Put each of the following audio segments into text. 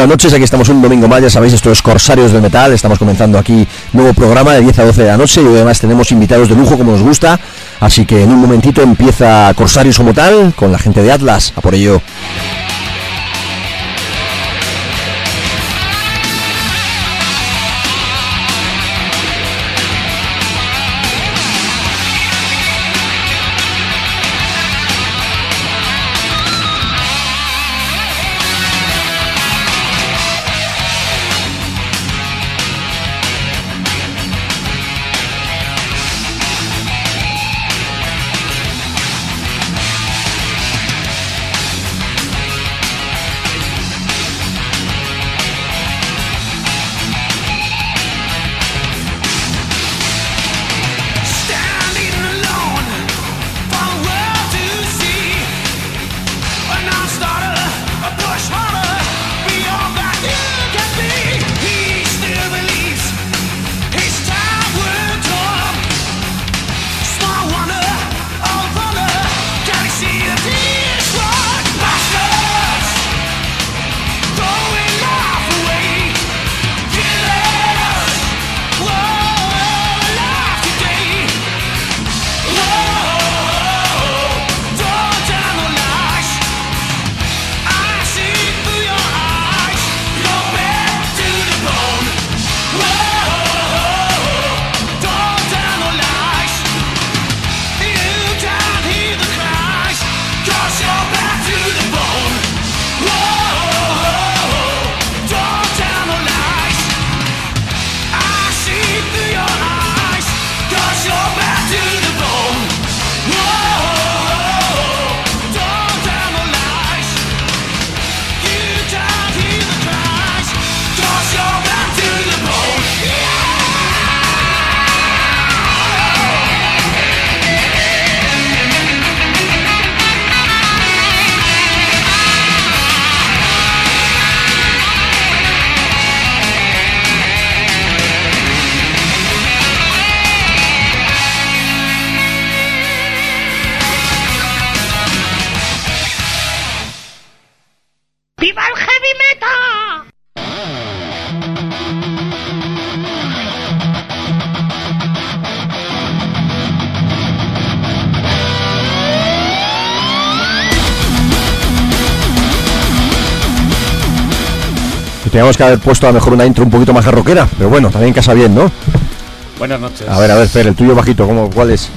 Buenas noches, aquí estamos un domingo más, ya sabéis, esto es Corsarios del Metal, estamos comenzando aquí nuevo programa de 10 a 12 de la noche y además tenemos invitados de lujo como nos gusta, así que en un momentito empieza Corsarios como tal con la gente de Atlas, a por ello. Teníamos que haber puesto a lo mejor una intro un poquito más rockera, pero bueno, también casa bien, ¿no? Buenas noches. A ver, a ver, Fer, el tuyo bajito, ¿cómo, ¿cuál es?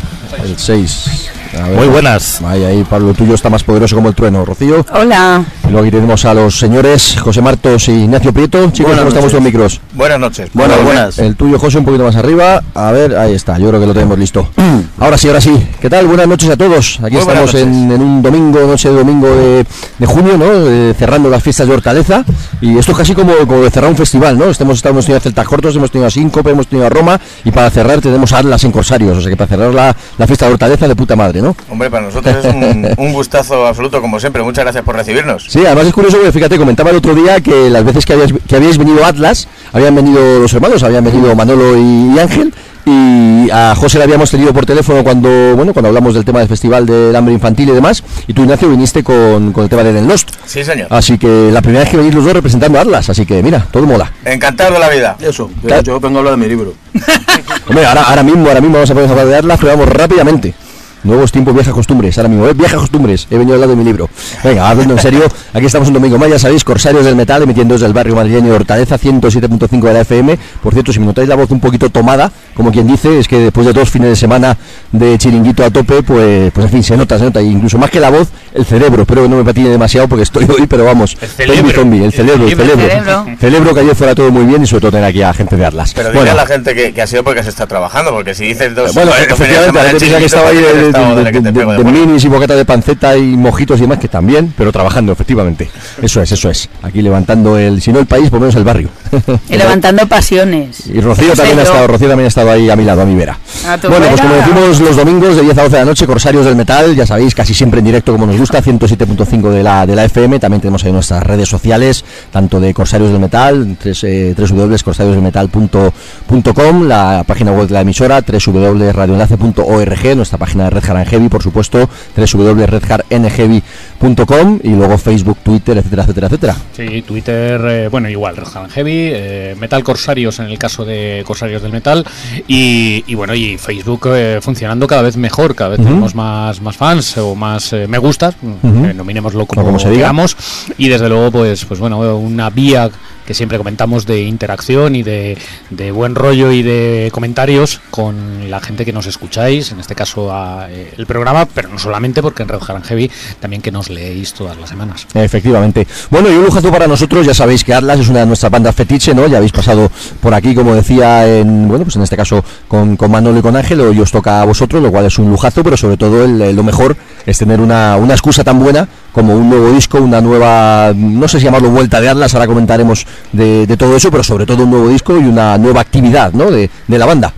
El 6. Muy buenas. Ahí, ahí, Pablo, el tuyo está más poderoso como el trueno. Rocío. Hola. Y luego aquí tenemos a los señores José Martos y Ignacio Prieto. Chicos, Buenas ¿cómo estamos noches. los micros? Buenas noches. Bueno, Muy buenas. El tuyo, José, un poquito más arriba. A ver, ahí está. Yo creo que lo tenemos listo. ahora sí, ahora sí. ¿Qué tal? Buenas noches a todos. Aquí Muy buenas estamos en, en un domingo, noche de domingo de, de junio, ¿no? Eh, cerrando las fiestas de Hortaleza. Y esto es casi como, como de cerrar un festival, ¿no? Estamos, estamos, hemos tenido a Celtas Cortos, hemos tenido a Síncope, hemos tenido a Roma. Y para cerrar tenemos a Atlas en Corsarios. O sea que para cerrar la, la fiesta de Hortaleza de puta madre, ¿no? Hombre, para nosotros es un, un gustazo absoluto, como siempre. Muchas gracias por recibirnos. Sí, además es curioso porque fíjate, comentaba el otro día que las veces que, habías, que habíais venido Atlas, habían venido los hermanos, habían venido Manolo y, Ángel, y a José le habíamos tenido por teléfono cuando, bueno, cuando hablamos del tema del festival del hambre infantil y demás, y tú Ignacio viniste con, con el tema de Del Nost. Sí, señor. Así que la primera vez que venís los dos representando a Atlas, así que mira, todo mola. Encantado de la vida. Eso, yo vengo a hablar de mi libro. Hombre, ahora, ahora mismo, ahora mismo vamos a poder hablar de Atlas, pero vamos rápidamente. Nuevos tiempos, viejas costumbres. Ahora mismo, ¿eh? viejas costumbres. He venido a hablar de mi libro. Venga, hablando en serio, aquí estamos un domingo más, ya sabéis, Corsarios del Metal, emitiendo desde el barrio madrileño de Hortaleza, 107.5 de la FM. Por cierto, si me notáis la voz un poquito tomada, como quien dice, es que después de dos fines de semana de chiringuito a tope, pues, pues en fin, se nota, se nota. Y incluso más que la voz, el cerebro. Espero que no me patine demasiado porque estoy hoy, pero vamos. El cerebro. zombie, el cerebro, el El cerebro. cerebro. Celebro que ayer fuera todo muy bien y sobre todo tener aquí a gente de Atlas. Pero Bueno, dile a la gente que, que ha sido porque se está trabajando, porque si dices dos... bueno, efectivamente, la gente piensa que estaba ahí pues de, de- de- minis y bocata de panceta y mojitos y demás, que también, pero trabajando, efectivamente. Eso es, eso es. Aquí levantando el, si no el país, por lo menos el barrio. Y levantando pasiones. Y Rocío también ha estado, Rocío también ha estado ahí a mi lado, a mi vera. A Bueno, pues como decimos los domingos de 10 a 12 de la noche, Corsarios del Metal, ya sabéis, casi siempre en directo como nos gusta, 107.5 de la, de la FM, también tenemos ahí nuestras redes sociales, tanto de Corsarios del Metal, tres, eh, www.corsariosdelmetal.com, la página web de la emisora, www.radioenlace.org, nuestra página de red Red Hard and Heavy, por supuesto, www.redhardnheavy.com y luego Facebook, Twitter, etcétera, etcétera, etcétera. Sí, Twitter, eh, bueno, igual, Red Hard Heavy, eh, Metal Corsarios en el caso de Corsarios del Metal y, y bueno, y Facebook eh, funcionando cada vez mejor, cada vez tenemos más, más fans o más me gustas, eh, nominémoslo como, como se diga. digamos, y desde luego, pues, pues bueno, una vía que siempre comentamos de interacción y de, buen rollo y de comentarios con la gente que nos escucháis, en este caso a, eh, el programa, pero no solamente porque en Red Hard and Heavy también que nos leéis todas las semanas. Efectivamente. Bueno, y un lujazo para nosotros, ya sabéis que Atlas es una de nuestras bandas fetiche, ¿no? Ya habéis pasado por aquí, como decía, en, bueno, pues en este caso con, con Manolo y con Ángel, hoy os toca a vosotros, lo cual es un lujazo, pero sobre todo el- lo mejor es tener una, una excusa tan buena como un nuevo disco, una nueva, no sé si llamarlo vuelta de Atlas, ahora comentaremos de, de todo eso, pero sobre todo un nuevo disco y una nueva actividad, ¿no? De, de la banda.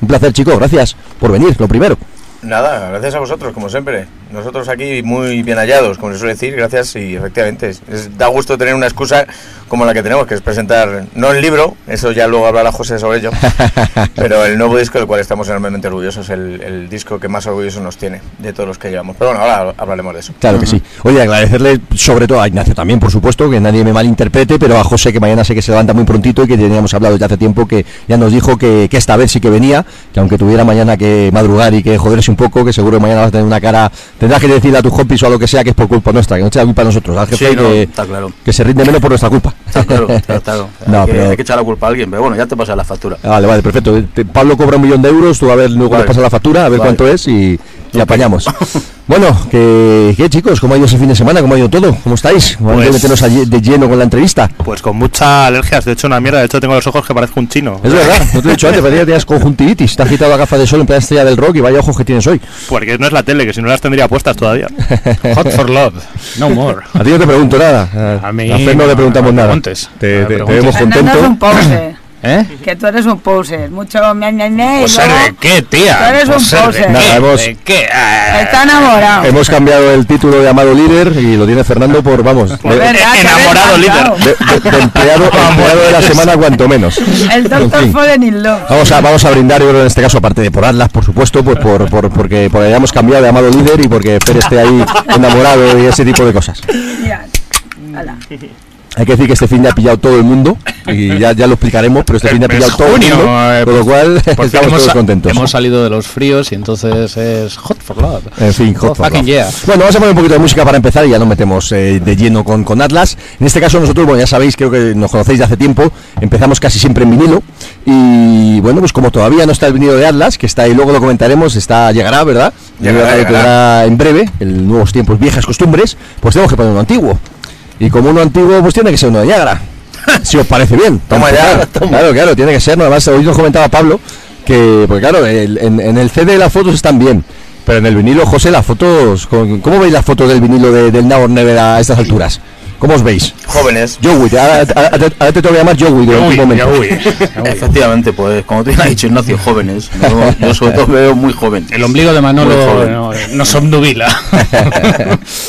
Un placer, chicos, gracias por venir, lo primero. Nada, gracias a vosotros, como siempre. Nosotros aquí muy bien hallados, como se suele decir, gracias y efectivamente es- es- da gusto tener una excusa como la que tenemos, que es presentar, no el libro, eso ya luego hablará José sobre ello, pero el nuevo disco del cual estamos enormemente orgullosos, el, el disco que más orgulloso nos tiene de todos los que llevamos. Pero bueno, ahora hablaremos de eso. Claro que sí. Oye, agradecerle sobre todo a Ignacio también, por supuesto, que nadie me malinterprete, pero a José, que mañana sé que se levanta muy prontito y que teníamos hablado ya hace tiempo, que ya nos dijo que, que esta vez sí que venía, que aunque tuviera mañana que madrugar y que joderse un poco, que seguro que mañana vas a tener una cara, tendrás que decirle a tus compis o a lo que sea que es por culpa nuestra, que no sea culpa de nosotros, al jefe Sí, no, que, está claro. que se rinde menos por nuestra culpa. Está claro, está claro. No, hay, que, pero- hay que echar la culpa a alguien, pero bueno, ya te pasa la factura. Vale, vale, perfecto. Pablo cobra un millón de euros, tú a ver luego Vale. le pasas la factura, a ver Vale. cuánto es y, y apañamos. bueno, que, ¿qué chicos? ¿Cómo ha ido ese fin de semana? ¿Cómo ha ido todo? ¿Cómo estáis? A Pues- meternos allí de lleno con la entrevista. Pues con muchas alergias, de hecho una mierda, de hecho tengo los ojos que parezco un chino. Es verdad, no te he dicho antes, parecía que tenías conjuntivitis, te has quitado la gafa de sol en plena estrella del rock y vaya ojos que tienes hoy. Porque no es la tele, que si no las tendría puestas todavía. Hot for Love, no more. A ti no te pregunto nada, a, A mí a Fer no, no, le preguntamos no nada. te, te- te vemos contento. ¿Eh? Que tú eres un poser. Mucho ña, ña, y ¿Poser luego de qué, tía? Tú eres un ¿Poser de poser. qué? Nada, hemos- ¿De qué? Ah, Está enamorado. Hemos cambiado el título de amado líder y lo tiene Fernando por, vamos, de, Es verdad, que eres enamorado encantado. de- de- de empleado, empleado de la semana cuanto menos. El En doctor fin. Fallen in Love. Vamos a, vamos a brindar, yo creo, en este caso, aparte de por Atlas, por supuesto, pues por, por, porque, porque hayamos cambiado de amado líder y porque Fer esté ahí enamorado y ese tipo de cosas. Ya. Hala. Hay que decir que este fin de ha pillado todo el mundo y ya, ya lo explicaremos, pero este fin de ha pillado todo el junio, mundo, eh, con lo cual Por fin estamos hemos, todos contentos. hemos salido de los fríos y entonces es Hot for Love. En fin, hot Oh, for fucking love. yeah. Bueno, vamos a poner un poquito de música para empezar y ya nos metemos eh, de lleno con, con Atlas. En este caso nosotros, bueno, ya sabéis, creo que nos conocéis de hace tiempo, empezamos casi siempre en vinilo y bueno, pues como todavía no está el vinilo de Atlas, que está ahí, luego lo comentaremos, está llegará, ¿verdad? Llegará. llegará en breve, el nuevos tiempos, viejas costumbres, pues tenemos que poner uno antiguo. Y como uno antiguo, pues tiene que ser uno de Niagara. Si os parece bien. Toma ya, Claro, toma. Claro, claro, tiene que ser. ¿no? Además, hoy nos comentaba Pablo que, porque claro, el- en, en el CD las fotos están bien, pero en el vinilo, José, las fotos, ¿cómo, cómo veis las fotos del vinilo de- del Now or Never a estas alturas? ¿Cómo os veis? Jóvenes. Joey, te- ahora, ahora- ahora te te tengo que llamar Joey durante un momento. Efectivamente, pues como tú ya has dicho, Ignacio, jóvenes. Yo, yo sobre todo veo muy joven. El ombligo de Manolo no, nos obnubila.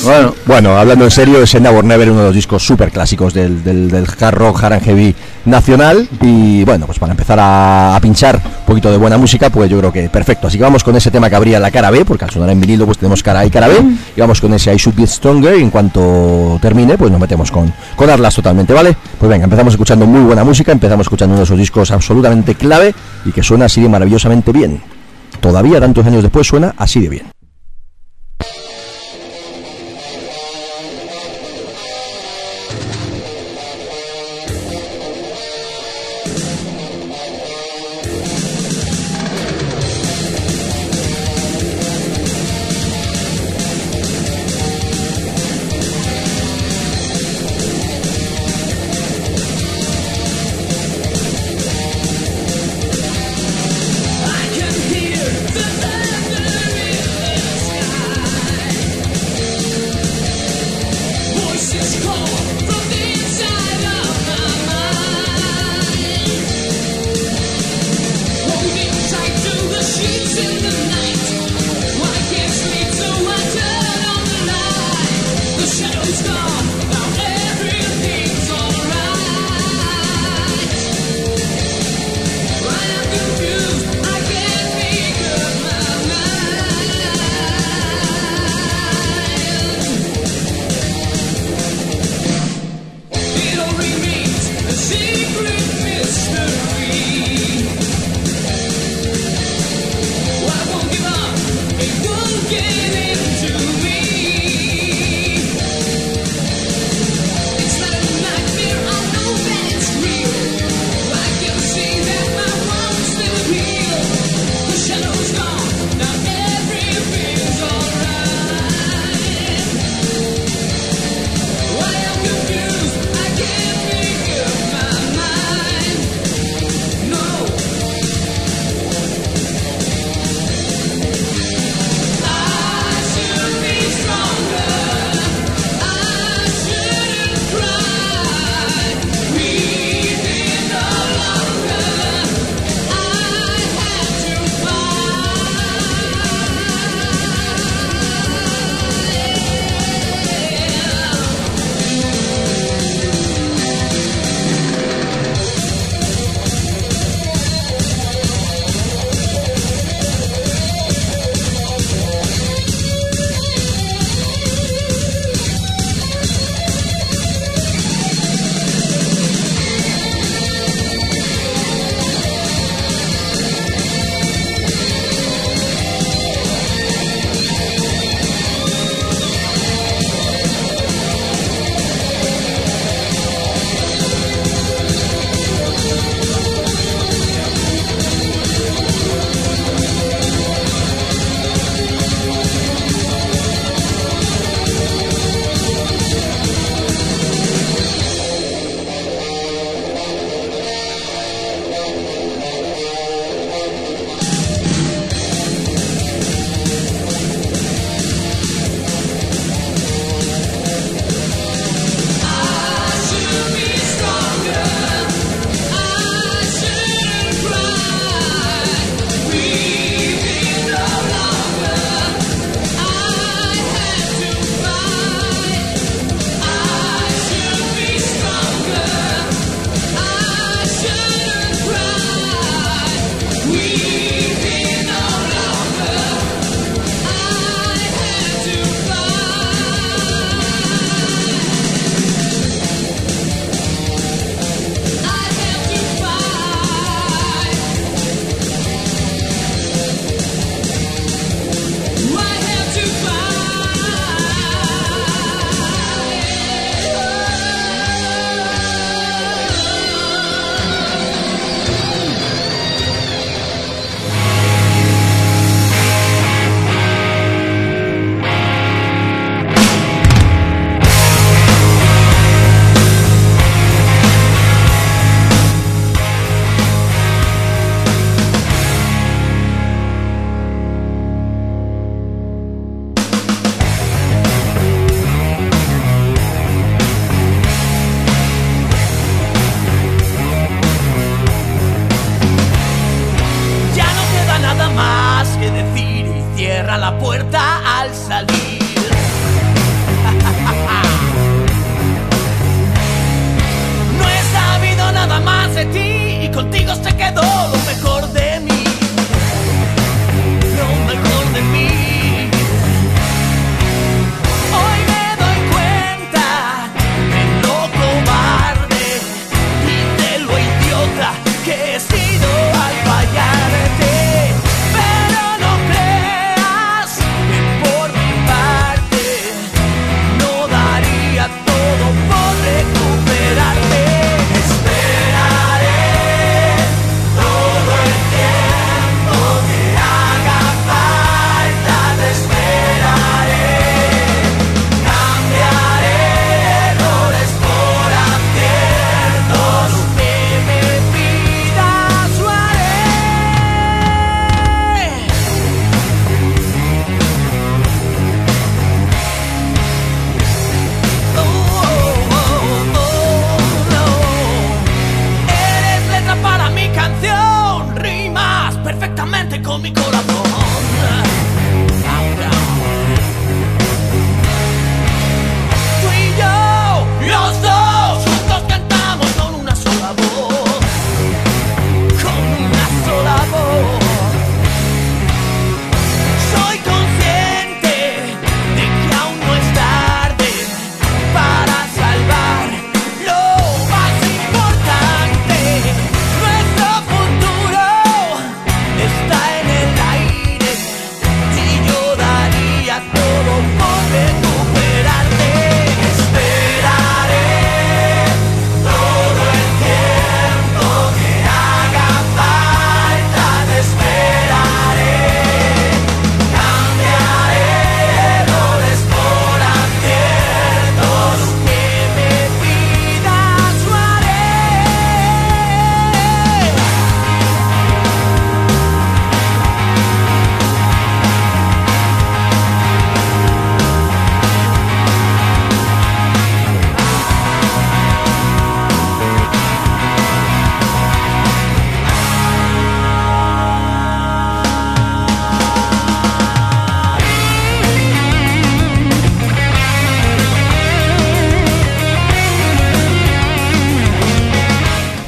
Bueno, Bueno, hablando en serio, es Now or Never, uno de los discos súper clásicos del, del, del hard rock, hard and heavy nacional. Y bueno, pues para empezar a, a pinchar un poquito de buena música, pues yo creo que perfecto. Así que vamos con ese tema que abría la cara B, porque al sonar en vinilo, pues tenemos cara A y cara B. Y vamos con ese I Should Be Stronger. Y en cuanto termine, pues nos metemos con, con totalmente, ¿vale? Pues venga, empezamos escuchando muy buena música, empezamos escuchando uno de esos discos absolutamente clave y que suena así de maravillosamente bien. Todavía, tantos años después, suena así de bien.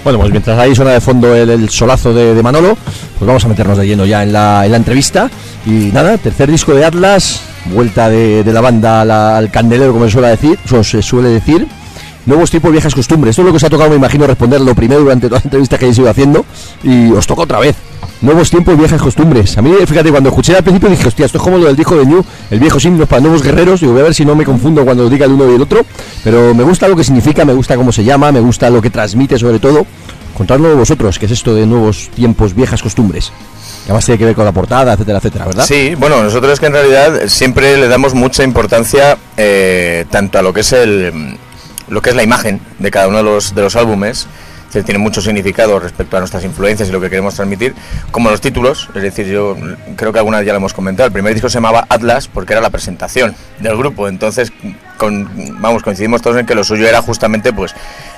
Bueno, pues mientras ahí suena de fondo el, el solazo de, de Manolo, pues vamos a meternos de lleno ya en la, en la entrevista. Y nada, tercer disco de Atlas, vuelta de, de la banda la- al candelero, como se suele decir. o se suele decir. Nuevos tiempos, viejas costumbres. Esto es lo que os ha tocado, me imagino, responder lo primero durante toda la entrevista que habéis ido haciendo. Y os toca otra vez. Nuevos tiempos, viejas costumbres. A mí, fíjate, cuando escuché al principio dije, hostia, esto es como lo del disco de New, el viejo signos para nuevos guerreros. Y voy a ver si no me confundo cuando diga el uno y el otro. Pero me gusta lo que significa, me gusta cómo se llama, me gusta lo que transmite sobre todo. Contadlo vosotros, qué es esto de nuevos tiempos, viejas costumbres. Que además tiene que ver con la portada, etcétera, etcétera, ¿verdad? Sí, bueno, nosotros es que en realidad siempre le damos mucha importancia eh, tanto a lo que es el lo que es la imagen de cada uno de los, de los álbumes, que tiene mucho significado respecto a nuestras influencias y lo que queremos transmitir, como los títulos, es decir, yo creo que alguna vez ya lo hemos comentado, el primer disco se llamaba Atlas porque era la presentación del grupo, entonces con, vamos, coincidimos todos en que lo suyo era justamente pues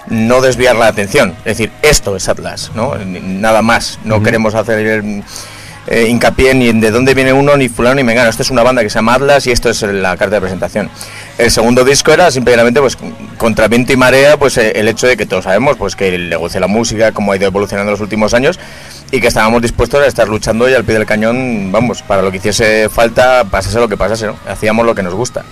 no desviar la atención, es decir, esto es Atlas, ¿no? Nada más, no queremos hacer eh, hincapié ni en de dónde viene uno, ni fulano, ni mengano. Esto es una banda que se llama Atlas y esto es la carta de presentación. El segundo disco era simplemente, pues, contra viento y marea, pues eh, el hecho de que todos sabemos, pues, que el negocio de la música, cómo ha ido evolucionando en los últimos años y que estábamos dispuestos a estar luchando y al pie del cañón, vamos, para lo que hiciese falta, pasase lo que pasase, ¿no? Hacíamos lo que nos gusta.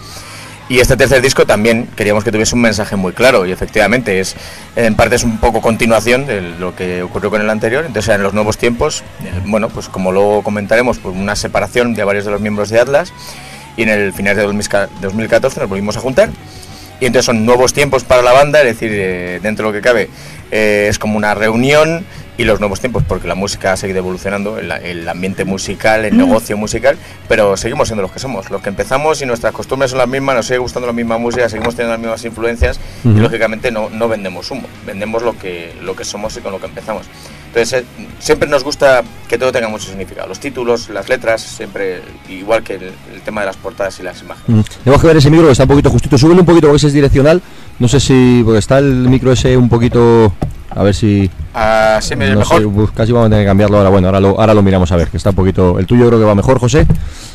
Y este tercer disco también queríamos que tuviese un mensaje muy claro y efectivamente es en parte es un poco continuación de lo que ocurrió con el anterior. Entonces en los nuevos tiempos, eh, bueno, pues como luego comentaremos, pues una separación de varios de los miembros de Atlas y en el final de 2000 2014 nos volvimos a juntar y entonces son nuevos tiempos para la banda, es decir, eh, dentro de lo que cabe eh, es como una reunión y los nuevos tiempos porque la música ha seguido evolucionando, el, el ambiente musical, el negocio musical, pero seguimos siendo los que somos, los que empezamos y nuestras costumbres son las mismas, nos sigue gustando la misma música, seguimos teniendo las mismas influencias y lógicamente no, no vendemos humo, vendemos lo que, lo que somos y con lo que empezamos. Entonces eh, siempre nos gusta que todo tenga mucho significado, los títulos, las letras, siempre igual que el, el tema de las portadas y las imágenes. Mm. Tenemos que ver ese micro que está un poquito justito. Súbele un poquito porque ese es direccional. No sé si. Porque está el micro ese un poquito. A ver si. Así me no mejor. sé, casi vamos a tener que cambiarlo ahora. Bueno, ahora lo, ahora lo miramos a ver, que está un poquito. El tuyo creo que va mejor, José.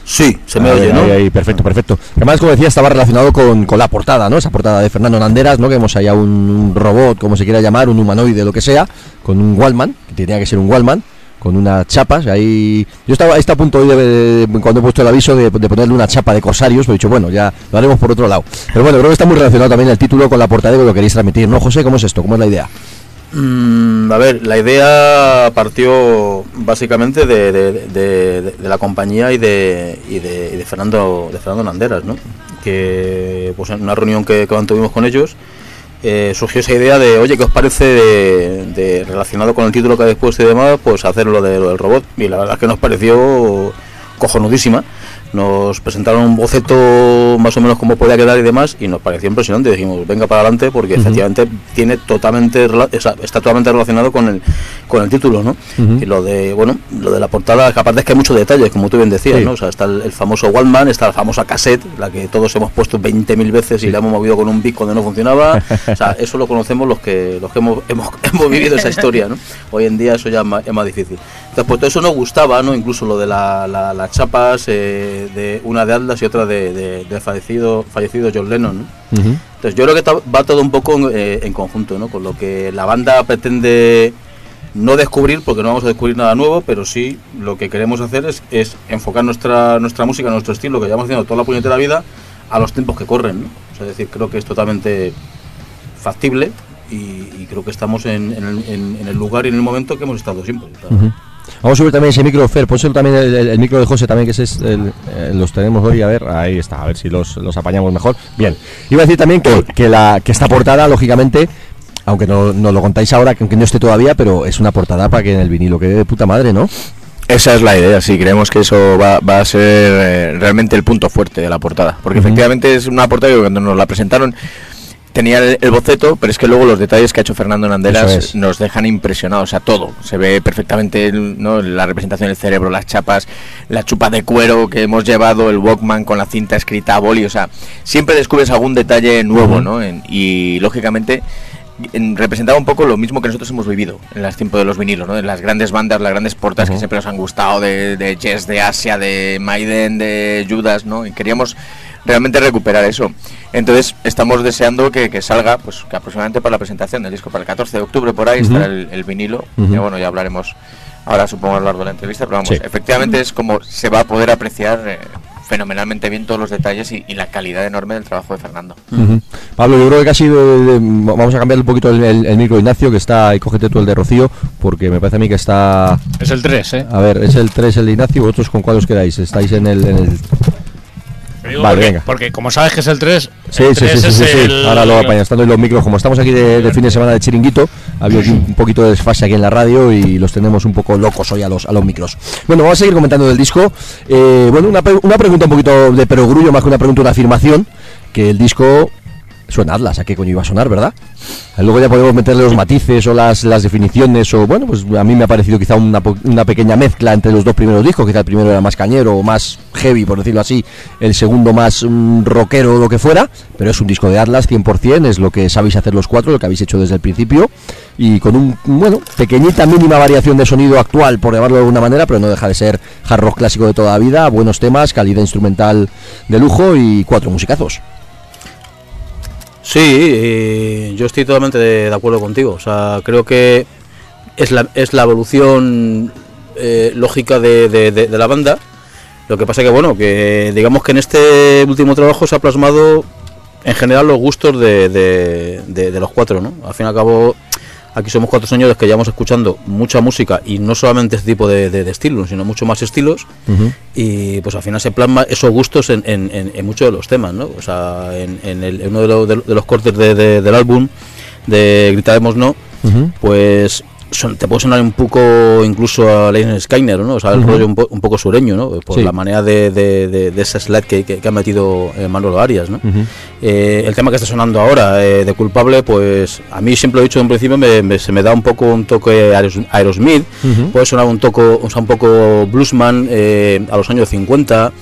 Sí, se me Ahí, oye, ¿no? ahí, ahí, perfecto, perfecto. Además, como decía, estaba relacionado con, con la portada, ¿no? Esa portada de Fernando Nanderas, ¿no? Que vemos allá un, un robot, como se quiera llamar, un humanoide, lo que sea, con un Wallman, que tenía que ser un Wallman, con unas chapas. Ahí. Yo estaba, estaba a punto hoy de, cuando he puesto el aviso de, de ponerle una chapa de corsarios, pero he dicho, bueno, ya lo haremos por otro lado. Pero bueno, creo que está muy relacionado también el título con la portada con lo que queréis transmitir, ¿no, José? ¿Cómo es esto? ¿Cómo es la idea? Mm, a ver, la idea partió básicamente de, la compañía y de, y de, Fernando de Fernando Nanderas, ¿no? Que pues en una reunión que, que mantuvimos con ellos eh, surgió esa idea de, oye, ¿qué os parece de, relacionado con el título que habéis puesto y demás, pues hacer lo, de, lo del robot? Y la verdad es que nos pareció cojonudísima. Nos presentaron un boceto más o menos cómo podía quedar y demás y nos pareció impresionante. Dijimos, venga para adelante porque efectivamente tiene totalmente está totalmente relacionado con el con el título, ¿no? Y lo de, bueno, lo de la portada, que aparte es que hay muchos detalles, como tú bien decías, Sí. ¿no? O sea, está el, el famoso Wallman, está la famosa cassette, la que todos hemos puesto 20.000 veces y la hemos movido con un bit cuando no funcionaba. o sea, eso lo conocemos los que los que hemos, hemos, hemos vivido esa historia, ¿no? Hoy en día eso ya es más, es más difícil. Entonces, pues todo eso nos gustaba, ¿no? Incluso lo de la- la- las chapas, eh, de una de Atlas y otra de, de- del fallecido, fallecido John Lennon, ¿no? Entonces yo creo que va todo un poco en, eh, en conjunto, ¿no? Con lo que la banda pretende no descubrir, porque no vamos a descubrir nada nuevo, pero sí lo que queremos hacer es, es enfocar nuestra, nuestra música, nuestro estilo, que llevamos haciendo toda la puñetera vida, a los tiempos que corren, ¿no? O sea, es decir, creo que es totalmente factible y, y creo que estamos en, en el, en- el lugar y en el momento que hemos estado siempre. O sea, Ujú. Vamos a subir también ese micro, Fer. Pónselo también el, el- el micro de José también, que ese es el, eh, los tenemos hoy. A ver, ahí está, a ver si los, los apañamos mejor. Bien. Iba a decir también que, que, la, que esta portada, lógicamente, aunque no, no lo contáis ahora, que aunque no esté todavía, pero es una portada para que en el vinilo quede de puta madre, ¿no? Esa es la idea, sí, creemos que eso va, va a ser eh, realmente el punto fuerte de la portada, porque efectivamente es una portada que cuando nos la presentaron tenía el, el boceto, pero es que luego los detalles que ha hecho Fernando Nanderas es. nos dejan impresionados, o sea, todo, se ve perfectamente el- ¿no? la representación del cerebro, las chapas, la chupa de cuero que hemos llevado, el Walkman con la cinta escrita a boli, o sea, siempre descubres algún detalle nuevo. ¿no? En- y lógicamente en- representaba un poco lo mismo que nosotros hemos vivido en los tiempos de los vinilos, ¿no? En las grandes bandas, las grandes portas que siempre nos han gustado, de, de Jess, de Asia, de Maiden, de Judas, ¿no? Y queríamos realmente recuperar eso. Entonces estamos deseando que, que salga, pues que aproximadamente para la presentación del disco, para el 14 de octubre por ahí estará el, el vinilo. Y bueno, ya hablaremos ahora supongo a lo largo de la entrevista, pero vamos, Sí. efectivamente es como se va a poder apreciar eh, fenomenalmente bien todos los detalles y, y la calidad enorme del trabajo de Fernando. Pablo, yo creo que casi de- de- vamos a cambiar un poquito el, el- el micro Ignacio, que está, y cógete tú el de Rocío, porque me parece a mí que está... Es el 3, ¿eh? A ver, es el 3 el de Ignacio, ¿vosotros con cuál os quedáis? ¿Estáis en el...? en el- Digo Vale, porque, venga. porque como sabes que es el 3, Sí, el sí, sí, 3 sí, es sí, sí. el- Ahora lo apañas, estando en los micros. Como estamos aquí de, de fin de semana de chiringuito, ha habido aquí un poquito de desfase aquí en la radio y los tenemos un poco locos hoy a los, a los micros. Bueno, vamos a seguir comentando del disco. Eh, bueno, una, una pregunta un poquito de perogrullo, más que una pregunta, una afirmación, que el disco suena Atlas, ¿a qué coño iba a sonar, verdad? Luego ya podemos meterle los matices o las, las definiciones, o bueno, pues a mí me ha parecido quizá una, una pequeña mezcla entre los dos primeros discos, quizá el primero era más cañero o más heavy, por decirlo así, el segundo más mm, rockero o lo que fuera, pero es un disco de Atlas 100%, es lo que sabéis hacer los cuatro, lo que habéis hecho desde el principio, y con un, bueno, pequeñita mínima variación de sonido actual, por llamarlo de alguna manera, pero no deja de ser hard rock clásico de toda la vida, buenos temas, calidad instrumental de lujo y cuatro musicazos. Sí, eh, yo estoy totalmente de, acuerdo contigo. O sea, creo que es la, es la evolución eh, lógica de, de- la banda. Lo que pasa que, bueno, que digamos que en este último trabajo se ha plasmado en general los gustos de los cuatro, ¿no? Al fin y al cabo, aquí somos cuatro señores que llevamos escuchando mucha música y no solamente este tipo de, de- de estilos, sino mucho más estilos. Y pues al final se plasma esos gustos en, en- en- en muchos de los temas, ¿no? O sea, en, en el- en uno de, los- de- los cortes de- de- del álbum de Gritaremos No, pues son- te puede sonar un poco incluso a Lenin Skyner, ¿no? O sea, el rollo un, po- un poco sureño, ¿no? Por Sí. la manera de, de, de- de ese slide que, que- que ha metido eh, Manolo Arias, ¿no? Eh, el tema que está sonando ahora eh, de culpable, pues a mí siempre lo he dicho en principio, me, me- se me da un poco un toque Aeros- Aerosmith, Ujú. puede sonar un, toco, o sea, un poco bluesman eh, a los años 50,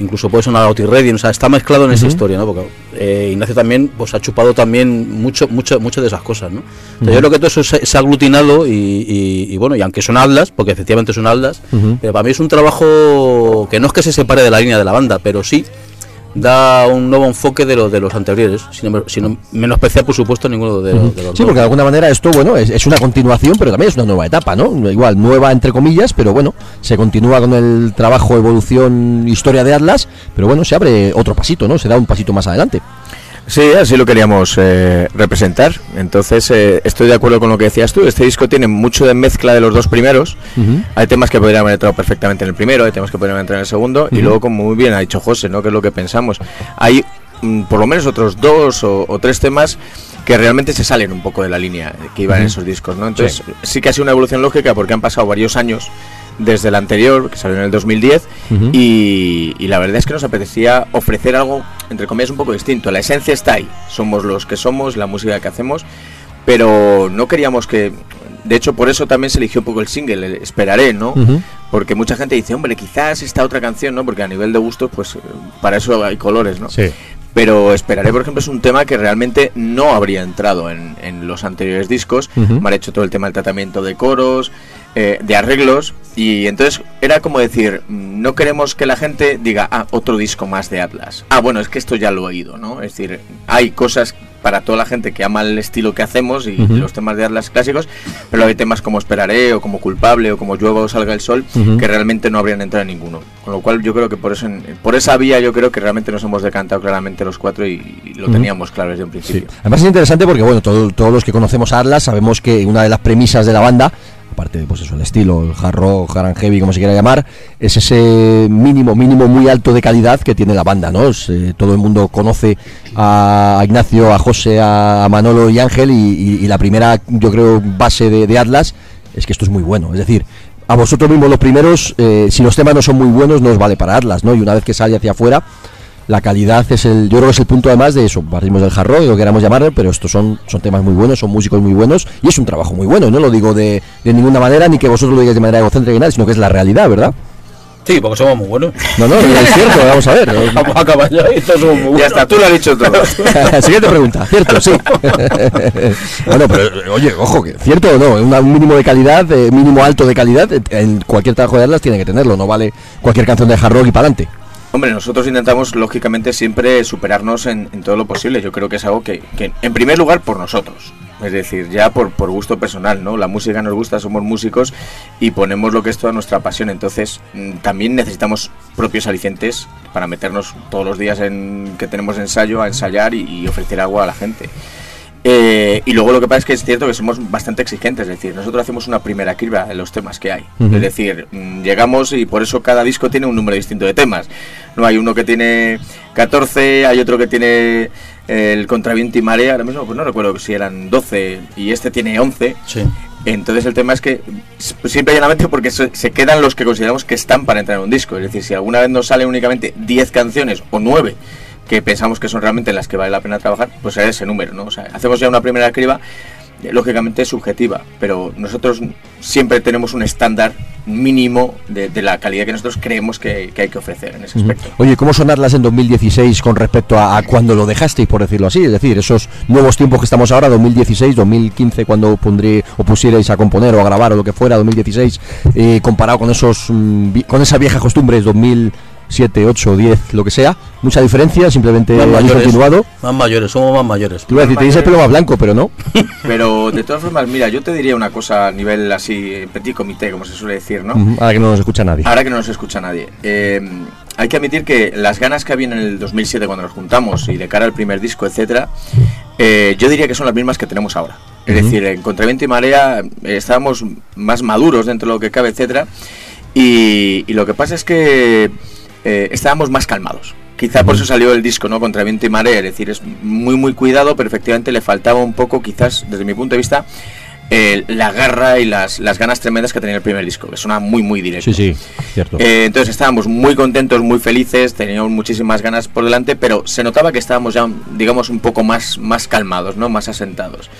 incluso puede sonar a Otis Redding, o sea, está mezclado en esa historia, ¿no? Porque eh, Ignacio también pues ha chupado también mucho, mucho, mucho de esas cosas, ¿no? Entonces, Yo creo que todo eso se, se ha aglutinado y, y- y bueno, y aunque son Atlas, porque efectivamente son Ujú. pero para mí es un trabajo que no es que se separe de la línea de la banda, pero sí da un nuevo enfoque de, lo, de los anteriores, sin, sin menospreciar, por supuesto, ninguno de, los- de los Sí, dos. porque de alguna manera esto, bueno, es, es una continuación, pero también es una nueva etapa, ¿no? Igual, nueva entre comillas, pero bueno, se continúa con el trabajo, evolución, historia de Atlas, pero bueno, se abre otro pasito, ¿no? Se da un pasito más adelante. Sí, así lo queríamos eh, representar. Entonces, eh, estoy de acuerdo con lo que decías tú. Este disco tiene mucho de mezcla de los dos primeros. Hay temas que podrían haber entrado perfectamente en el primero, hay temas que podrían haber entrado en el segundo. Y luego, como muy bien ha dicho José, ¿no? Que es lo que pensamos. Hay mm, por lo menos otros dos o, o tres temas que realmente se salen un poco de la línea que iban en esos discos, ¿no? Entonces, sí. que ha sido una evolución lógica porque han pasado varios años desde el anterior, que salió en el 2010, Ujú. y, y la verdad es que nos apetecía ofrecer algo, entre comillas, un poco distinto. La esencia está ahí, somos los que somos, la música que hacemos, pero no queríamos que... De hecho, por eso también se eligió un poco el single, el Esperaré, ¿no? Porque mucha gente dice, hombre, quizás esta otra canción, ¿no? Porque a nivel de gustos, pues para eso hay colores, ¿no? Sí. Pero Esperaré, por ejemplo, es un tema que realmente no habría entrado en, en los anteriores discos. Ujú. Me han hecho todo el tema del tratamiento de coros, eh, de arreglos. Y entonces era como decir, mm, no queremos que la gente diga, ah, otro disco más de Atlas. Ah, bueno, es que esto ya lo he oído, ¿no? Es decir, hay cosas para toda la gente que ama el estilo que hacemos y los temas de Atlas clásicos, pero hay temas como Esperaré o como Culpable o como Llueva o Salga el Sol que realmente no habrían entrado en ninguno. Con lo cual yo creo que por eso en- por esa vía yo creo que realmente nos hemos decantado claramente los cuatro y, y lo teníamos claro desde un Sí. principio. Además es interesante porque, bueno, todo- todos los que conocemos a Atlas sabemos que una de las premisas de la banda, aparte de pues eso, el estilo, el hard rock, como se quiera llamar, es ese mínimo, mínimo muy alto de calidad que tiene la banda, ¿no? Es, eh, todo el mundo conoce a Ignacio, a José, a, Manolo y Ángel y, la primera, yo creo, base de, de Atlas es que esto es muy bueno. Es decir, a vosotros mismos los primeros, eh, si los temas no son muy buenos, no os vale para Atlas, ¿no? Y una vez que sale hacia afuera, la calidad es el, yo creo que es el punto además de eso, partimos del hard rock, lo que queramos llamarlo, pero estos son, son temas muy buenos, son músicos muy buenos y es un trabajo muy bueno, no lo digo de, de ninguna manera, ni que vosotros lo digáis de manera egocéntrica ni nada, sino que es la realidad, ¿verdad? Sí, porque somos muy buenos. No, no, es cierto, vamos a ver. Vamos a acabar ya y somos muy buenos. Ya está, tú lo has dicho todo. Siguiente pregunta, cierto, sí. bueno, pero oye, ojo, que cierto o no, una- un mínimo de calidad, eh, mínimo alto de calidad, eh, en cualquier trabajo de Atlas tiene que tenerlo, no vale cualquier canción de hard rock y para adelante. Hombre, nosotros intentamos, lógicamente, siempre superarnos en, todo lo posible. Yo creo que es algo que, que, en primer lugar, por nosotros. Es decir, ya por, por gusto personal, ¿no? La música nos gusta, somos músicos y ponemos lo que es toda nuestra pasión. Entonces, mm, también necesitamos propios alicientes para meternos todos los días en que tenemos ensayo a ensayar y ofrecer agua a la gente. Eh, y luego lo que pasa es que es cierto que somos bastante exigentes, es decir, nosotros hacemos una primera criba de los temas que hay. Es decir, mm, llegamos y por eso cada disco tiene un número distinto de temas. No hay uno que tiene 14, hay otro que tiene eh, el contraviento y marea, ahora mismo pues no recuerdo si eran 12 y este tiene 11. Sí. Entonces el tema es que s- simple y llanamente porque se, se quedan los que consideramos que están para entrar en un disco. Es decir, si alguna vez nos salen únicamente 10 canciones o 9 que pensamos que son realmente las que vale la pena trabajar, pues será ese número, ¿no? O sea, hacemos ya una primera criba, eh, lógicamente subjetiva, pero nosotros siempre tenemos un estándar mínimo de, de la calidad que nosotros creemos que, que hay que ofrecer en ese aspecto. Oye, ¿cómo son Atlas en 2016 con respecto a, a cuando lo dejasteis, por decirlo así? Es decir, esos nuevos tiempos que estamos ahora, 2016, 2015, cuando pondré o pusierais a componer o a grabar o lo que fuera, 2016, eh, comparado con esos mm, con esas viejas costumbres 2007, 8, 10, lo que sea, mucha diferencia, simplemente Más mayores, continuado. más mayores, somos más mayores. Te iba a decir, tenéis el pelo más blanco, pero no. Pero de todas formas, mira, yo te diría una cosa a nivel así, petit comité, como se suele decir, ¿no? Ahora que no nos escucha nadie. Ahora que no nos escucha nadie. Eh, hay que admitir que las ganas que había en el 2007 cuando nos juntamos y de cara al primer disco, etcétera, eh, yo diría que son las mismas que tenemos ahora. Es decir, en Contraviento y Marea eh, estábamos más maduros dentro de lo que cabe, etcétera, y, y lo que pasa es que eh, estábamos más calmados. Quizá por eso salió el disco, ¿no? Contra viento y marea, es decir, es muy muy cuidado, pero efectivamente le faltaba un poco, quizás desde mi punto de vista, eh, la garra y las, las ganas tremendas que tenía el primer disco, que suena muy muy directo. Sí, sí, cierto. Eh, entonces estábamos muy contentos, muy felices, teníamos muchísimas ganas por delante, pero se notaba que estábamos ya, digamos, un poco más, más calmados, ¿no? Más asentados.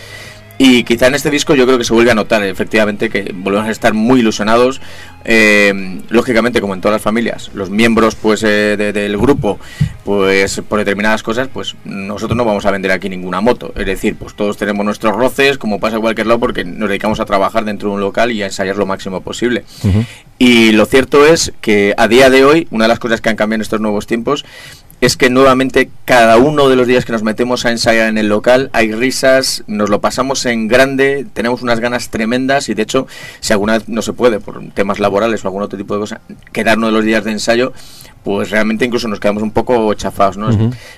Y quizá en este disco yo creo que se vuelve a notar efectivamente que volvemos a estar muy ilusionados. eh, lógicamente, como en todas las familias, los miembros pues eh, de- del grupo, pues por determinadas cosas, pues nosotros no vamos a vender aquí ninguna moto. Es decir, pues todos tenemos nuestros roces, como pasa en cualquier lado, porque nos dedicamos a trabajar dentro de un local y a ensayar lo máximo posible. Y lo cierto es que a día de hoy, una de las cosas que han cambiado en estos nuevos tiempos es que nuevamente cada uno de los días que nos metemos a ensayar en el local hay risas, nos lo pasamos en grande, tenemos unas ganas tremendas y de hecho, si alguna vez no se puede por temas laborales o algún otro tipo de cosa, quedar uno de los días de ensayo, pues realmente incluso nos quedamos un poco chafados, ¿no?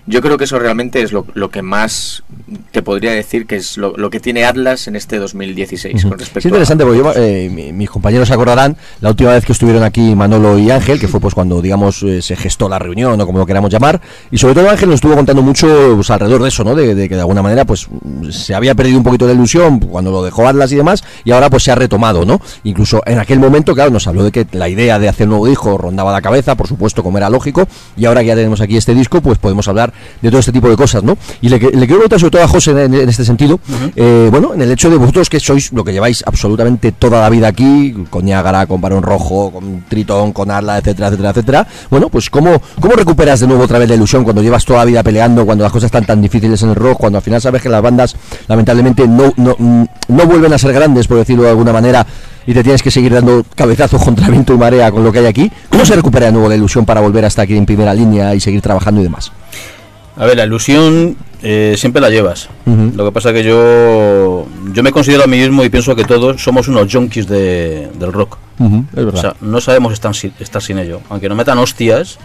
Yo creo que eso realmente es lo, lo que más te podría decir que es lo, lo que tiene Atlas en este 2016 con respecto Es interesante a- porque yo, eh, mi- mis compañeros se acordarán la última vez que estuvieron aquí Manolo y Ángel, que fue pues cuando digamos eh, se gestó la reunión o como lo queramos llamar, y sobre todo Ángel nos estuvo contando mucho pues, alrededor de eso, ¿no? De, de que de alguna manera pues se había perdido un poquito la ilusión cuando lo dejó Atlas y demás, y ahora pues se ha retomado, ¿no? Incluso en aquel momento, claro, nos habló de que la idea de hacer un nuevo disco rondaba la cabeza, por supuesto, como era lógico, y ahora que ya tenemos aquí este disco, pues podemos hablar de todo este tipo de cosas, ¿no? Y le, que- le quiero preguntar sobre todo a José en, en este sentido, eh, bueno, en el hecho de vosotros que sois lo que lleváis absolutamente toda la vida aquí, con Niágara, con Barón Rojo, con Tritón, con Arla, etcétera, etcétera, etcétera, bueno, pues ¿cómo, ¿cómo recuperas de nuevo otra vez la ilusión cuando llevas toda la vida peleando, cuando las cosas están tan difíciles en el rock, cuando al final sabes que las bandas lamentablemente no, no, no vuelven a ser grandes, por decirlo de alguna manera, y te tienes que seguir dando cabezazos contra viento y marea con lo que hay aquí? ¿Cómo se recupera de nuevo la ilusión para volver hasta aquí en primera línea y seguir trabajando y demás? A ver, la ilusión eh, siempre la llevas. Lo que pasa que yo yo me considero a mí mismo y pienso que todos somos unos junkies de- del rock. Es verdad. O sea, no sabemos estar sin, estar sin ello. Aunque nos metan hostias,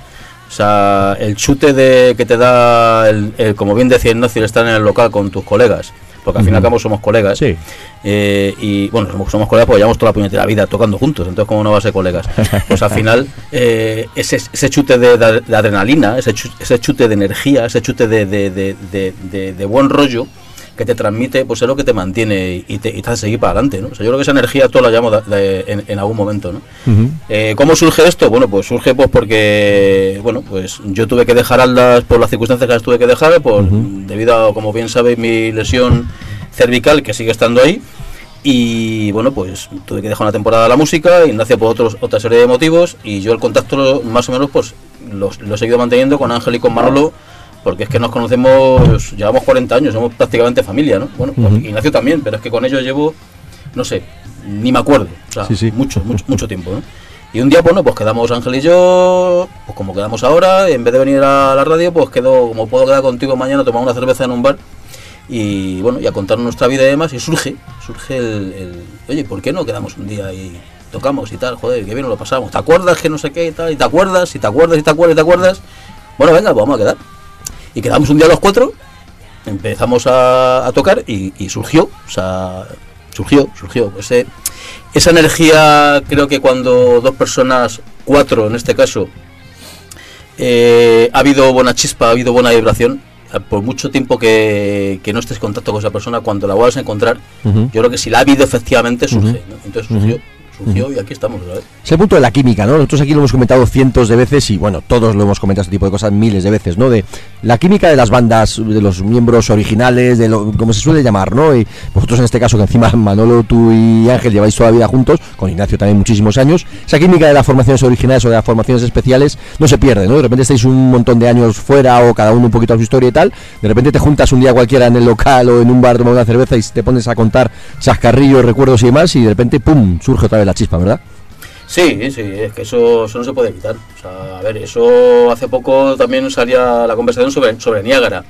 o sea, el chute de que te da, el, el- como bien decía Ignacio, estar en el local con tus colegas, porque al fin y al cabo somos colegas. Sí. eh, y bueno, somos, somos colegas porque llevamos toda la puñetera vida tocando juntos, entonces, ¿cómo no va a ser colegas? Pues al final, eh, ese, ese chute de, de- de adrenalina, ese, chu- ese chute de energía, ese chute de buen rollo que te transmite, pues es lo que te mantiene y te, y te hace seguir para adelante, ¿no? O sea, yo creo que esa energía toda la llamo de- de- en, en algún momento, ¿no? Eh, ¿Cómo surge esto? Bueno, pues surge pues porque, bueno, pues yo tuve que dejar Atlas por las circunstancias que las tuve que dejar, por, debido a, como bien sabéis, mi lesión cervical que sigue estando ahí. Y bueno, pues tuve que dejar una temporada la música, Ignacio por otros, otra serie de motivos, y yo el contacto más o menos pues lo, lo he seguido manteniendo con Ángel y con Manolo, porque es que nos conocemos, llevamos 40 años, somos prácticamente familia, ¿no? Bueno, con Ujú. Ignacio también, pero es que con ellos llevo, no sé, ni me acuerdo, o sea, Sí, sí. mucho, mucho, mucho tiempo, ¿no? Y un día, bueno, pues quedamos Ángel y yo, pues como quedamos ahora, en vez de venir a la radio, pues quedo, como puedo quedar contigo mañana, tomar una cerveza en un bar y bueno, y a contar nuestra vida y demás, y surge, surge el, el, oye, ¿por qué no quedamos un día y tocamos y tal? Joder, qué bien lo pasamos. ¿Te acuerdas que no sé qué y tal? ¿Y te acuerdas? ¿Y te acuerdas? ¿Y te acuerdas? ¿Y te acuerdas? Bueno, venga, pues vamos a quedar. Y quedamos un día los cuatro, empezamos a, a tocar y, y surgió, o sea, surgió, surgió. Ese, esa energía, creo que cuando dos personas, cuatro en este caso, eh, ha habido buena chispa, ha habido buena vibración. Por mucho tiempo que, que no estés en contacto con esa persona, cuando la vuelvas a encontrar, yo creo que si la ha habido efectivamente surge. ¿no? Entonces surgió, surgió y aquí estamos. Es el punto de la química, ¿no? Nosotros aquí lo hemos comentado cientos de veces y bueno, todos lo hemos comentado este tipo de cosas miles de veces, ¿no? De la química de las bandas, de los miembros originales, de lo como se suele llamar, ¿no? Y vosotros en este caso que encima Manolo, tú y Ángel lleváis toda la vida juntos, con Ignacio también muchísimos años, esa química de las formaciones originales o de las formaciones especiales no se pierde, ¿no? De repente estáis un montón de años fuera o cada uno un poquito a su historia y tal, de repente te juntas un día cualquiera en el local o en un bar tomando una cerveza y te pones a contar chascarrillos, recuerdos y demás y de repente, ¡pum!, surge otra vez la chispa, ¿verdad? Sí, sí, es que eso, eso no se puede evitar. O sea, a ver, eso hace poco también salía la conversación sobre, sobre Niágara.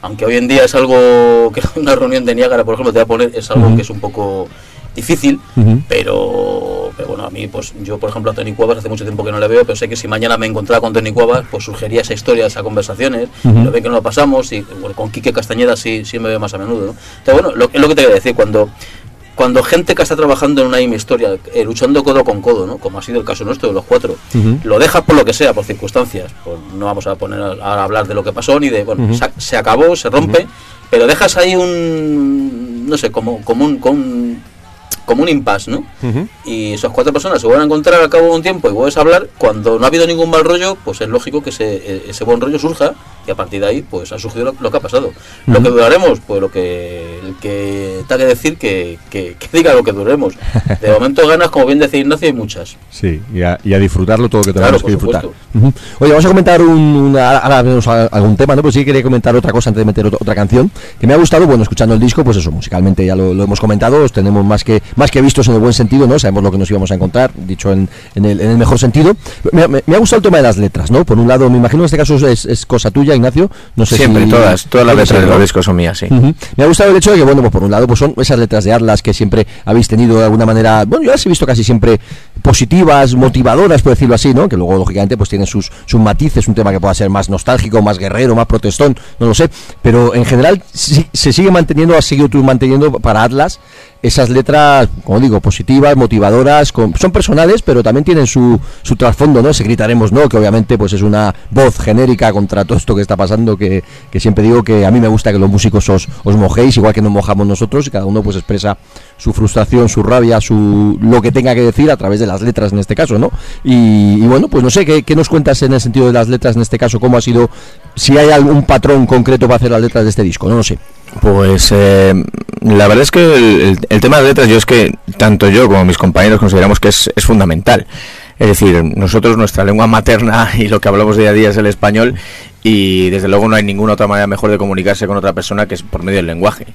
Aunque hoy en día es algo que una reunión de Niágara, por ejemplo, te va a poner, es algo Ujú. que es un poco difícil, Ujú. pero, pero bueno, a mí, pues yo, por ejemplo, a Tony Cuevas hace mucho tiempo que no le veo, pero sé que si mañana me encontrara con Tony Cuevas, pues surgiría esa historia, esas conversaciones, Ujú. lo bien que nos lo pasamos, y bueno, con Quique Castañeda sí, sí me veo más a menudo. ¿no? Entonces, bueno, lo, es lo que te voy a decir, cuando cuando gente que está trabajando en una misma historia, eh, luchando codo con codo, ¿no? como ha sido el caso nuestro de los cuatro, lo dejas por lo que sea, por circunstancias, pues no vamos a poner a, a hablar de lo que pasó ni de, bueno, se, se acabó, se rompe, pero dejas ahí un, no sé, como, como un, como un, como un impasse, ¿no? Y esas cuatro personas se vuelven a encontrar al cabo de un tiempo y vuelves a hablar, cuando no ha habido ningún mal rollo, pues es lógico que ese, eh, ese buen rollo surja y a partir de ahí pues ha surgido lo, lo que ha pasado. Lo que duraremos, pues lo que el que que decir que, que, que diga lo que duremos. De momento ganas, como bien decía Ignacio, hay muchas. Sí, y a, y a disfrutarlo todo lo que tenemos que disfrutar. Oye, vamos a comentar un, una- ahora vemos a- algún tema, ¿no? Pues sí que quería comentar otra cosa antes de meter ot- otra canción que me ha gustado, bueno, escuchando el disco, pues eso, musicalmente ya lo, lo hemos comentado, os tenemos más que más que vistos en el buen sentido, ¿no? Sabemos lo que nos íbamos a encontrar, dicho en, en el, en el mejor sentido. Me, me- me ha gustado el tema de las letras, ¿no? Por un lado, me imagino en este caso es, es cosa tuya, Ignacio. No sé Siempre, si- todas, todas las letras de los discos son mías, sí. Ujú. Me ha gustado el hecho de que, bueno, pues por un lado, pues son esas letras de Atlas que siempre habéis tenido de alguna manera, bueno, yo las he visto casi siempre positivas, motivadoras, por decirlo así, ¿no? Que luego, lógicamente, pues tienen sus, sus matices, un tema que pueda ser más nostálgico, más guerrero, más protestón, no lo sé. Pero en general sí- se sigue manteniendo, has seguido tú manteniendo para Atlas esas letras, como digo, positivas, motivadoras, con- son personales, pero también tienen su, su trasfondo, ¿no? Ese gritaremos, ¿no? Que obviamente pues es una voz genérica contra todo esto que está pasando, que, que siempre digo que a mí me gusta que los músicos os, os mojéis, igual que nos mojamos nosotros, y cada uno pues expresa su frustración, su rabia, su lo que tenga que decir a través de las letras en este caso, ¿no? Y, y bueno, pues no sé, ¿qué, qué nos cuentas en el sentido de las letras en este caso? ¿Cómo ha sido? Si hay algún patrón concreto para hacer las letras de este disco, no lo sé. Pues eh, la verdad es que el, el- el tema de letras, yo es que tanto yo como mis compañeros consideramos que es, es fundamental. Es decir, nosotros nuestra lengua materna y lo que hablamos día a día es el español y desde luego no hay ninguna otra manera mejor de comunicarse con otra persona que es por medio del lenguaje.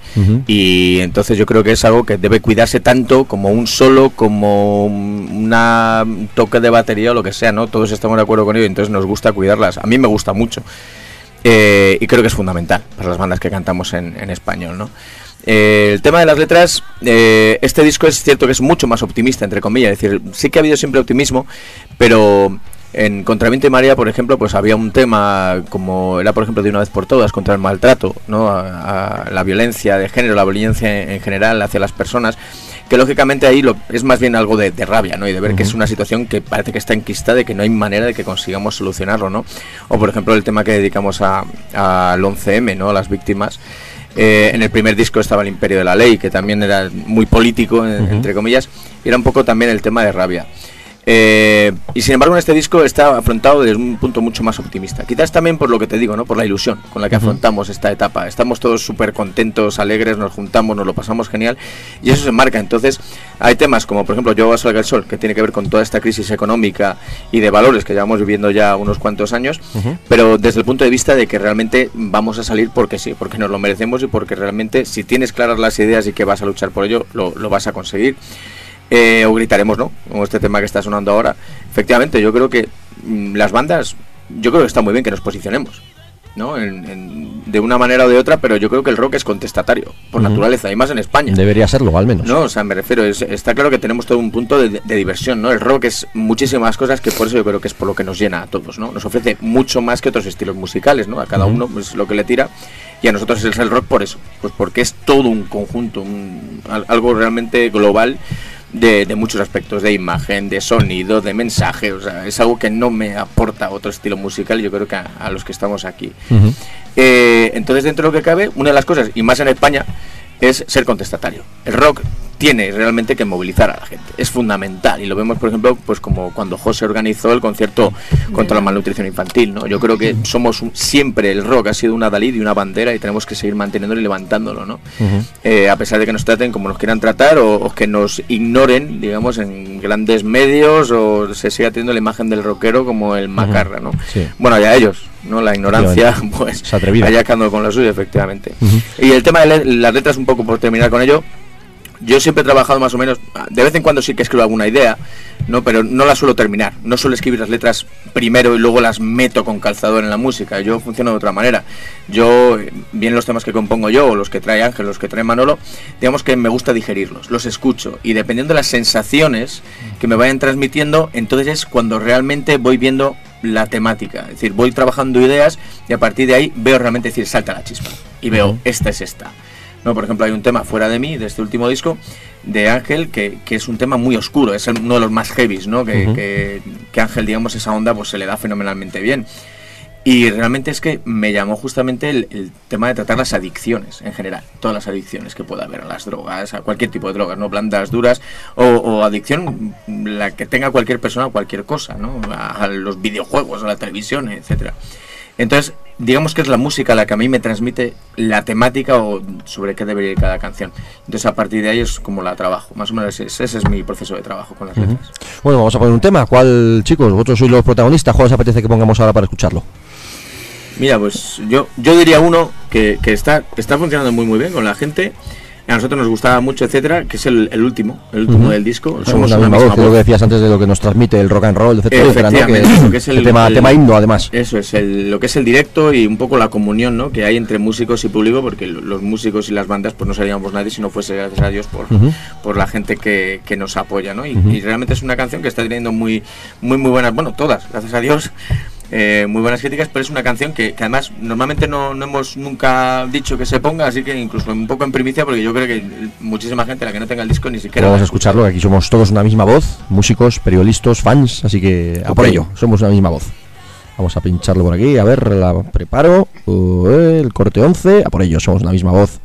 Y entonces yo creo que es algo que debe cuidarse tanto como un solo, como una un toque de batería o lo que sea, ¿no? Todos estamos de acuerdo con ello, entonces nos gusta cuidarlas. A mí me gusta mucho. Eh, y creo que es fundamental para las bandas que cantamos en, en español, ¿no? Eh, el tema de las letras, eh, este disco es cierto que es mucho más optimista, entre comillas, es decir, sí que ha habido siempre optimismo, pero en Contra Viento y María, por ejemplo, pues había un tema como era, por ejemplo, de una vez por todas contra el maltrato, ¿no? La violencia de género, la violencia en, en general hacia las personas, que lógicamente ahí lo, es más bien algo de, de rabia, ¿no? Y de ver que es una situación que parece que está enquistada y que no hay manera de que consigamos solucionarlo, ¿no? O por ejemplo el tema que dedicamos a- al 11M, ¿no? A las víctimas. Eh, en el primer disco estaba el Imperio de la Ley, que también era muy político, en- entre comillas, y era un poco también el tema de rabia. Eh, y sin embargo en este disco está afrontado desde un punto mucho más optimista. Quizás también por lo que te digo, ¿no? Por la ilusión con la que afrontamos esta etapa. Estamos todos súper contentos, alegres, nos juntamos, nos lo pasamos genial y eso se marca. Entonces hay temas como por ejemplo Yo salga el sol, que tiene que ver con toda esta crisis económica y de valores que llevamos viviendo ya unos cuantos años, pero desde el punto de vista de que realmente vamos a salir porque sí, porque nos lo merecemos y porque realmente si tienes claras las ideas y que vas a luchar por ello, lo, lo vas a conseguir. Eh, o gritaremos, ¿no? Como este tema que está sonando ahora. Efectivamente, yo creo que mm, las bandas, yo creo que está muy bien que nos posicionemos, ¿no? En- en- de una manera o de otra, pero yo creo que el rock es contestatario, por naturaleza, y más en España. Debería serlo, al menos. No, o sea, me refiero, es- está claro que tenemos todo un punto de, de diversión, ¿no? El rock es muchísimas cosas que por eso yo creo que es por lo que nos llena a todos, ¿no? Nos ofrece mucho más que otros estilos musicales, ¿no? A cada uno es lo que le tira y a nosotros es el rock por eso, pues porque es todo un conjunto, un- al- algo realmente global de, de muchos aspectos, de imagen, de sonido, de mensaje, o sea, es algo que no me aporta otro estilo musical, yo creo que a, a los que estamos aquí. Eh, entonces, dentro de lo que cabe, una de las cosas, y más en España, es ser contestatario. El rock tiene realmente que movilizar a la gente. Es fundamental. Y lo vemos, por ejemplo, pues como cuando José organizó el concierto contra la malnutrición infantil. ¿no? Yo creo que somos un- siempre el rock ha sido una Dalí y una bandera y tenemos que seguir manteniéndolo y levantándolo. ¿no? Eh, a pesar de que nos traten como nos quieran tratar o, o que nos ignoren, digamos, en grandes medios o se siga teniendo la imagen del rockero como el macarra, ¿no? Sí. Bueno, ya ellos, ¿no? La ignorancia, pues, allá con la suya, efectivamente. Y el tema de las letras, un poco por terminar con ello, yo siempre he trabajado más o menos, de vez en cuando sí que escribo alguna idea, ¿no? pero no la suelo terminar. No suelo escribir las letras primero y luego las meto con calzador en la música. Yo funciono de otra manera. Yo, bien los temas que compongo yo, o los que trae Ángel, los que trae Manolo, digamos que me gusta digerirlos, los escucho. Y dependiendo de las sensaciones que me vayan transmitiendo, entonces es cuando realmente voy viendo la temática. Es decir, voy trabajando ideas y a partir de ahí veo realmente decir, salta la chispa. Y veo, esta es esta. No, por ejemplo, hay un tema fuera de mí, de este último disco, de Ángel, que, que es un tema muy oscuro, es uno de los más heavies, ¿no? Que, Ujú. que, que Ángel, digamos, esa onda pues se le da fenomenalmente bien. Y realmente es que me llamó justamente el, el tema de tratar las adicciones en general, todas las adicciones que pueda haber a las drogas, a cualquier tipo de drogas, no blandas, duras, o, o adicción la que tenga cualquier persona a cualquier cosa, ¿no? A, a los videojuegos, a la televisión, etcétera. Entonces, digamos que es la música la que a mí me transmite la temática o sobre qué debería ir cada canción. Entonces, a partir de ahí es como la trabajo. Más o menos ese, ese es mi proceso de trabajo con las letras. Bueno, vamos a poner un tema. ¿Cuál, chicos? Vosotros sois los protagonistas. ¿Cuál os apetece que pongamos ahora para escucharlo? Mira, pues yo, yo diría uno que, que está, está funcionando muy muy bien con la gente. A nosotros nos gustaba mucho, etcétera, que es el, el último, el último del disco. Somos la misma voz, es lo que decías antes de lo que nos transmite el rock and roll, etcétera, etcétera, ¿no? Que es, lo que es el- tema, el- tema himno, además. Eso es, lo que es el directo y un poco la comunión ¿no? que hay entre músicos y público, porque lo- los músicos y las bandas pues no seríamos nadie si no fuese gracias a Dios por, por la gente que, que nos apoya. ¿no? Y, y realmente es una canción que está teniendo muy, muy, muy buenas, bueno, todas, gracias a Dios, eh, muy buenas críticas, pero es una canción que, que además normalmente no, no hemos nunca dicho que se ponga, así que incluso un poco en primicia, porque yo creo que muchísima gente, la que no tenga el disco, ni siquiera... Vamos a escucharlo, que aquí somos todos una misma voz, músicos, periodistas, fans, así que a por ello, somos una misma voz. Vamos a pincharlo por aquí, a ver, la preparo, el corte 11, a por ello, somos una misma voz.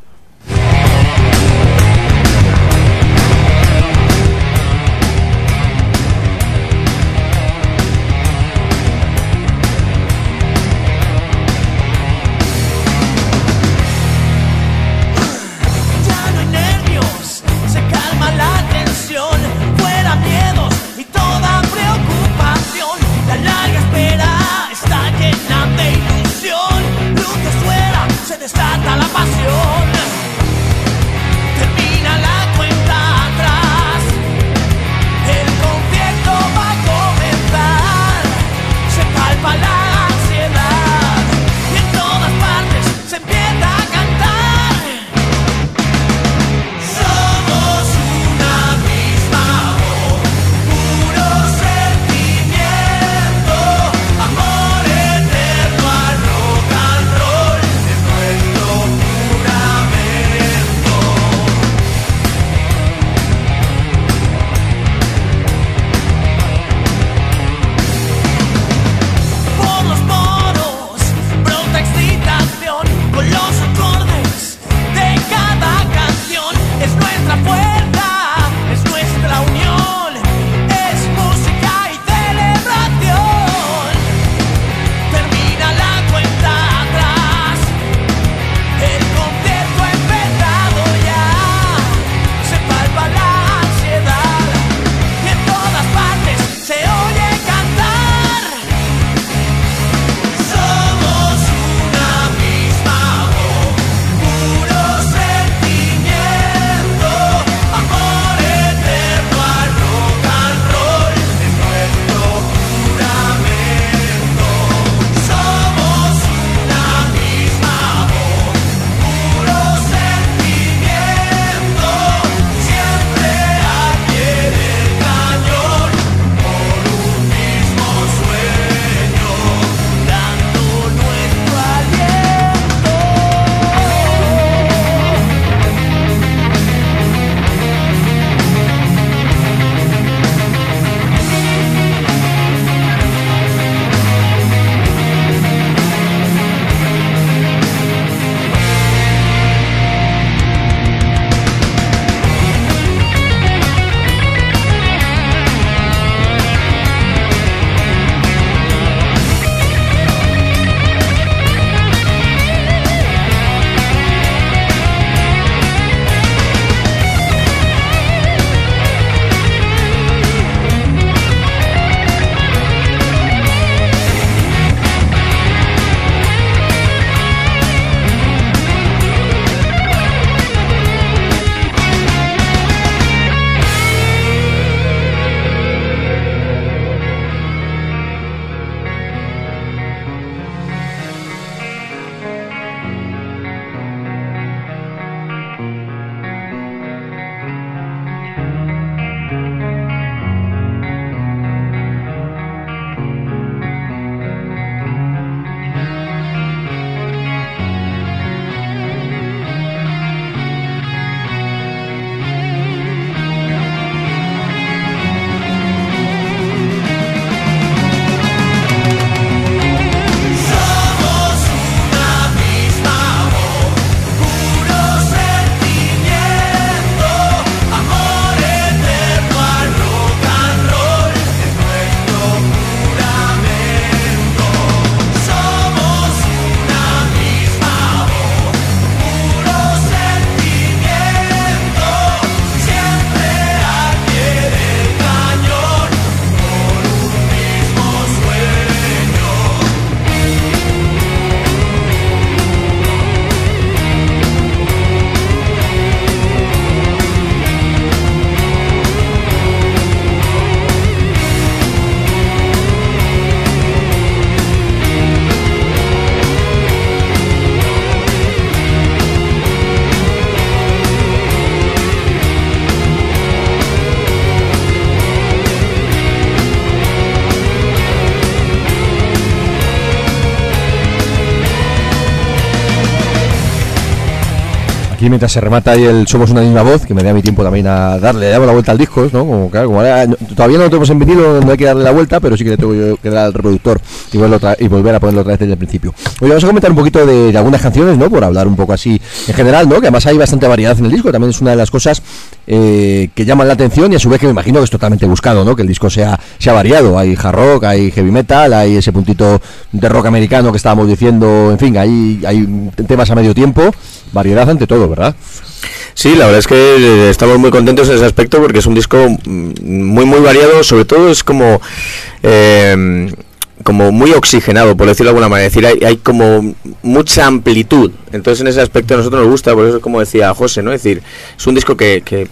Mientras se remata ahí el Somos una misma voz, que me da mi tiempo también a darle, le damos la vuelta al disco, ¿no? Como, claro, como ahora, todavía no lo tenemos en no hay que darle la vuelta, pero sí que le tengo que dar al reproductor y, y volver a ponerlo otra vez desde el principio. Oye, vamos a comentar un poquito de, de algunas canciones, ¿no? Por hablar un poco así en general, ¿no? Que además hay bastante variedad en el disco, también es una de las cosas eh, que llaman la atención y a su vez que me imagino que es totalmente buscado, ¿no? Que el disco sea, sea variado. Hay hard rock, hay heavy metal, hay ese puntito de rock americano que estábamos diciendo, en fin, hay, hay temas a medio tiempo, variedad ante todo, ¿verdad? Sí, la verdad es que eh, estamos muy contentos en ese aspecto porque es un disco mm, muy muy variado, sobre todo es como eh, como muy oxigenado, por decirlo de alguna manera, es decir, hay, hay como mucha amplitud. Entonces en ese aspecto a nosotros nos gusta, por eso como decía José, ¿no? Es decir, es un disco que, que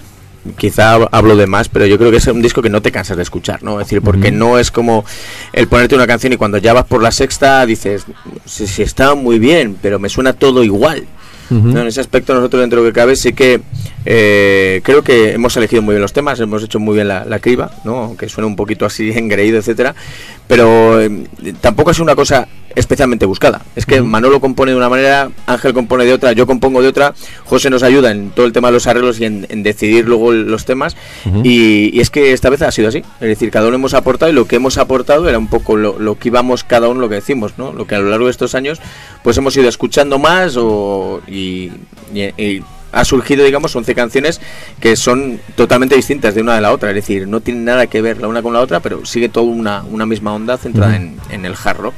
quizá hablo de más, pero yo creo que es un disco que no te cansas de escuchar, ¿no? Es decir, porque no es como el ponerte una canción y cuando ya vas por la sexta dices, si, si está muy bien, pero me suena todo igual. En ese aspecto nosotros dentro de lo que cabe sí que eh, creo que hemos elegido muy bien los temas, hemos hecho muy bien la, la criba, ¿no? aunque suene un poquito así engreído, etcétera, pero eh, tampoco es una cosa especialmente buscada. Es que Manolo compone de una manera, Ángel compone de otra, yo compongo de otra, José nos ayuda en todo el tema de los arreglos y en, en decidir luego los temas, y, y es que esta vez ha sido así. Es decir, cada uno hemos aportado y lo que hemos aportado era un poco lo, lo que íbamos cada uno, lo que decimos, ¿no? Lo que a lo largo de estos años, pues hemos ido escuchando más o, y, y- y ha surgido, digamos, 11 canciones que son totalmente distintas de una de la otra. Es decir, no tienen nada que ver la una con la otra, pero sigue toda una, una misma onda centrada en, en el hard rock.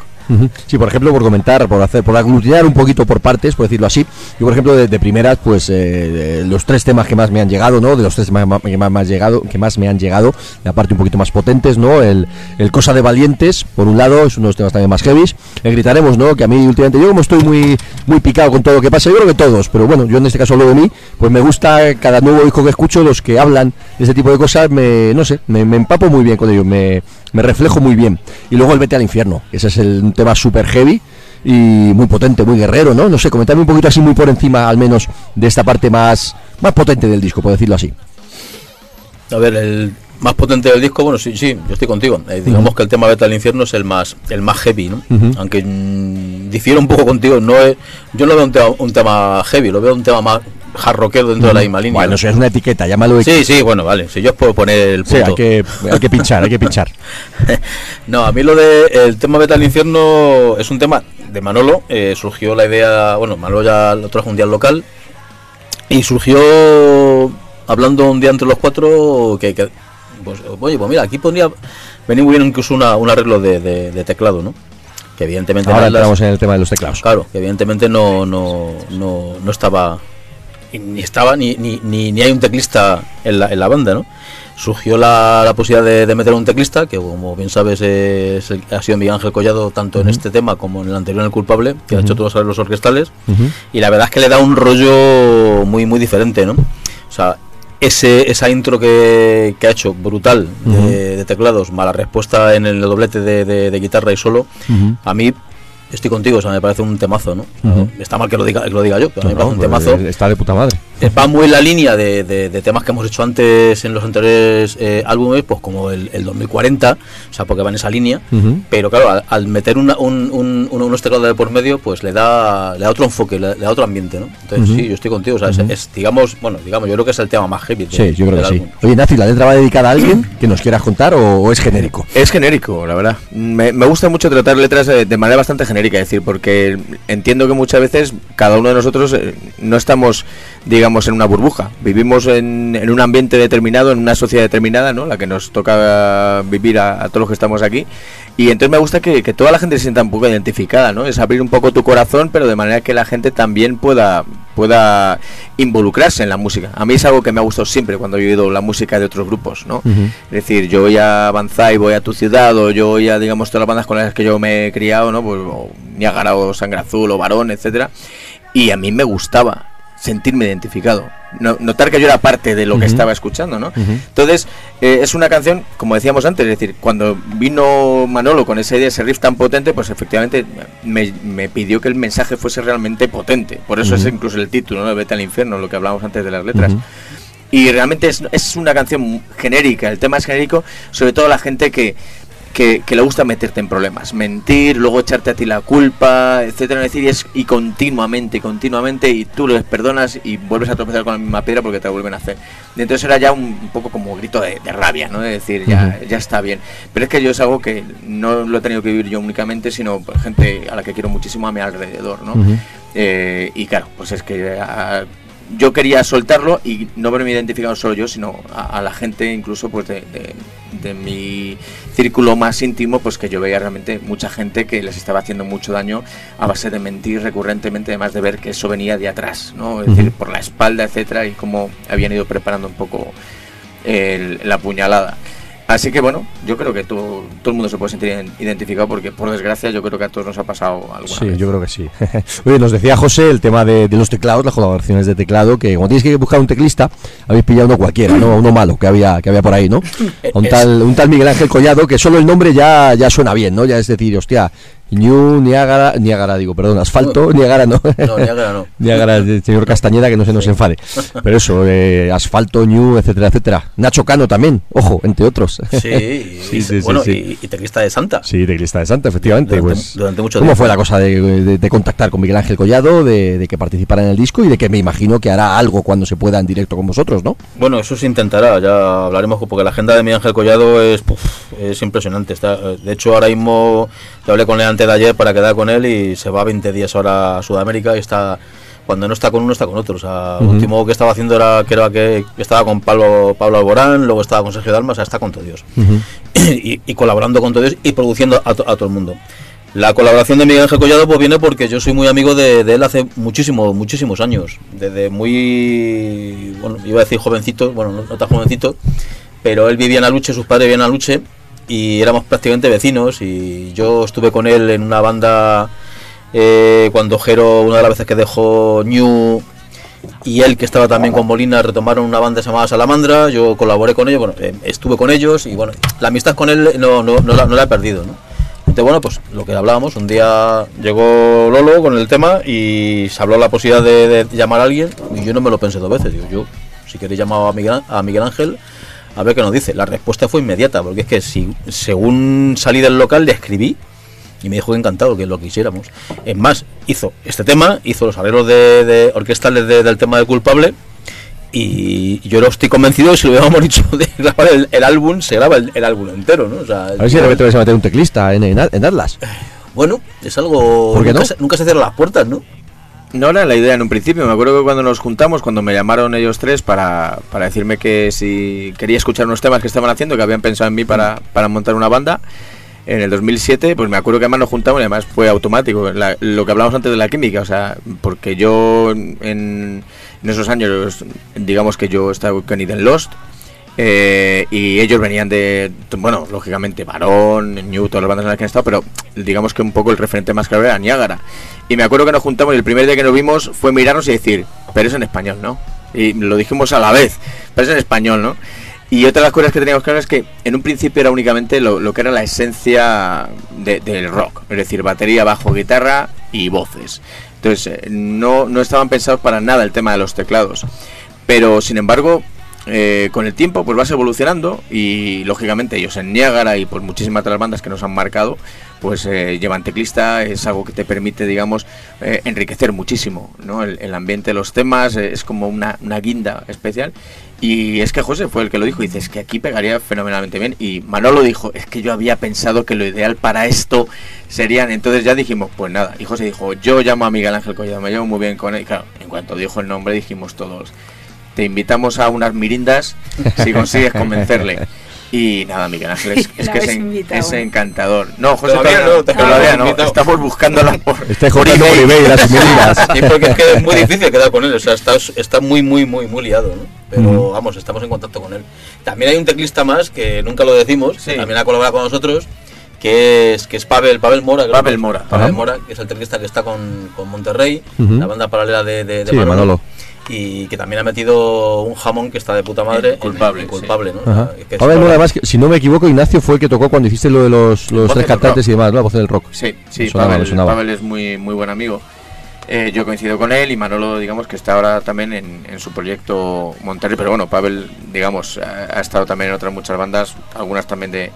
Sí, por ejemplo, por comentar, por hacer, por aglutinar un poquito por partes, por decirlo así. Yo, por ejemplo, de, primeras, pues eh, los tres temas que más me han llegado, ¿no? De los tres temas ma- que más, llegado, que más me han llegado, la parte un poquito más potentes, ¿no? El, el Cosa de Valientes, por un lado, es uno de los temas también más. El Gritaremos, ¿no? Que a mí últimamente, yo como estoy muy, muy picado con todo lo que pasa, yo creo que todos, pero bueno, yo en este caso hablo de mí, pues me gusta cada nuevo disco que escucho, los que hablan de ese tipo de cosas, me, no sé, me, me empapo muy bien con ellos, me, me reflejo muy bien. Y luego el Vete al Infierno, ese es el, un tema súper heavy y muy potente, muy guerrero, ¿no? No sé, comentadme un poquito así muy por encima, al menos, de esta parte más, más potente del disco, por decirlo así. A ver, el más potente del disco, bueno, sí, sí, yo estoy contigo. Eh, digamos que el tema Vete al Infierno es el más el más heavy, ¿no? Aunque mm, difiero un poco contigo, no es, yo no veo un tema, un tema heavy, lo veo un tema más hard rockero dentro de la misma línea. Bueno, ¿no? eso es una etiqueta, llámalo Sí, sí, bueno, vale, si yo os puedo poner el Sí, punto. hay que, hay que pinchar, hay que pinchar. no, a mí lo de el tema Vete al Infierno es un tema de Manolo. eh, surgió la idea, bueno, Manolo ya lo trajo un día al local y surgió hablando un día entre los cuatro que, que, pues, oye, pues mira, aquí podría venir muy bien incluso una- un arreglo de, de- de teclado, ¿no? Que evidentemente Ahora Atlas- entramos en el tema de los teclados. Claro, que evidentemente no, no, no, no estaba, ni estaba, ni, ni, ni, ni hay un teclista en la, en la banda, ¿no? Surgió la, la posibilidad de, de meter un teclista, que como bien sabes es ha sido Miguel Ángel Collado tanto en este tema como en el anterior en El Culpable, que ha hecho todos los orquestales, y la verdad es que le da un rollo muy, muy diferente, ¿no? O sea, ese, esa intro que, que ha hecho, brutal, de, de teclados, mala respuesta en el doblete de, de- guitarra y solo, a mí estoy contigo, o sea, me parece un temazo, ¿no? Está mal que lo diga, que lo diga yo, pero a mí me No, parece un temazo. está de puta madre. Eh, Va muy en la línea de, de- de temas que hemos hecho antes en los anteriores eh, álbumes, pues como el, el 2040, o sea, porque va en esa línea. Ujú. Pero claro, al, al meter una- un, un- un- unos teclados de por medio, pues le da, le da otro enfoque, le, le da otro ambiente, ¿no? Entonces, Ujú. sí, yo estoy contigo, o sea, es- Ujú. es, digamos, bueno, digamos, yo creo que es el tema más heavy. de- Sí, yo creo que sí. álbum. Oye, Nazi, ¿la letra va dedicada a alguien que nos quieras contar o, o es genérico? Es genérico, la verdad. Me, me gusta mucho tratar letras de, de manera bastante genérica, es decir, porque entiendo que muchas veces cada uno de nosotros eh, no estamos, digamos, en una burbuja. Vivimos en, en un ambiente determinado, en una sociedad determinada, ¿no? La que nos toca vivir a, a todos los que estamos aquí. Y entonces me gusta que, que toda la gente se sienta un poco identificada, ¿no? Es abrir un poco tu corazón, pero de manera que la gente también pueda, pueda involucrarse en la música. A mí es algo que me ha gustado siempre cuando he oído la música de otros grupos, ¿no? Ujú. Es decir, yo voy a Banzai, voy a tu ciudad, o yo voy a, digamos, todas las bandas con las que yo me he criado, ¿no? Pues, Niagara, o Sangre Azul, o Varón, etcétera. Y a mí me gustaba sentirme identificado. No- notar que yo era parte de lo que estaba escuchando, ¿no? Entonces, eh, es una canción, como decíamos antes, es decir, cuando vino Manolo con esa idea, ese riff tan potente, pues efectivamente me, me pidió que el mensaje fuese realmente potente. Por eso es incluso el título, ¿no? Vete al infierno, lo que hablábamos antes de las letras. Y realmente es, es una canción genérica, el tema es genérico, sobre todo la gente que, que, que le gusta meterte en problemas, mentir, luego echarte a ti la culpa, etcétera, decir, y, es- y continuamente, continuamente, y tú les perdonas y vuelves a tropezar con la misma piedra porque te la vuelven a hacer. Y entonces era ya un, un poco como grito de, de rabia, ¿no? De decir, ya, ya está bien. Pero es que yo es algo que no lo he tenido que vivir yo únicamente, sino por gente a la que quiero muchísimo a mi alrededor, ¿no? Eh, y claro, pues es que ah, yo quería soltarlo y no verme identificado solo yo, sino a, a la gente incluso pues de, de- de mi círculo más íntimo, pues que yo veía realmente mucha gente que les estaba haciendo mucho daño a base de mentir recurrentemente, además de ver que eso venía de atrás, ¿no? Es decir, por la espalda, etcétera, y cómo habían ido preparando un poco el- la puñalada. Así que bueno, yo creo que todo, todo el mundo se puede sentir ident- identificado porque por desgracia yo creo que a todos nos ha pasado alguna Sí, vez. yo creo que sí. Oye, nos decía José el tema de, de los teclados, las colaboraciones de teclado, que cuando tienes que buscar un teclista, habéis pillado uno cualquiera, ¿no? Uno malo que había, que había por ahí, ¿no? Un tal, un tal Miguel Ángel Collado, que solo el nombre ya, ya suena bien, ¿no? Ya es decir, hostia, Ñu, Niágara, Niágara digo, perdón, asfalto, Niágara no. No, Niágara no. Niágara, señor Castañeda, que no se nos enfade. Pero eso, eh, asfalto, Ñu, etcétera, etcétera. Nacho Cano también, ojo, entre otros. Sí, Sí, sí, bueno, sí. Y, y teclista de Santa. Sí, teclista de Santa, efectivamente. Durante- pues, durante mucho ¿Cómo tiempo. fue la cosa de, de- de contactar con Miguel Ángel Collado, de, de que participara en el disco y de que me imagino que hará algo cuando se pueda en directo con vosotros, ¿no? Bueno, eso se intentará, ya hablaremos, porque la agenda de Miguel Ángel Collado es, puf, es impresionante. Está, de hecho, ahora mismo yo hablé con él antes de ayer para quedar con él y se va 20 días ahora a Sudamérica y está cuando no está con uno está con otro. O sea, lo Ujú. último que estaba haciendo era que era que estaba con Pablo, Pablo Alborán, luego estaba con Sergio Dalma, o sea, está con todos. y, y colaborando con todos y produciendo a, to- a todo el mundo. La colaboración de Miguel Ángel Collado pues viene porque yo soy muy amigo de, de él hace muchísimos, muchísimos años. Desde muy, bueno, iba a decir jovencito, bueno, no, no tan jovencito, pero él vivía en Aluche, sus padres vivían en Aluche y éramos prácticamente vecinos y yo estuve con él en una banda eh, cuando Jero, una de las veces que dejó New y él que estaba también con Molina retomaron una banda llamada Salamandra, yo colaboré con ellos, bueno, eh, estuve con ellos y bueno, la amistad con él no, no, no, la, no la he perdido, ¿no? Entonces bueno, pues lo que hablábamos, un día llegó Lolo con el tema y se habló la posibilidad de, de llamar a alguien y yo no me lo pensé dos veces, digo, yo si queréis llamar a Miguel, a Miguel Ángel a ver qué nos dice. La respuesta fue inmediata, porque es que si según salí del local le escribí y me dijo que encantado que lo quisiéramos. Es más, hizo este tema, hizo los arreglos de, de orquestales de- del tema de culpable. Y yo no estoy convencido si lo hubiéramos dicho de grabar el, el álbum, se graba el, el álbum entero, ¿no? O sea, A ver si de repente vais a meter un teclista en, en, en Atlas. bueno, es algo. ¿Por qué nunca, no? se, nunca se cierran las puertas, ¿no? No era la idea en un principio. Me acuerdo que cuando nos juntamos, cuando me llamaron ellos tres para, para decirme que si quería escuchar unos temas que estaban haciendo, que habían pensado en mí para, para montar una banda, en el 2007, pues me acuerdo que además nos juntamos y además fue automático. La- lo que hablábamos antes de la química, o sea, porque yo en, en esos años, digamos que yo estaba con Eden Lost. Eh, y ellos venían de, bueno, lógicamente, Barón, New, todas las bandas en las que han estado, pero digamos que un poco el referente más claro era Niágara. Y me acuerdo que nos juntamos y el primer día que nos vimos fue mirarnos y decir, pero es en español, ¿no? Y lo dijimos a la vez, pero es en español, ¿no? Y otra de las cosas que teníamos claras es que en un principio era únicamente lo, lo que era la esencia de- del rock, es decir, batería, bajo, guitarra y voces. Entonces, eh, no, no estaban pensados para nada el tema de los teclados. Pero, sin embargo, eh, con el tiempo pues vas evolucionando y lógicamente ellos en Niágara y pues muchísimas otras bandas que nos han marcado pues eh, llevan teclista es algo que te permite digamos eh, enriquecer muchísimo ¿no? el, ambiente de los temas eh, es como una, una guinda especial. Y es que José fue el que lo dijo dice es que aquí pegaría fenomenalmente bien y Manolo dijo es que yo había pensado que lo ideal para esto serían entonces ya dijimos pues nada y José dijo yo llamo a Miguel Ángel Collado me llevo muy bien con él y claro en cuanto dijo el nombre dijimos todos te invitamos a unas mirindas si consigues convencerle. Y nada, Miguel Ángel, es, es que es, en- es encantador. No, José, Todavía todavía, no, te- todavía no. Estamos buscándola por. Este por J. eBay. Las merinas. Sí, porque es que es muy difícil quedar con él, o sea, está, está muy, muy, muy, muy liado, ¿no? Pero vamos, estamos en contacto con él. También hay un teclista más que nunca lo decimos, Sí. que también ha colaborado con nosotros, que es, que es Pavel, Pavel Mora. creo Pavel Mora. Pavel. Mora, que es el teclista que está con, con Monterrey, la banda paralela de, de, de Sí, Manolo. Y que también ha metido un jamón que está de puta madre. Culpable, en culpable, ¿no? Ajá. O sea, que para- además, que, si no me equivoco, Ignacio fue el que tocó cuando hiciste lo de los, los tres cantantes y demás, ¿no? La voz del rock. Sí, sí, sonaba, Pavel, sonaba. Pavel es muy, muy buen amigo. Eh, yo coincido con él y Manolo, digamos que está ahora también en, en su proyecto Monterrey, pero bueno, Pavel, digamos, ha, ha estado también en otras muchas bandas, algunas también de,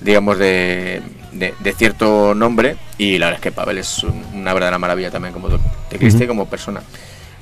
digamos, de, de- de cierto nombre. Y la verdad es que Pavel es un- una verdadera maravilla también como teclista y como persona.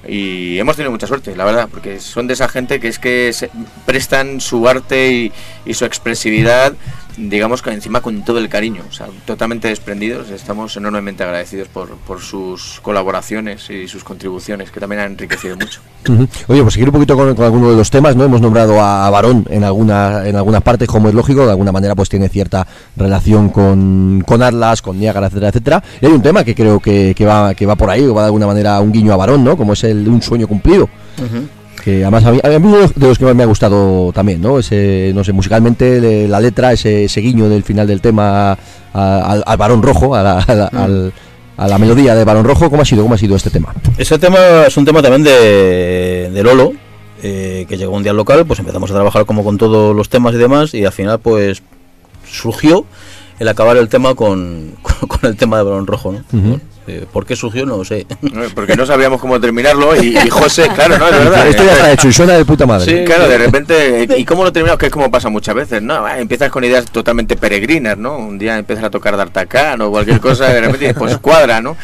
Y hemos tenido mucha suerte, la verdad, porque son de esa gente que es que se prestan su arte y, y su expresividad, digamos que encima con todo el cariño, o sea, totalmente desprendidos. Estamos enormemente agradecidos por, por sus colaboraciones y sus contribuciones, que también han enriquecido mucho. Oye, pues seguir un poquito con, con alguno de los temas, ¿no? Hemos nombrado a Varón en alguna, en algunas partes, como es lógico, de alguna manera pues tiene cierta relación con, con Atlas, con Niagara, etcétera, etcétera. Y hay un tema que creo que, que va, que va por ahí, o va de alguna manera un guiño a Varón, ¿no? Como es el de un sueño cumplido. Que además a mí, a mí uno de los que más me ha gustado también, ¿no? Ese, no sé, musicalmente le- la letra, ese, ese guiño del final del tema a- al, al varón rojo, a la, a la- al- a la melodía de varón rojo, ¿cómo ha sido? ¿Cómo ha sido este tema? Ese tema es un tema también de, de Lolo, eh, que llegó un día al local, pues empezamos a trabajar como con todos los temas y demás, y al final pues surgió el acabar el tema con, con, con el tema de Balón Rojo, ¿no? Eh, ¿Por qué surgió? No lo sé. Porque no sabíamos cómo terminarlo y, y José, claro, no, es verdad. Esto ya está hecho y suena de puta madre. Sí, claro, de repente, ¿y cómo lo terminamos? Que es como pasa muchas veces, ¿no? Ah, Empiezas con ideas totalmente peregrinas, ¿no? Un día empiezas a tocar D'Artacán o cualquier cosa, de repente, pues cuadra, ¿no?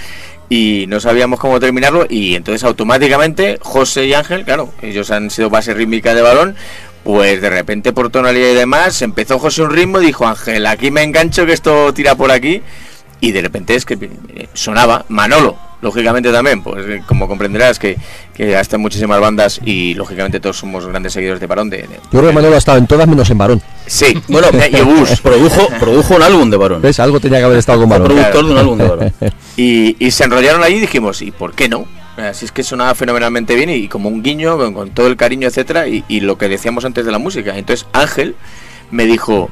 Y no sabíamos cómo terminarlo y entonces automáticamente José y Ángel, claro, ellos han sido base rítmica de balón, pues de repente por tonalidad y demás, empezó José un ritmo y dijo Ángel, aquí me engancho que esto tira por aquí y de repente es que eh, sonaba Manolo, lógicamente también, pues eh, como comprenderás que, que ha estado en muchísimas bandas y lógicamente todos somos grandes seguidores de Varón. De, de- Yo creo que Manolo ha estado en todas menos en varón. Sí, Bueno, y Gus. produjo, produjo un álbum de Varón. ¿Ves? Algo tenía que haber estado con Fue varón. productor de un álbum de Varón. Y, y se enrollaron ahí y dijimos, ¿y por qué no? Así es que sonaba fenomenalmente bien y, como un guiño, con, todo el cariño, etcétera, y lo que decíamos antes de la música. Entonces Ángel me dijo,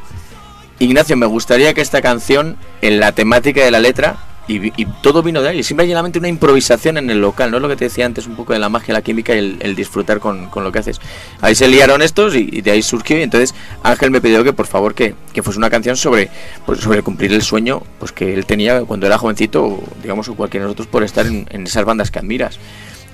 Ignacio, me gustaría que esta canción, en la temática de la letra, y, y todo vino de ahí, simplemente una improvisación en el local, no es lo que te decía antes, un poco de la magia, la química y el, disfrutar con, con lo que haces. Ahí se liaron estos y, y de ahí surgió, y entonces Ángel me pidió que por favor que, que fuese una canción sobre, pues, sobre cumplir el sueño pues que él tenía cuando era jovencito, digamos, o cualquiera de nosotros, por estar en, en esas bandas que admiras.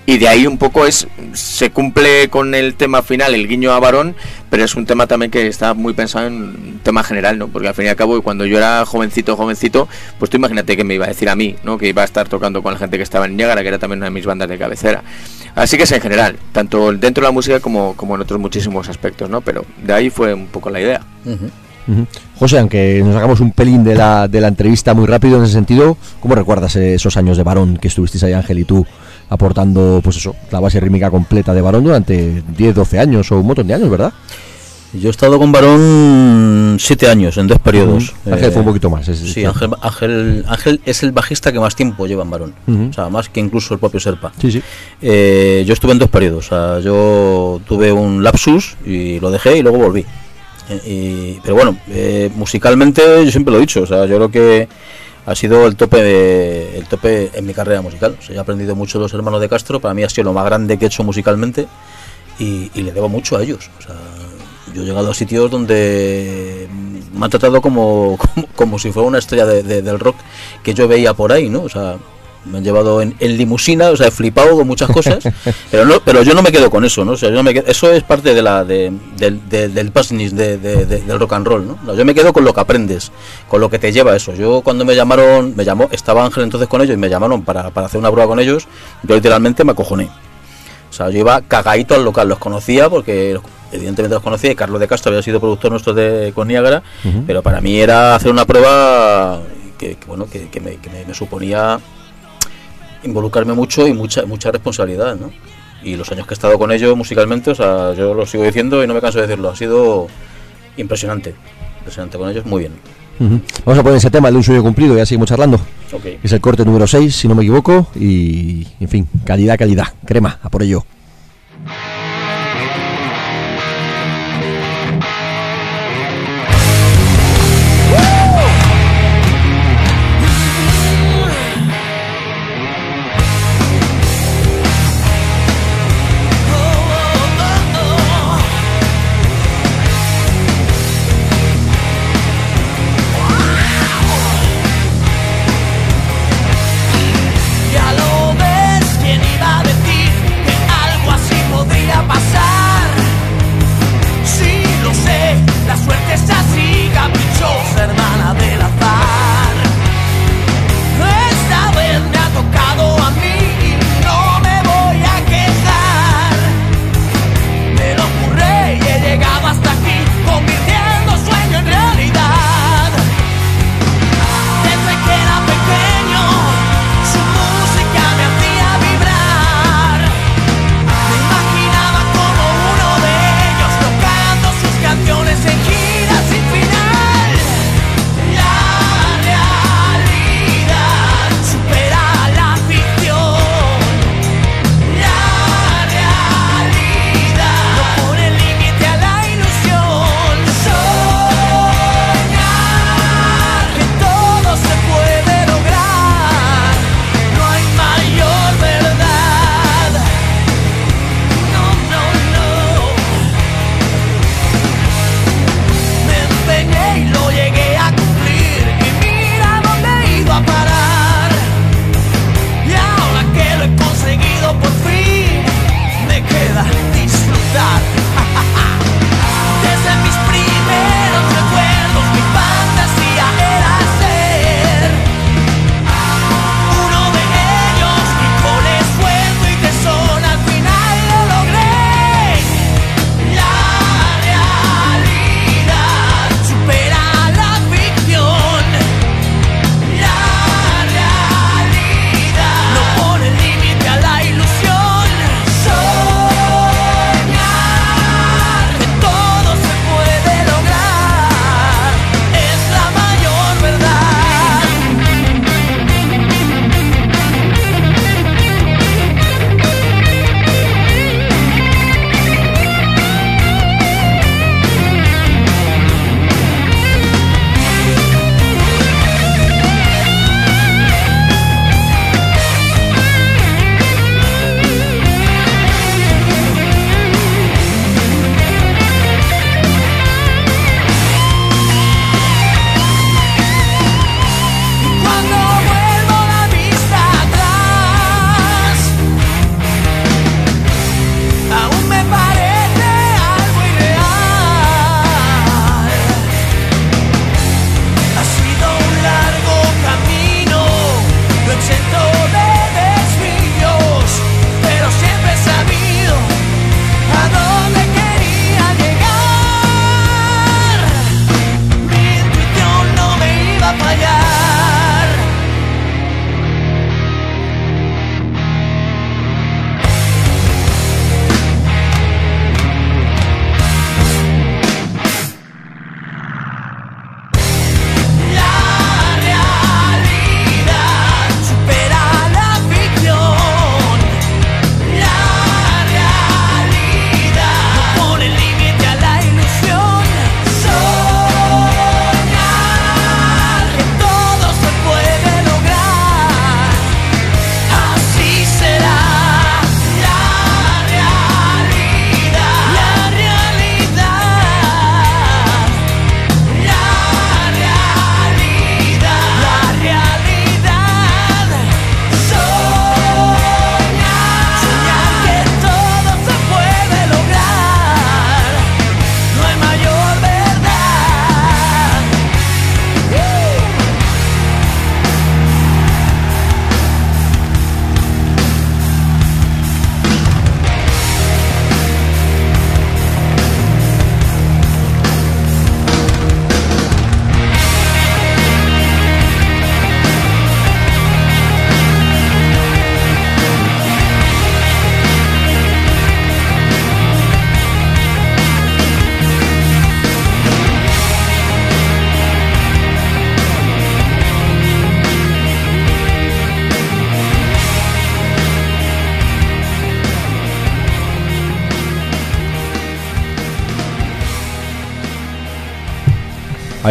Y de ahí un poco es se cumple con el tema final, el guiño a varón, pero es un tema también que está muy pensado en un tema general, ¿no? Porque al fin y al cabo, cuando yo era jovencito, jovencito, pues tú imagínate que me iba a decir a mí, ¿no? Que iba a estar tocando con la gente que estaba en Niágara, que era también una de mis bandas de cabecera. Así que es en general, tanto dentro de la música como, como en otros muchísimos aspectos, ¿no? Pero de ahí fue un poco la idea. José, aunque nos hagamos un pelín de la, de la entrevista muy rápido en ese sentido, ¿cómo recuerdas esos años de varón que estuvisteis ahí, Ángel, y tú, aportando, pues eso, la base rítmica completa de varón durante 10, 12 años o un montón de años, ¿verdad? Yo he estado con Varón siete años, en dos periodos. Ángel Eh, fue un poquito más. Sí. Ángel, Ángel, Ángel es el bajista que más tiempo lleva en Varón. Ujú. O sea, más que incluso el propio Serpa. Sí, sí. Eh, yo estuve en dos periodos. O sea, yo tuve un lapsus y lo dejé y luego volví. Eh, y- pero bueno, eh, musicalmente yo siempre lo he dicho. O sea, yo creo que ha sido el tope de, el tope en mi carrera musical. O sea, he aprendido mucho de los hermanos de Castro. Para mí ha sido lo más grande que he hecho musicalmente y, y le debo mucho a ellos. O sea, yo he llegado a sitios donde me han tratado como, como, como si fuera una estrella de- de- del rock que yo veía por ahí, ¿no? O sea, me han llevado en, en limusina, o sea, he flipado con muchas cosas, pero no, pero yo no me quedo con eso, ¿no? O sea, yo no me quedo- eso es parte de la de, del, del, del business de- de- de- del rock and roll, ¿no? Yo me quedo con lo que aprendes, con lo que te lleva eso. Yo cuando me llamaron, me llamó, estaba Ángel entonces con ellos y me llamaron para, para hacer una prueba con ellos, yo literalmente me acojoné. O sea, yo iba cagadito al local, los conocía porque evidentemente los conocía y Carlos de Castro había sido productor nuestro de con Ujú. pero para mí era hacer una prueba que, que, bueno, que, que me, que me- me suponía involucrarme mucho y mucha mucha responsabilidad, ¿no? Y los años que he estado con ellos musicalmente, o sea, yo lo sigo diciendo y no me canso de decirlo, ha sido impresionante, impresionante con ellos, muy bien. Vamos a poner ese tema, el de un sueño cumplido, ya seguimos charlando. Ok. Es el corte número 6, si no me equivoco, y, en fin, calidad, calidad. Crema, a por ello.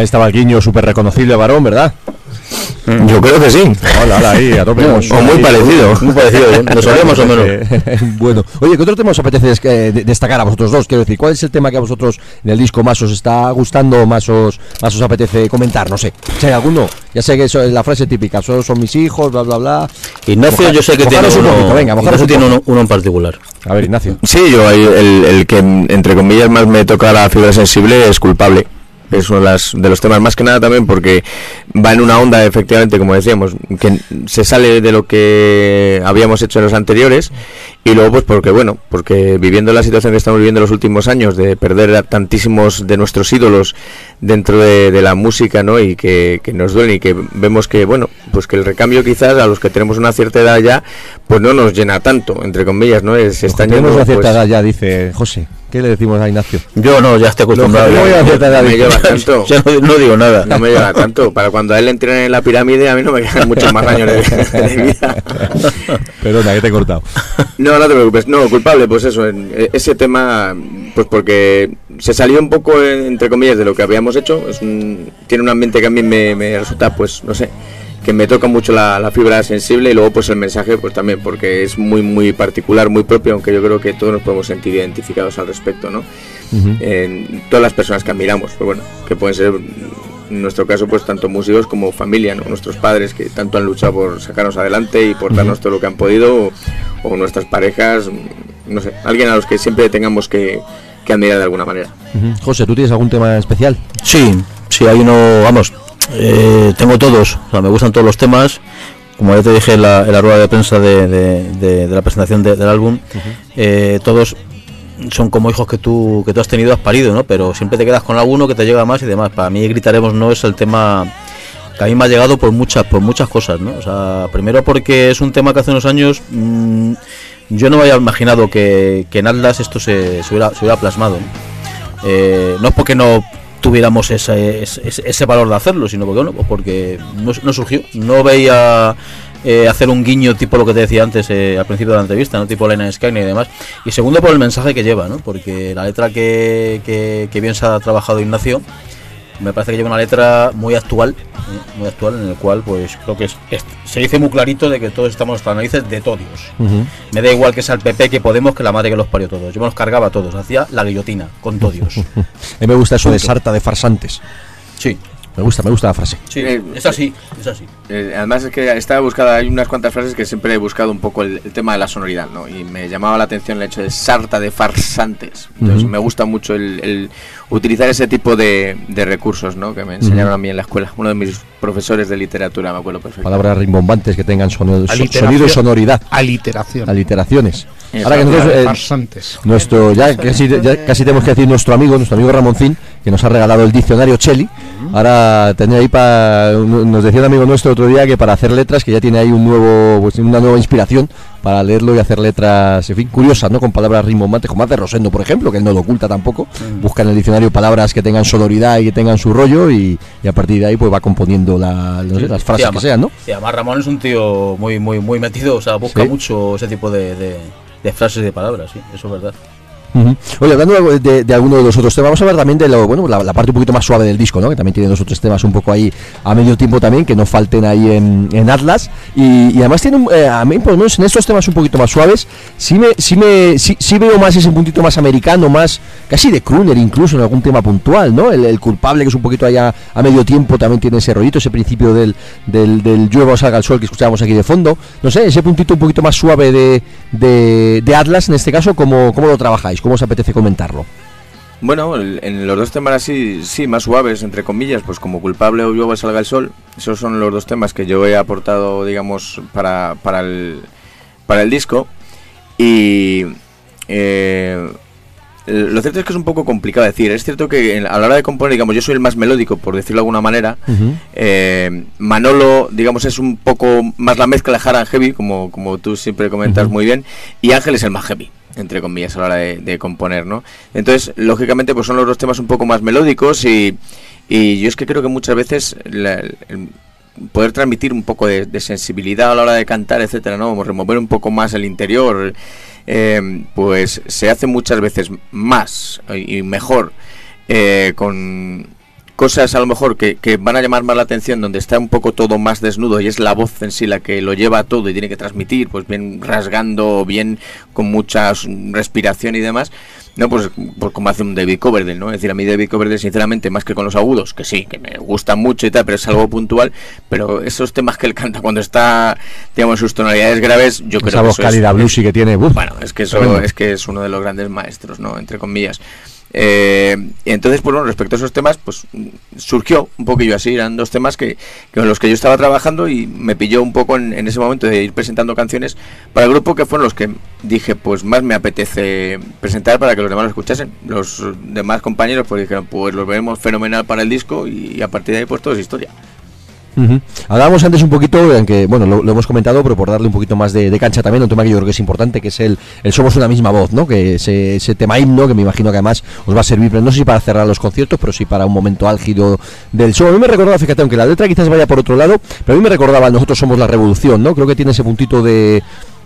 Ahí estaba el guiño súper reconocible, varón, ¿verdad? Yo creo que sí. Hola, hola, ahí, a tope. No, o muy parecido. Muy parecido, ¿eh? Nos sabía más o menos. bueno, oye, ¿qué otro tema os apetece eh, de- destacar a vosotros dos? Quiero decir, ¿cuál es el tema que a vosotros en el disco más os está gustando, más os, más os apetece comentar? No sé. Si hay alguno, ya sé que eso es la frase típica, solo son mis hijos, bla, bla, bla. Ignacio, Moja- yo sé que tiene mojaros un uno, poquito, venga, Ignacio un tiene uno, uno en particular. A ver, Ignacio. Sí, yo el, el que entre comillas más me toca la fibra sensible es culpable. Es uno de, las- de los temas más que nada también porque va en una onda, efectivamente, como decíamos, que se sale de lo que habíamos hecho en los anteriores y luego pues porque, bueno, porque viviendo la situación que estamos viviendo en los últimos años de perder a tantísimos de nuestros ídolos dentro de, de la música, ¿no? Y que, que nos duele y que vemos que, bueno, pues que el recambio quizás a los que tenemos una cierta edad ya, pues no nos llena tanto, entre comillas, ¿no? Es, se están Tenemos yendo, una cierta pues, edad ya, dice José. ¿Qué le decimos a Ignacio? Yo no, ya estoy acostumbrado. Yo voy a ya, cierta edad, no me lleva tanto. no, no digo nada. No me lleva tanto. Para cuando a él le entren en la pirámide, a mí no me quedan muchos más años de, de vida. Perdona, que te he cortado. No, no te preocupes. No, culpable, pues eso. en- e- ese tema, pues porque se salió un poco, en- entre comillas, de lo que habíamos hecho. Es un- tiene un ambiente que a mí me, me resulta, pues, no sé, que me toca mucho la, la fibra sensible y luego, pues, el mensaje, pues también, porque es muy, muy particular, muy propio, aunque yo creo que todos nos podemos sentir identificados al respecto, ¿no? en todas las personas que admiramos, pues bueno, que pueden ser en nuestro caso pues tanto músicos como familia, ¿no? nuestros padres que tanto han luchado por sacarnos adelante y por darnos todo lo que han podido, o, o nuestras parejas, no sé, alguien a los que siempre tengamos que, que admirar de alguna manera. José, ¿tú tienes algún tema especial? Sí, sí, hay uno, vamos, eh, tengo todos, o sea, me gustan todos los temas. Como ya te dije en la, en la rueda de prensa de, de- de- de la presentación de- del álbum, eh, todos son como hijos que tú que tú has tenido, has parido, ¿no? Pero siempre te quedas con alguno que te llega más y demás. Para mí gritaremos no es el tema que a mí me ha llegado por muchas por muchas cosas, ¿no? O sea, primero porque es un tema que hace unos años mm, yo no me había imaginado que, que en Atlas esto se, se hubiera, se hubiera plasmado. ¿no? Eh, no es porque no tuviéramos ese, ese, valor de hacerlo, sino porque, bueno, pues porque no, surgió. No veía eh, hacer un guiño tipo lo que te decía antes eh, al principio de la entrevista, ¿no? tipo Lena Skyne y demás. Y segundo por el mensaje que lleva, ¿no? porque la letra que, que, que bien se ha trabajado Ignacio me parece que lleva una letra muy actual, ¿eh? muy actual en el cual pues creo que es, es- se dice muy clarito de que todos estamos hasta las narices de todos. Me da igual que sea el PP, que Podemos, que la madre que los parió todos. Yo me los cargaba a todos, hacía la guillotina con todos. A mí me gusta eso de sarta de farsantes. Sí, Me gusta, me gusta la frase. sí, Eh, es así, es así. Eh, además es que estaba buscada, hay unas cuantas frases que siempre he buscado un poco el, el tema de la sonoridad, ¿no? Y me llamaba la atención el hecho de sarta de farsantes. Entonces me gusta mucho el, el utilizar ese tipo de, de recursos, ¿no? Que me enseñaron a mí en la escuela. Uno de mis profesores de literatura, me acuerdo perfecto. Palabras rimbombantes que tengan sonido, sonido y sonoridad. Aliteración. Aliteraciones. Ahora que nosotros, eh, Farsantes. nuestro, ya casi, ya casi tenemos que decir nuestro amigo, nuestro amigo Ramoncín, que nos ha regalado el diccionario Cheli. Ahora tenía ahí para, nos decía un amigo nuestro otro día que para hacer letras, que ya tiene ahí un nuevo, pues, una nueva inspiración para leerlo y hacer letras, en fin, curiosas, ¿no? Con palabras rimbombantes, como hace Rosendo, por ejemplo, que él no lo oculta tampoco. Busca en el diccionario palabras que tengan sonoridad y que tengan su rollo y, y a partir de ahí pues va componiendo la- las frases Sí, que sean, ¿no? Y además Ramón es un tío muy muy muy metido, o sea, busca Sí. mucho ese tipo de, de, de frases y de palabras, sí, eso es verdad. Ujú. Oye, hablando de, de alguno de los otros temas, vamos a hablar también de lo, bueno, la, parte un poquito más suave del disco, ¿no? Que también tiene dos otros temas un poco ahí a medio tiempo también, que no falten ahí en, Atlas. Y, además tiene un- eh, a mí, por lo menos en estos temas un poquito más suaves, sí me, sí me, sí, veo más ese puntito más americano, más casi de crooner incluso en algún tema puntual, ¿no? El, culpable que es un poquito allá a medio tiempo también tiene ese rollito, ese principio del, del, del o salga el sol que escuchábamos aquí de fondo. No sé, ese puntito un poquito más suave de, de, de Atlas en este caso, ¿cómo, ¿cómo lo trabajáis? ¿Cómo os apetece comentarlo? Bueno, en los dos temas así, sí, más suaves, entre comillas, pues como culpable o luego salga el sol, esos son los dos temas que yo he aportado, digamos, para, para, el, para el disco. Y eh, lo cierto es que es un poco complicado decir. Es cierto que a la hora de componer, digamos, yo soy el más melódico, por decirlo de alguna manera. Eh, Manolo, digamos, es un poco más la mezcla de hard and heavy, como, como tú siempre comentas muy bien, y Ángel es el más heavy, entre comillas, a la hora de, componer, ¿no? Entonces, lógicamente, pues son los dos temas un poco más melódicos y, y yo es que creo que muchas veces la- poder transmitir un poco de, de sensibilidad a la hora de cantar, etcétera, ¿no? Remover un poco más el interior, eh, pues se hace muchas veces más y mejor eh, con cosas a lo mejor que, que van a llamar más la atención, donde está un poco todo más desnudo y es la voz en sí la que lo lleva todo y tiene que transmitir, pues bien rasgando, bien con mucha respiración y demás. No, pues, pues como hace un David Coverdale, ¿no? Es decir, a mí David Coverdale, sinceramente, más que con los agudos, que sí, que me gustan mucho y tal, pero es algo puntual, pero esos temas que él canta cuando está, digamos, sus tonalidades graves, yo creo Esa que voz eso es- cálida bluesy que tiene. uf, bueno, es que eso es que es uno de los grandes maestros, ¿no? Entre comillas. Eh, y entonces, pues bueno, respecto a esos temas, pues surgió un poquillo así, eran dos temas que, con los que yo estaba trabajando y me pilló un poco en, ese momento de ir presentando canciones para el grupo que fueron los que dije, pues más me apetece presentar para que los demás lo escuchasen. Los demás compañeros pues dijeron, pues los veremos fenomenal para el disco y, a partir de ahí pues todo es historia. Ujú. Hablábamos antes un poquito, en que, bueno, lo, hemos comentado, pero por darle un poquito más de, cancha también, un tema que yo creo que es importante, que es el, el Somos una misma voz, ¿no? Que ese, ese tema himno, que me imagino que además os va a servir, no sé si para cerrar los conciertos, pero sí para un momento álgido del show. A mí me recordaba, fíjate, aunque la letra quizás vaya por otro lado, pero a mí me recordaba, nosotros somos la revolución, ¿no? Creo que tiene ese puntito de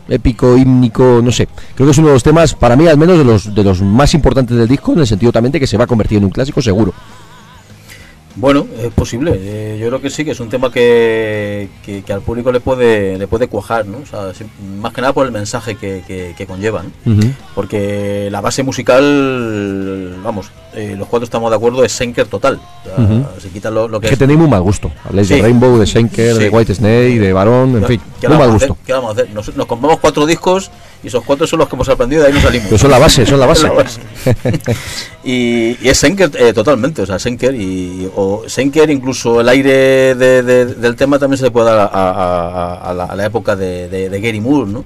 épico, hímnico, no sé. Creo que es uno de los temas, para mí al menos, de los, de los más importantes del disco, en el sentido también de que se va a convertir en un clásico seguro. Bueno, es posible. Eh, yo creo que sí, que es un tema que, que, que al público le puede le puede cuajar, ¿no? O sea, más que nada por el mensaje que, que, que conlleva, ¿no? Ujú. Porque la base musical, vamos, eh, los cuatro estamos de acuerdo, es Senker total. O sea. Se quita lo, lo que Es que tenéis muy mal gusto. Habláis de. Rainbow, de Schenker, Sí. de White Snake, de Barón, en fin, ¿Qué muy mal gusto. ¿Qué vamos a hacer? Nos, nos compramos cuatro discos y esos cuatro son los que hemos aprendido y de ahí nos salimos. Pero son la base, son la base. La base. y, y es Senker eh, totalmente, o sea, Senker y o Senker incluso el aire de- de- del tema también se le puede dar a, a- a- a la, a la época de, Gary Moore, ¿no?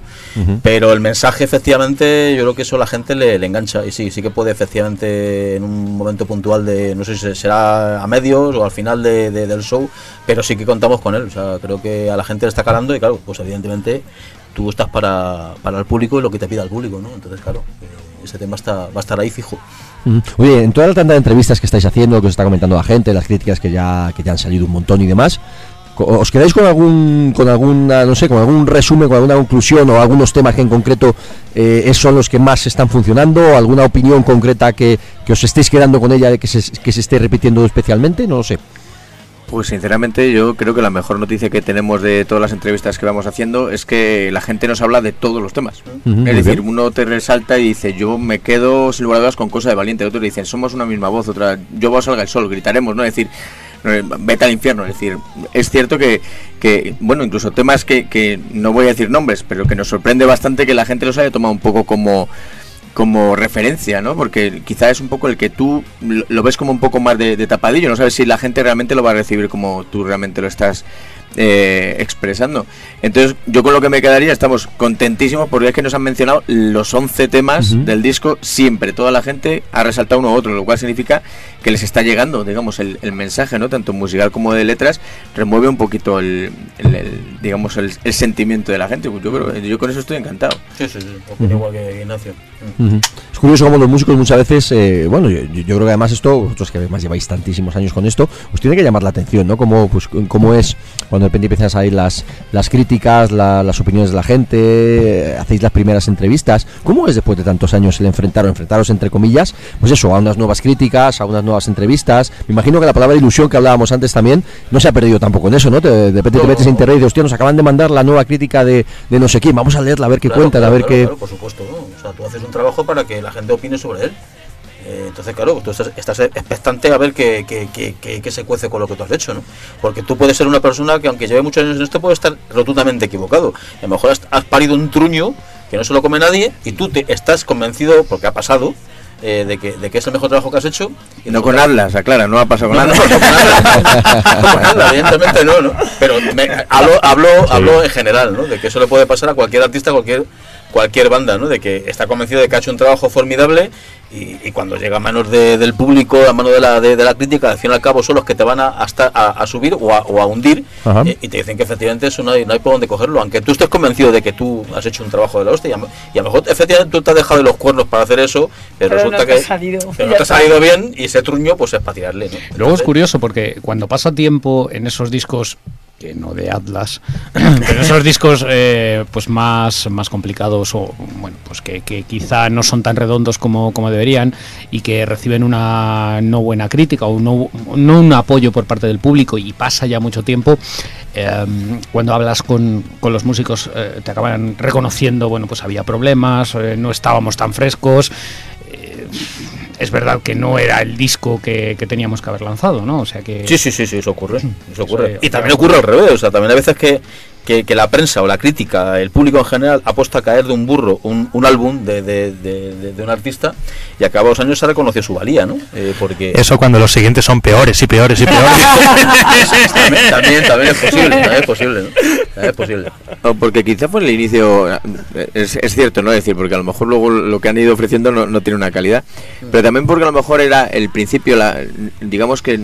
Pero el mensaje efectivamente yo creo que eso a la gente le, le engancha y sí, sí que puede efectivamente en un momento puntual de, no sé si será a medios o al final de- de- del show, pero sí que contamos con él, o sea, creo que a la gente le está calando y claro, pues evidentemente tú estás para, para el público y lo que te pida el público, ¿no? Entonces claro, eh, ese tema está, va a estar ahí fijo. Oye, en toda la tanda de entrevistas que estáis haciendo, que os está comentando la gente, las críticas que ya, que ya han salido un montón y demás, ¿os quedáis con algún, con alguna, no sé, con algún resumen, con alguna conclusión o algunos temas que en concreto eh, son los que más están funcionando? ¿O alguna opinión concreta que, que os estéis quedando con ella, que se, que se esté repitiendo especialmente? No lo sé. Pues sinceramente yo creo que la mejor noticia que tenemos de todas las entrevistas que vamos haciendo es que la gente nos habla de todos los temas. Es decir, bien. uno te resalta y dice, yo me quedo sin lugar a dudas con cosa de valiente. Otros dicen, somos una misma voz, otra, yo voy salga el sol, gritaremos, ¿no? Es decir, eh, vete al infierno. Es decir, es cierto que, que bueno, incluso temas que, que no voy a decir nombres, pero que nos sorprende bastante que la gente los haya tomado un poco como como referencia, ¿no? Porque quizá es un poco el que tú lo ves como un poco más de, de tapadillo, no sabes si la gente realmente lo va a recibir como tú realmente lo estás eh, expresando. Entonces, yo con lo que me quedaría, estamos contentísimos porque es que nos han mencionado los 11 temas Ujú. del disco, siempre, toda la gente ha resaltado uno u otro, lo cual significa que les está llegando, digamos, el, el mensaje, ¿no? Tanto musical como de letras, remueve un poquito el, el- el, digamos, el, el sentimiento de la gente. Yo creo, yo con eso estoy encantado. Sí, sí, sí, opino igual que Ignacio. Ujú. Es curioso como los músicos muchas veces, eh, bueno, yo, yo creo que además esto, vosotros que además lleváis tantísimos años con esto, os tiene que llamar la atención, ¿no? Cómo, pues, cómo es cuando de repente empiezan a salir las, las críticas, la- las opiniones de la gente, eh, hacéis las primeras entrevistas. ¿Cómo es después de tantos años el enfrentar o enfrentaros, entre comillas, pues eso, a unas nuevas críticas, a unas nuevas entrevistas? Me imagino que la palabra ilusión que hablábamos antes también no se ha perdido tampoco en eso, ¿no? Te- de repente te metes en internet y dices, hostia, nos acaban de mandar la nueva crítica de, de no sé quién, vamos a leerla, a ver qué Claro, cuentan, a ver claro, qué... por supuesto, ¿no? O sea, tú haces un trabajo para que la gente opine sobre él. Eh, entonces, claro, tú estás, estás expectante a ver qué, qué, qué- qué- qué se cuece con lo que tú has hecho, ¿no? Porque tú puedes ser una persona que, aunque lleve muchos años en esto, puede estar rotundamente equivocado. A lo mejor has, has parido un truño que no se lo come nadie y tú te estás convencido, porque ha pasado, eh, de, que, de que es el mejor trabajo que has hecho. Y no con Atlas, aclara, no ha pasado con No, no, no, con nada, no, con nada, evidentemente no, ¿no? Pero me, hablo, hablo, hablo en general, ¿no? De que eso le puede pasar a cualquier artista, a cualquier, cualquier banda, ¿no? De que está convencido de que ha hecho un trabajo formidable y, y cuando llega a manos de- del público, a manos de la, de, de la crítica, al fin y al cabo son los que te van a, hasta a, a subir o a, o a hundir eh, y te dicen que efectivamente eso no hay, no hay por dónde cogerlo, aunque tú estés convencido de que tú has hecho un trabajo de la hostia y a, y a lo mejor efectivamente tú te has dejado de los cuernos para hacer eso, pero, Pero resulta no que ha salido. pero no te ha salido bien y ese truño pues es para tirarle, ¿no? Luego es curioso porque cuando pasa tiempo en esos discos que no de Atlas, pero esos discos eh, pues más, más complicados o bueno pues que, que quizá no son tan redondos como, como deberían y que reciben una no buena crítica o no, no un apoyo por parte del público y pasa ya mucho tiempo eh, cuando hablas con, con los músicos eh, te acaban reconociendo bueno pues había problemas eh, no estábamos tan frescos es verdad que no era el disco que, que teníamos que haber lanzado, ¿no? O sea que Sí, sí, sí, sí, eso ocurre. Eso ocurre. Eso, y también ocurre al revés. O sea, también hay veces que, que, que la prensa o la crítica, el público en general, ha puesto a caer de un burro un, un álbum de, de, de, de- de un artista y a cabo de los años se ha reconocido su valía, ¿no? Eh, porque Eso cuando los siguientes son peores y peores y peores. también, también, también es posible, también es posible, ¿no? También es posible. No, porque quizá fue el inicio, es, es cierto, ¿no? Es decir, porque a lo mejor luego lo que han ido ofreciendo no, no tiene una calidad, pero también porque a lo mejor era el principio, la, digamos que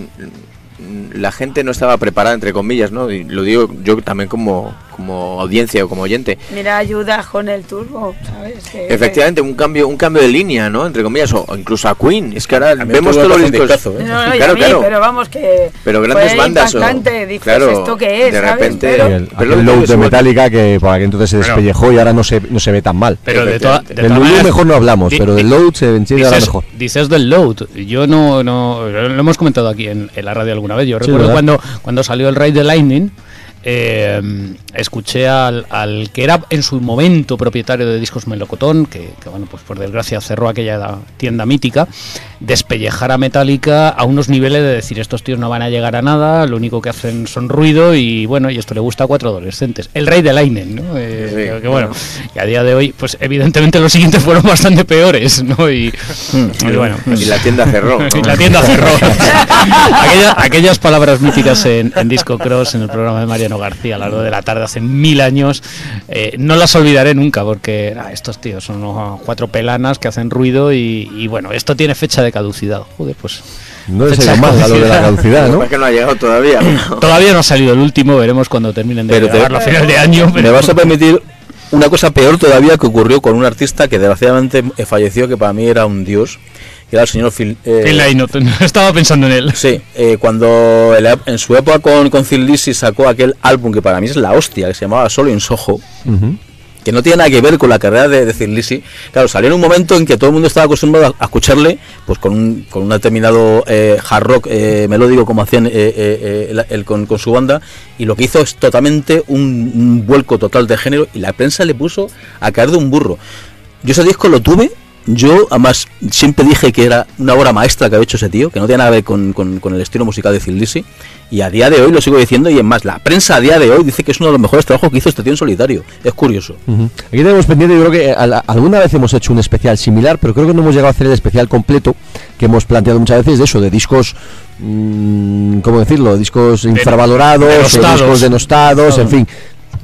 la gente no estaba preparada, entre comillas, ¿no? Y lo digo yo también como, como audiencia o como oyente. Mira, ayuda con el turbo, ¿sabes? Que- Efectivamente, un cambio, un cambio de línea, ¿no? Entre comillas, o, o incluso a Queen. Es que ahora vemos todos los discos. discazo, ¿eh? No, no, y Claro, a mí, claro. pero vamos que Pero grandes fue bandas, o- impactante, dices, claro, ¿esto qué es? de ¿sabes? repente- Pero- el, Pero que load de. Metallica que por aquel entonces se Bueno. despellejó y ahora no se, no se ve tan mal. Pero de, toda- de Del Lulu mejor no hablamos, di- pero del load se entiende ahora mejor. dices del load. Yo no, no lo hemos comentado aquí en, en la radio alguna vez. Yo Sí, recuerdo ¿verdad? cuando, cuando salió el Raid de Lightning. eh, escuché al, al que era en su momento propietario de discos Melocotón, que, que, bueno, pues por desgracia cerró aquella tienda mítica, despellejar a Metallica a unos niveles de decir estos tíos no van a llegar a nada, lo único que hacen son ruido y bueno, y esto le gusta a cuatro adolescentes. El rey de Lightning, ¿no? Eh, Sí, que, que bueno, que a día de hoy, pues evidentemente los siguientes fueron bastante peores, ¿no? Y, y bueno, pues- Y la tienda cerró. ¿no? y la tienda cerró. Aquella- aquellas palabras míticas en, en Disco Cross, en el programa de Mariano García, a las 2 de la tarde, hace mil años, eh, no las olvidaré nunca, porque ah, estos tíos son unos cuatro pelanas que hacen ruido y, y, bueno, esto tiene fecha de caducidad. Joder, pues No ido mal a lo de la caducidad, ¿no? que pasa es que no ha llegado todavía. todavía no ha salido el último, veremos cuando terminen de Pero te- grabarlo a final de año. Me vas a permitir una cosa peor todavía que ocurrió con un artista que desgraciadamente falleció, que para mí era un dios, que era el señor Phil. eh, Phil Lynott, estaba pensando en él. Sí, eh, cuando en, la- en su época con, con Thin Lizzy sacó aquel álbum que para mí es la hostia, que se llamaba Solo en Soho, Ujú. que no tiene nada que ver con la carrera de, de Lizzy. Claro, salió en un momento en que todo el mundo estaba acostumbrado a, a escucharle pues con un, con un determinado eh, hard rock eh, melódico como hacían eh, eh, eh, la- él con, con su banda, y lo que hizo es totalmente un, un vuelco total de género y la prensa le puso a caer de un burro. Yo ese disco lo tuve. Yo, además, siempre dije que era una obra maestra que había hecho ese tío, que no tiene nada que ver con, con- con el estilo musical de Lizzy. Y a día de hoy lo sigo diciendo, y es más, la prensa a día de hoy dice que es uno de los mejores trabajos que hizo este tío en solitario. Es curioso. Ujú. Aquí tenemos pendiente, yo creo que a la- alguna vez hemos hecho un especial similar, pero creo que no hemos llegado a hacer el especial completo que hemos planteado muchas veces de eso, de discos, mm, ¿cómo decirlo? Discos infravalorados, o discos denostados, en fin.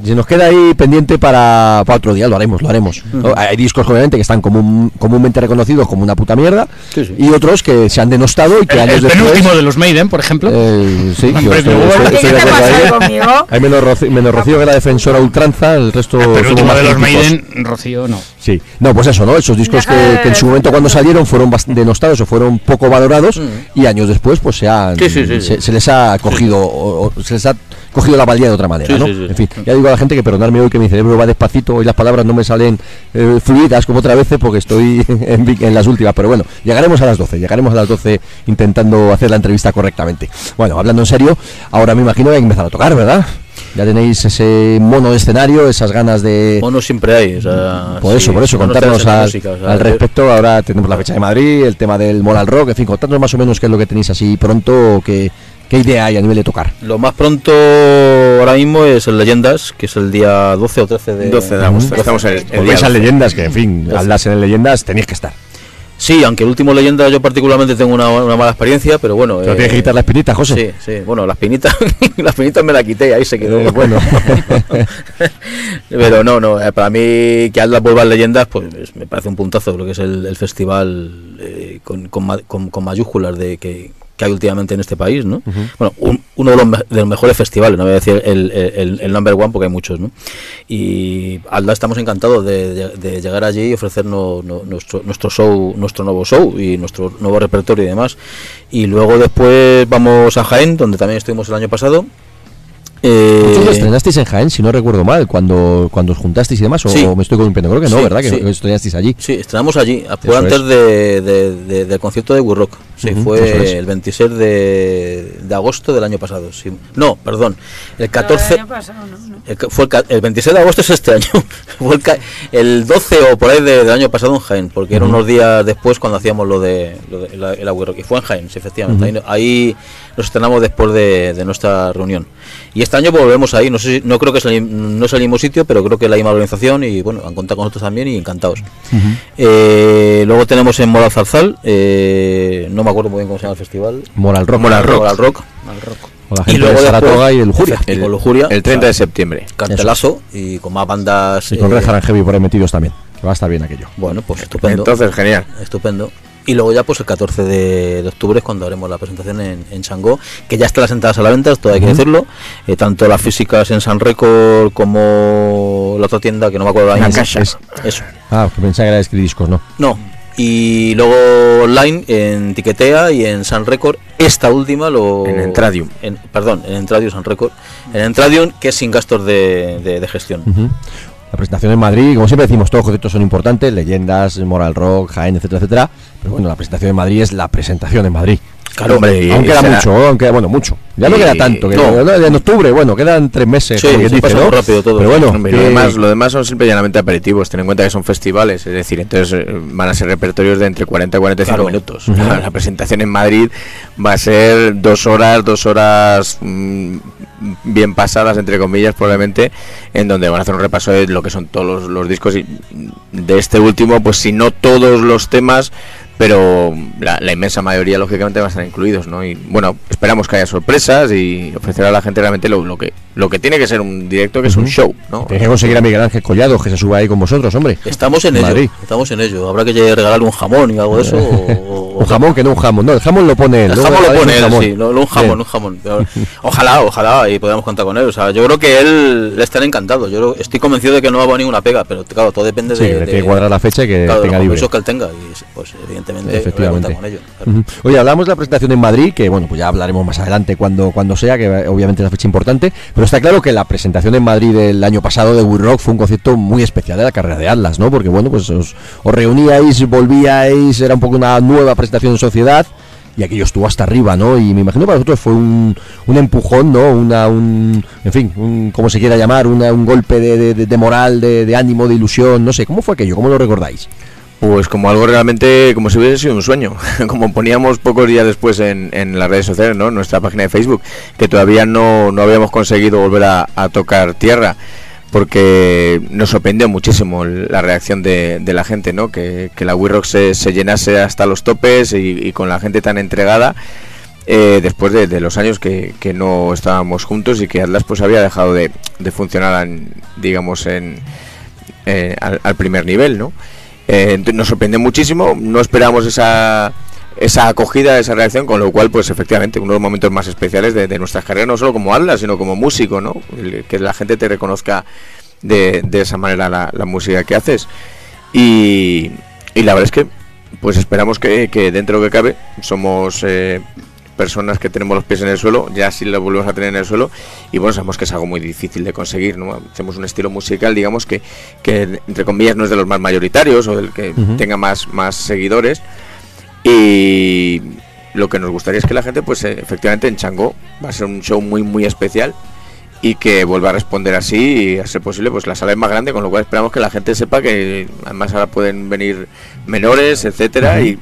Se nos queda ahí pendiente para, para otro día, lo haremos, lo haremos. Hay discos obviamente que están común- comúnmente reconocidos como una puta mierda Sí, sí. y otros que se han denostado y que El, años el después... penúltimo de los Maiden, por ejemplo. Eh, sí, yo estoy, estoy- de. Hay menos, Rocío, menos Rocío que la defensora ultranza, el resto el penúltimo más de los críticos. Maiden, Rocío, no. Sí, no, pues eso, ¿no? Esos discos que, que en su momento cuando salieron fueron bastante denostados o fueron poco valorados y años después pues se han Sí, sí, sí, se, sí. se les ha cogido o, o se les ha cogido la valía de otra manera, Sí, ¿no? sí, en fin, ya digo a la gente que perdonarme hoy que mi cerebro va despacito, hoy las palabras no me salen eh, fluidas como otra vez porque estoy en, en las últimas, pero bueno, llegaremos a las 12, llegaremos a las 12 intentando hacer la entrevista correctamente. Bueno, hablando en serio, ahora me imagino que hay que empezar a tocar, ¿verdad? Ya tenéis ese mono de escenario, esas ganas de... Mono siempre hay. O sea, Por eso, sí, por eso, contarnos al, música, o sea, al respecto. Ahora tenemos la fecha de Madrid, el tema del Moral Rock, en fin, contarnos más o menos qué es lo que tenéis así pronto, qué, qué idea hay a nivel de tocar. Lo más pronto ahora mismo es el Leyendas, que es el día 12 o 13 de... 12 de agosto. Estamos en el, el Porque día esas 12. leyendas que, en fin, Doce. hablas en el leyendas, tenéis que estar. Sí, aunque el último Leyenda yo particularmente tengo una, una mala experiencia, pero bueno... Pero eh, tienes que quitar la espinita, José. Sí, sí, bueno, las pinitas, las pinitas me las quité y ahí se quedó. Eh, bueno. Pero no, no, eh, para mí que Atlas vuelva a leyendas, pues es- me parece un puntazo lo que es el, el festival eh, con, con, con- con mayúsculas de que, que hay últimamente en este país, ¿no? Bueno, un- uno de los, me- de los mejores festivales, no voy a decir el, el- el number one porque hay muchos, ¿no? Y Atlas estamos encantados de, de- de llegar allí y ofrecernos no- nuestro, nuestro show, nuestro nuevo show y nuestro nuevo repertorio y demás. Y luego después vamos a Jaén, donde también estuvimos el año pasado Eh, estrenasteis en Jaén, si no recuerdo mal, cuando, cuando os juntasteis y demás, o Sí. me estoy columpiando, creo que no, Sí, ¿verdad? Que sí. que estrenasteis allí. Sí, estrenamos allí. Fue antes es. de, de- de- del concierto de We Rock. Sí, fue es. el 26 de, de agosto del año pasado. sí. No, perdón. El No, 14. el año pasado, no, no. El, que- fue el, ca- el 26 de agosto es este año. fue el, ca- el 12 o por ahí de- del año pasado en Jaén, porque eran unos días después cuando hacíamos lo de, lo de la- el Agüero. Y fue en Jaén, sí, efectivamente. ahí, ahí nos estrenamos después de, de nuestra reunión. Y este año volvemos ahí. No sé, si- no creo que es el, no es el mismo sitio, pero creo que es la misma organización y bueno, han contado con nosotros también y encantados. Eh, luego tenemos en Moral Zarzal, eh, no me acuerdo muy bien cómo se llama el festival. Moral Rock. Moral Rock. Moral Rock. Con la Y gente luego de Saratoga después- y de Lujuria. Efecti- con Lujuria. El 30 de septiembre. Cartelazo y con más bandas. Y con eh, Red Haran Heavy por ahí metidos también. Que va a estar bien aquello. Bueno, pues estupendo. Entonces, genial. Estupendo. Y luego ya pues el 14 de, de octubre es cuando haremos la presentación en, en Changó, que ya están las entradas a la venta, esto hay que decirlo. Eh, tanto las físicas en San Record como la otra tienda que no me acuerdo la La. Caixa. Es- Eso. Ah, que pensaba que era de Discos, ¿no? No. Y luego online en Tiquetea y en San Record. Esta última lo. En Entradium. en- perdón, en Entradium San Record. En Entradium, que es sin gastos de, de- de gestión. La presentación en Madrid, como siempre decimos, todos los conceptos son importantes, leyendas, Moral Rock, Jaén, etcétera, etcétera. Pero bueno, la presentación en Madrid es la presentación en Madrid. Claro, hombre, queda será- mucho, aún queda, bueno, mucho. Ya no queda tanto, que no. en octubre, bueno, quedan tres meses, Sí, como se dice, ¿no? rápido todo. Pero bueno, lo, demás, lo demás son simple y llanamente aperitivos. Ten en cuenta que son festivales, es decir, entonces eh, van a ser repertorios de entre 40 y 45 Claro. minutos. la, la presentación en Madrid va a ser dos horas, dos horas mm, bien pasadas, entre comillas, probablemente, en donde van a hacer un repaso de lo que son todos los, discos y de este último, pues si no todos los temas, pero la, la inmensa mayoría lógicamente van a estar incluidos, ¿no? Y bueno, esperamos que haya sorpresas y ofrecer a la gente realmente lo, lo que lo que tiene que ser un directo, que es un show, ¿no? Tienes que conseguir a Miguel Ángel Collado que se suba ahí con vosotros, hombre. Estamos en Madrid. ello. Estamos en ello. Habrá que regalarle un jamón y algo de eso. o- Un jamón que no un jamón, no, el jamón lo pone él. El jamón lo pone un él, jamón. sí, no, no un jamón, Bien. un jamón. Ojalá, ojalá, y podamos contar con él. O sea, yo creo que él le estará encantado. Yo estoy convencido de que no va a poner ninguna pega, pero claro, todo depende Sí, de, le de- tiene que cuadrar la fecha y que claro, de tenga los libre. que él tenga. Y pues evidentemente Efectivamente. contar con ello. claro. Oye, hablamos de la presentación en Madrid, que bueno, pues ya hablaremos más adelante cuando, cuando sea, que obviamente es la fecha importante, pero está claro que la presentación en Madrid del año pasado de We Rock fue un concepto muy especial de la carrera de Atlas, ¿no? Porque bueno, pues os, os reuníais, volvíais, era un poco una nueva presentación en sociedad y aquello estuvo hasta arriba, ¿no? Y me imagino para vosotros fue un, un empujón, ¿no? Una, un, en fin, un, como se quiera llamar, una- un golpe de- de- de moral, de, de ánimo, de ilusión, no sé, ¿cómo fue aquello? ¿Cómo lo recordáis? Pues como algo realmente, como si hubiese sido un sueño, como poníamos pocos días después en, en las redes sociales, ¿no? Nuestra página de Facebook, que todavía no, no habíamos conseguido volver a, tocar tierra, porque nos sorprendió muchísimo la reacción de, la gente, ¿no? Que, la We Rock se, se llenase hasta los topes y, con la gente tan entregada. eh, después de, los años que, no estábamos juntos y que Atlas pues había dejado de, de funcionar en, digamos en eh, al, al primer nivel no Eh, nos sorprendió muchísimo no esperábamos esa esa acogida esa reacción con lo cual pues efectivamente uno de los momentos más especiales de, de nuestras carreras no solo como Atlas sino como músico no que la gente te reconozca de, de esa manera la, música que haces. Y, y la verdad es que pues esperamos que, que dentro de lo que cabe somos eh, personas que tenemos los pies en el suelo, ya si lo volvemos a tener en el suelo, y bueno, sabemos que es algo muy difícil de conseguir, ¿no? Hacemos un estilo musical, digamos, que, que entre comillas no es de los más mayoritarios o del que tenga más, más seguidores, y lo que nos gustaría es que la gente, pues eh, efectivamente en Chango va a ser un show muy, muy especial, y que vuelva a responder así y a ser posible pues la sala es más grande con lo cual esperamos que la gente sepa que además ahora pueden venir menores etcétera y,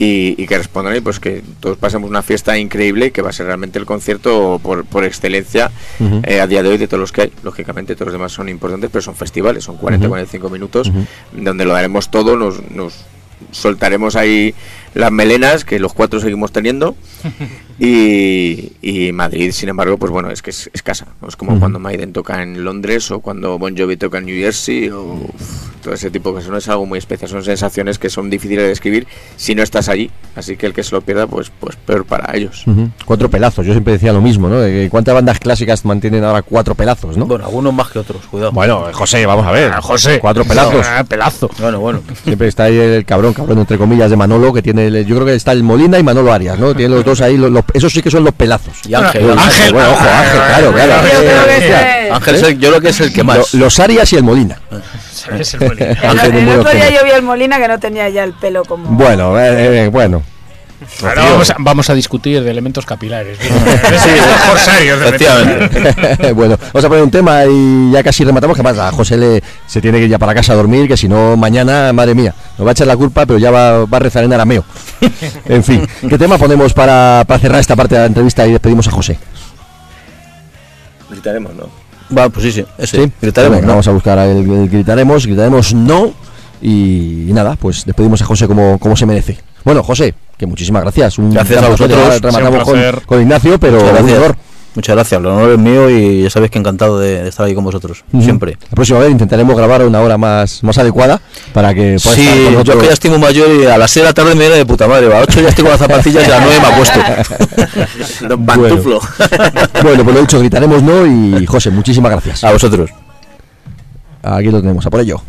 y, y que respondan y pues que todos pasemos una fiesta increíble que va a ser realmente el concierto por, por excelencia eh, a día de hoy de todos los que hay. Lógicamente todos los demás son importantes pero son festivales son 40 Ujú. 45 minutos donde lo daremos todo nos, nos soltaremos ahí las melenas que los cuatro seguimos teniendo y, y Madrid sin embargo pues bueno es que es, es casa no es como Ujú. cuando Maiden toca en Londres o cuando Bon Jovi toca en New Jersey o uf, todo ese tipo de cosas no es algo muy especial, son sensaciones que son difíciles de describir si no estás allí, así que el que se lo pierda, pues, pues peor para ellos. Ujú. Cuatro pelazos, yo siempre decía lo mismo, ¿no? Que ¿Cuántas bandas clásicas mantienen ahora cuatro pelazos, no? Bueno, algunos más que otros, cuidado. Bueno, José, vamos a ver. José. Cuatro pelazos. Ah, pelazo. Bueno, bueno. Siempre está ahí el cabrón, cabrón, entre comillas, de Manolo, que tiene, el- yo creo que está el Molina y Manolo Arias, ¿no? Tienen los dos ahí, los, los- esos sí que son los pelazos. Y Ángel. Bueno, Ángel. bueno, ojo, Ángel, claro, claro. Yo creo que Eh, ese- Ángel es el- yo creo que es el que más. lo- los Arias y el Molina. Es el Molina. El, otro día yo vi al Molina que no tenía ya el pelo como. Bueno, eh, eh, bueno. Ahora vamos a, vamos a discutir de elementos capilares. Sí, efectivamente. bueno, vamos a poner un tema y ya casi rematamos. Que más a José le, se tiene que ir ya para casa a dormir, que si no, mañana, madre mía, nos va a echar la culpa, pero ya va, va a rezar en arameo. En fin, ¿qué tema ponemos para, para cerrar esta parte de la entrevista y despedimos a José? Gritaremos, ¿no? Va, pues sí, sí. Ese. Sí, Gritaremos, Venga, ¿no? Vamos a buscar el, el gritaremos, gritaremos no. Y, y nada, pues despedimos a José como, como se merece. Bueno, José, que muchísimas gracias. Un Gracias a vosotros. Rematamos con, con Ignacio, pero un gracias. honor. Muchas gracias. El honor es mío y ya sabéis que encantado de, de estar ahí con vosotros. Siempre. La próxima vez intentaremos grabar a una hora más, más adecuada para que pueda Sí, estar con yo que ya estoy muy mayor y a las 6 de la tarde me viene de puta madre. A las 8 ya estoy con las zapatillas y a las 9 me acuesto. Los pantuflos. Bueno, pues lo dicho, gritaremos no y José, muchísimas gracias. A vosotros. Aquí lo tenemos, a por ello.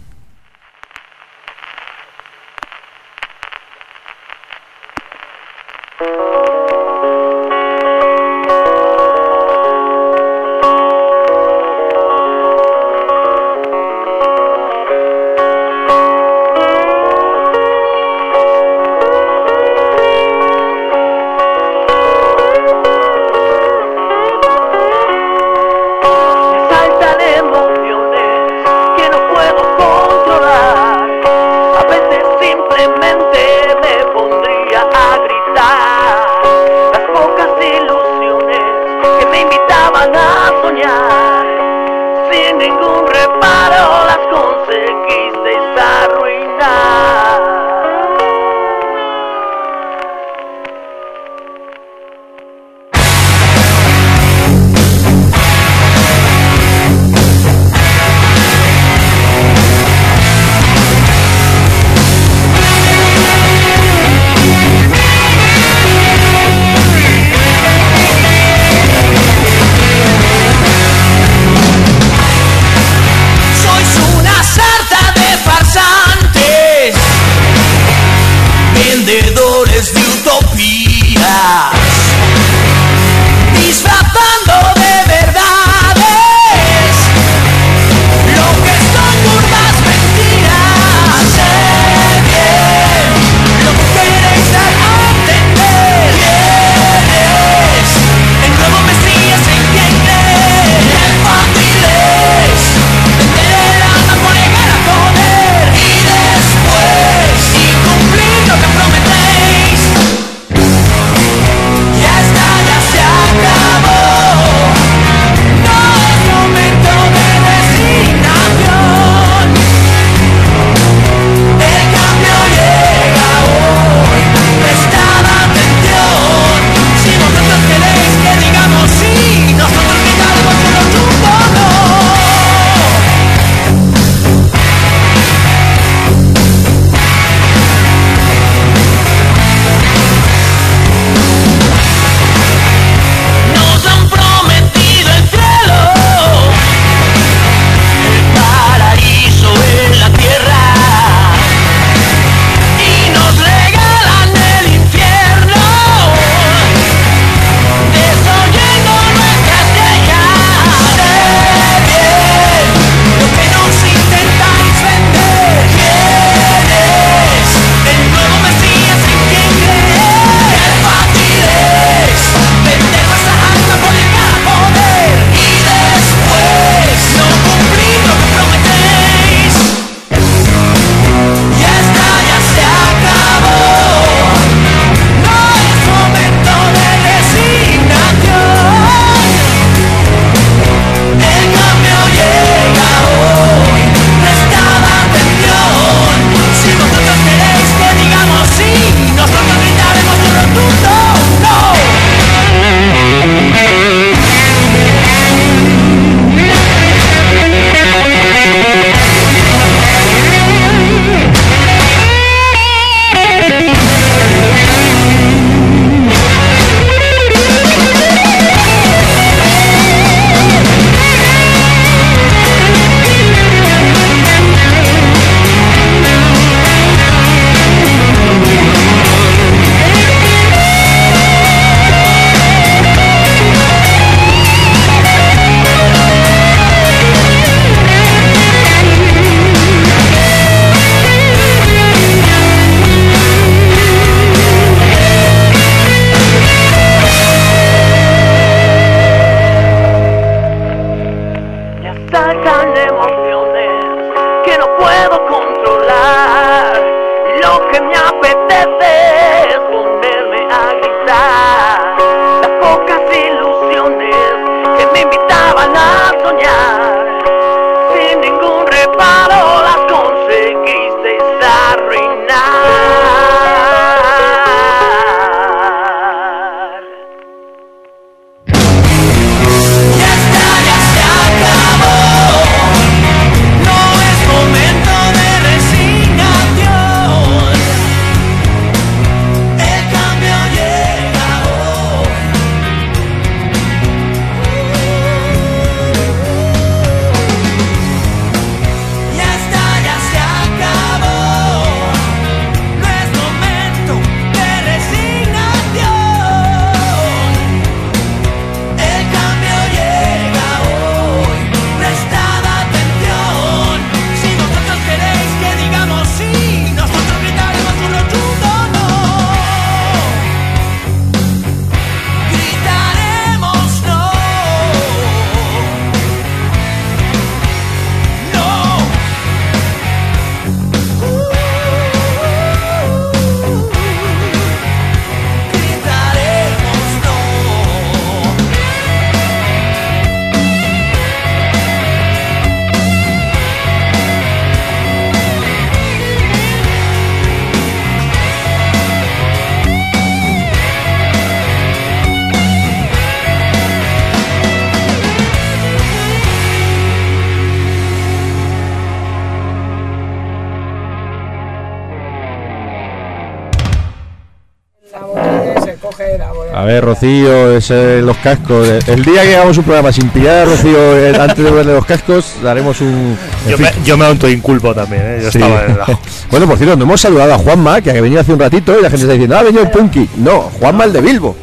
Rocío, ese, los cascos. El día que hagamos un programa sin pillar a Rocío eh, antes de verle los cascos, daremos un. Yo me, yo me autoinculpo también, ¿eh? Yo Sí. estaba bueno, por cierto, no hemos saludado a Juanma, que ha venido hace un ratito y la gente está diciendo, ah, ha venido el Punky. No, Juanma el de Bilbo.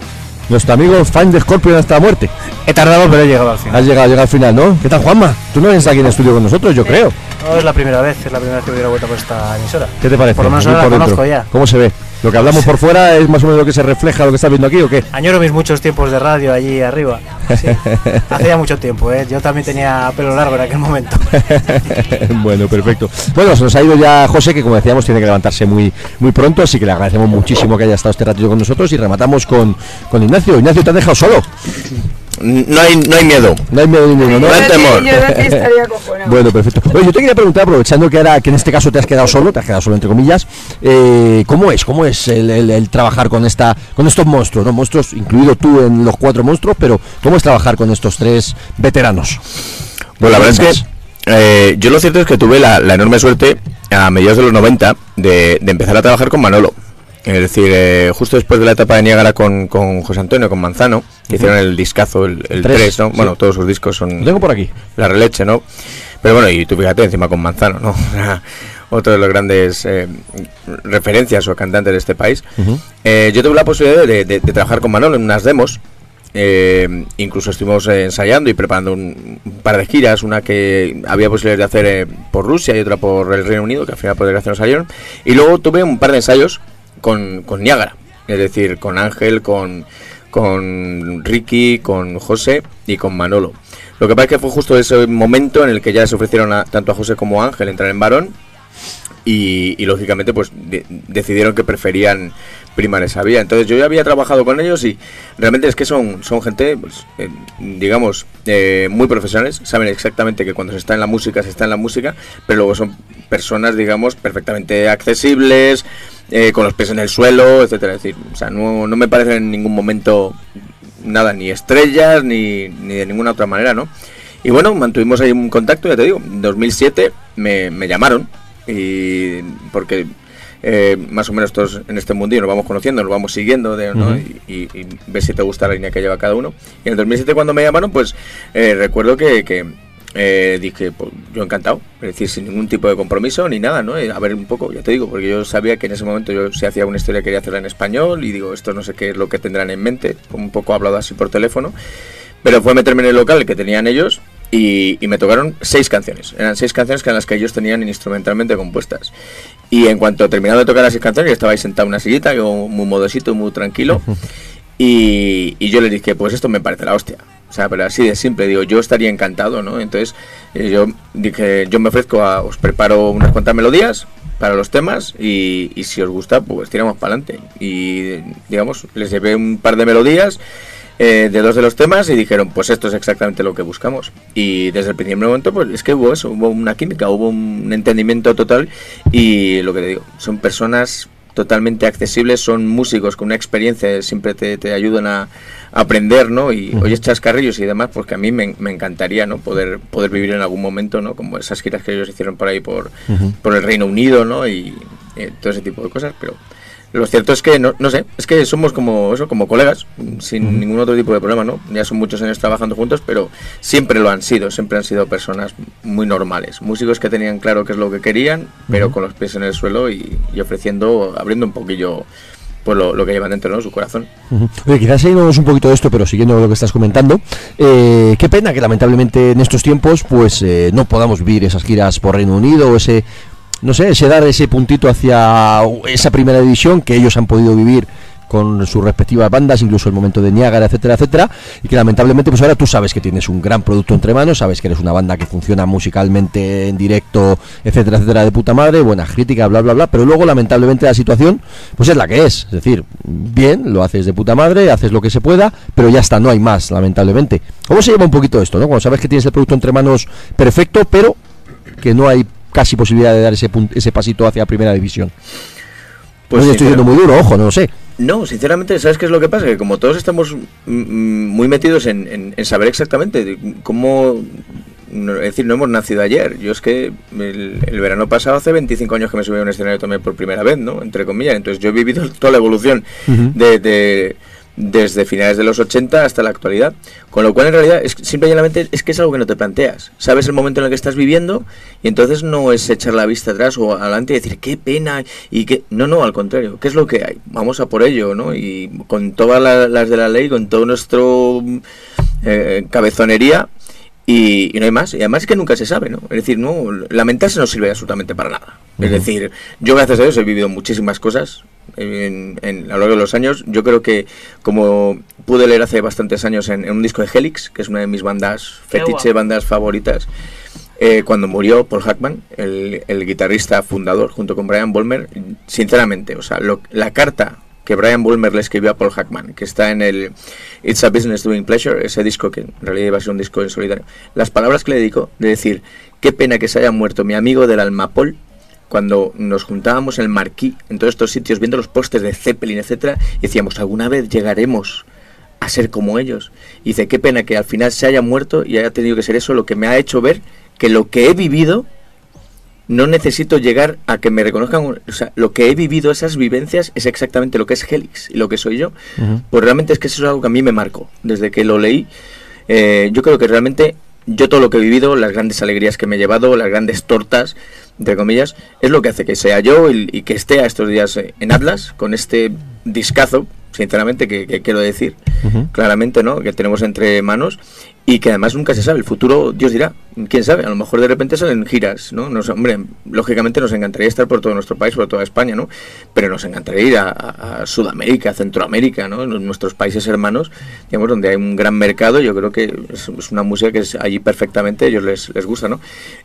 Nuestro amigo fan de Scorpion hasta la muerte. He tardado, pero he llegado al final. Has llegado, llegado al final, ¿no? ¿Qué tal, Juanma? Tú no vienes aquí en el estudio con nosotros, yo creo. No es la primera vez, es la primera vez que me doy vuelta por esta emisora. ¿Qué te parece? Por lo menos la dentro. conozco ya. ¿Cómo se ve? ¿Lo que hablamos por fuera es más o menos lo que se refleja lo que estás viendo aquí o qué? Añoro mis muchos tiempos de radio allí arriba. Sí. Hace ya mucho tiempo, ¿eh? Yo también tenía pelo largo en aquel momento. bueno, perfecto. Bueno, se nos ha ido ya José, que como decíamos tiene que levantarse muy, muy pronto, así que le agradecemos muchísimo que haya estado este ratito con nosotros y rematamos con, con Ignacio. Ignacio, te has dejado solo. No hay, no hay miedo. No hay miedo ninguno, ¿no? No hay temor. Bueno, perfecto. Oye, yo te quería preguntar, aprovechando que ahora que en este caso te has quedado solo, te has quedado solo entre comillas, eh, ¿cómo es? ¿Cómo es el, el- el trabajar con esta, con estos monstruos, no monstruos, incluido tú en los cuatro monstruos, pero cómo es trabajar con estos tres veteranos? Pues la verdad es que eh, yo lo cierto es que tuve la, la enorme suerte a mediados de los 90 de, de empezar a trabajar con Manolo. Es decir, eh, justo después de la etapa de Niágara con, con José Antonio, con Manzano, que hicieron el discazo, el, el Tres, 3, ¿no? sí. Bueno, todos sus discos son Lo tengo por aquí. la releche, ¿no? Pero bueno, y tú fíjate, encima con Manzano, ¿no? Otro de los grandes eh, referencias o cantantes de este país. Eh, yo tuve la posibilidad de, de- de trabajar con Manolo en unas demos. eh, incluso estuvimos ensayando y preparando un, un par de giras, una que había posibilidades de hacer por Rusia y otra por el Reino Unido, que al final por desgracia no salieron. Y luego tuve un par de ensayos con, con Niágara, es decir, con Ángel, con, con Ricky, con José y con Manolo. Lo que pasa es que fue justo ese momento en el que ya se ofrecieron a- tanto a José como a Ángel entrar en varón y, lógicamente pues de- decidieron que preferían primar esa vía. Entonces yo ya había trabajado con ellos y realmente es que son, son gente, pues, eh, digamos, eh, muy profesionales, saben exactamente que cuando se está en la música se está en la música, pero luego son personas, digamos, perfectamente accesibles, eh, con los pies en el suelo, etcétera. Es decir, o sea, no, no me parecen en ningún momento nada, ni estrellas, ni, ni de ninguna otra manera, ¿no? Y bueno, mantuvimos ahí un contacto, ya te digo, en 2007 me, me llamaron, y porque eh, más o menos todos en este mundillo nos vamos conociendo, nos vamos siguiendo, de, ¿no? Ujú. y, y- y ves si te gusta la línea que lleva cada uno. Y en el 2007 cuando me llamaron, pues eh, recuerdo que, que, eh, dije, pues yo encantado, es decir, sin ningún tipo de compromiso ni nada, ¿no? Eh, a ver un poco, ya te digo, porque yo sabía que en ese momento yo si hacía una historia quería hacerla en español y digo, esto no sé qué es lo que tendrán en mente, un poco hablado así por teléfono, pero fue meterme en el local que tenían ellos y, y me tocaron seis canciones, eran seis canciones que en las que ellos tenían instrumentalmente compuestas. Y en cuanto terminado de tocar las seis canciones, estaba ahí sentado en una sillita, yo muy modosito, muy tranquilo. Y, y yo le dije, pues esto me parece la hostia. O sea, pero así de simple, digo, yo estaría encantado, ¿no? Entonces eh, yo dije, yo me ofrezco a, os preparo unas cuantas melodías para los temas y, y si os gusta, pues tiramos para adelante. Y digamos, les llevé un par de melodías eh, de dos de los temas y dijeron, pues esto es exactamente lo que buscamos. Y desde el primer momento, pues es que hubo eso, hubo una química, hubo un entendimiento total y lo que te digo, son personas totalmente accesibles, son músicos con una experiencia, siempre te, te ayudan a, a aprender, ¿no? Y oyes chascarrillos y demás, porque a mí me, me encantaría, ¿no? Poder, poder vivir en algún momento, ¿no? Como esas giras que ellos hicieron por ahí por, por el Reino Unido, ¿no? Y eh, todo ese tipo de cosas, pero lo cierto es que, no, no sé, es que somos como eso, como colegas, sin ningún otro tipo de problema, ¿no? Ya son muchos años trabajando juntos, pero siempre lo han sido, siempre han sido personas muy normales, músicos que tenían claro qué es lo que querían, pero con los pies en el suelo y, y ofreciendo, abriendo un poquillo pues lo, lo que llevan dentro, ¿no? Su corazón. Ujú. Oye, quizás seguimos un poquito de esto, pero siguiendo lo que estás comentando, eh, qué pena que lamentablemente en estos tiempos pues eh, no podamos vivir esas giras por Reino Unido, o ese, no sé, ese dar ese puntito hacia esa primera división que ellos han podido vivir con sus respectivas bandas, incluso el momento de Niágara, etcétera, etcétera, y que lamentablemente pues ahora tú sabes que tienes un gran producto entre manos, sabes que eres una banda que funciona musicalmente en directo, etcétera, etcétera, de puta madre, buenas críticas, bla, bla, bla, pero luego lamentablemente la situación pues es la que es, es decir, bien, lo haces de puta madre, haces lo que se pueda, pero ya está, no hay más, lamentablemente. ¿Cómo se lleva un poquito esto, no? Cuando sabes que tienes el producto entre manos perfecto, pero que no hay casi posibilidad de dar ese, ese pasito hacia primera división. Pues estoy sincero- siendo muy duro, ojo, no lo sé. No, sinceramente, ¿sabes qué es lo que pasa? Que como todos estamos muy metidos en, en- en saber exactamente cómo... no- es decir, no hemos nacido ayer. Yo es que el, el verano pasado, hace 25 años que me subí a un escenario también por primera vez, ¿no? Entre comillas. Entonces yo he vivido toda la evolución de- desde finales de los 80 hasta la actualidad. Con lo cual, en realidad, es, simple y llanamente es que es algo que no te planteas. Sabes el momento en el que estás viviendo y entonces no es echar la vista atrás o adelante y decir, qué pena y que... No, no, al contrario, ¿qué es lo que hay? Vamos a por ello, ¿no? Y con todas la- las de la ley, con todo nuestro eh, cabezonería y, y no hay más. Y además es que nunca se sabe, ¿no? Es decir, no, lamentarse no sirve absolutamente para nada. Es decir, yo gracias a Dios he vivido muchísimas cosas en, en- a lo largo de los años. Yo creo que, como pude leer hace bastantes años en, en un disco de Helix, que es una de mis bandas fetiche, bandas favoritas, eh, cuando murió Paul Hackman, el, el guitarrista fundador, junto con Brian Bolmer, sinceramente, o sea, lo- la carta que Brian Bulmer le escribió a Paul Hackman, que está en el It's a Business Doing Pleasure, ese disco que en realidad iba a ser un disco en solitario. Las palabras que le dedicó, de decir, qué pena que se haya muerto mi amigo del alma Paul, cuando nos juntábamos en el Marquí, en todos estos sitios, viendo los postes de Zeppelin, etcétera, y decíamos, alguna vez llegaremos a ser como ellos. Y dice, qué pena que al final se haya muerto y haya tenido que ser eso lo que me ha hecho ver que lo que he vivido no necesito llegar a que me reconozcan, o sea, lo que he vivido, esas vivencias, es exactamente lo que es Helix y lo que soy yo. Pues realmente es que eso es algo que a mí me marcó. Desde que lo leí, eh, yo creo que realmente yo todo lo que he vivido, las grandes alegrías que me he llevado, las grandes tortas, entre comillas, es lo que hace que sea yo y, y que esté a estos días eh, en Atlas con este discazo, sinceramente, que, que quiero decir, claramente, ¿no? Que tenemos entre manos y que además nunca se sabe. El futuro, Dios dirá, quién sabe, a lo mejor de repente salen giras, ¿no? Nos, hombre, lógicamente nos encantaría estar por todo nuestro país, por toda España, ¿no? Pero nos encantaría ir a, Sudamérica, a Centroamérica, ¿no? En nuestros países hermanos, digamos, donde hay un gran mercado, yo creo que es, es una música que es allí perfectamente, a ellos les, les gusta, ¿no?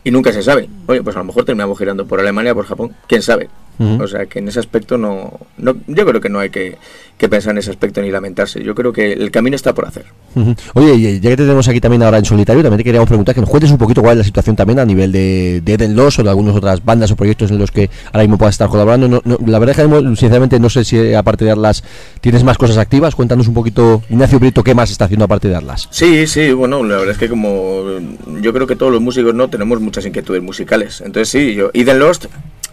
Y nunca se sabe. Oye, pues a lo mejor terminamos girando por Alemania, por Japón, quién sabe. O sea, que en ese aspecto no, no yo creo que no hay que, que pensar en ese aspecto ni lamentarse. Yo creo que el camino está por hacer. Ujú. Oye, y ya que te tenemos aquí también ahora en solitario, también te queríamos preguntar que nos cuentes un poquito cuál es la situación también a nivel de, de Eden Loss o de algunas otras bandas o proyectos en los que ahora mismo puedas estar colaborando. No- no- la verdad es que sinceramente no sé si eh, aparte de Atlas tienes más cosas activas. Cuéntanos un poquito, Ignacio Brito, qué más está haciendo aparte de Atlas. Sí, sí, bueno, la verdad es que como yo creo que todos los músicos no tenemos muchas inquietudes musicales. Entonces sí, yo Eden Lost eh,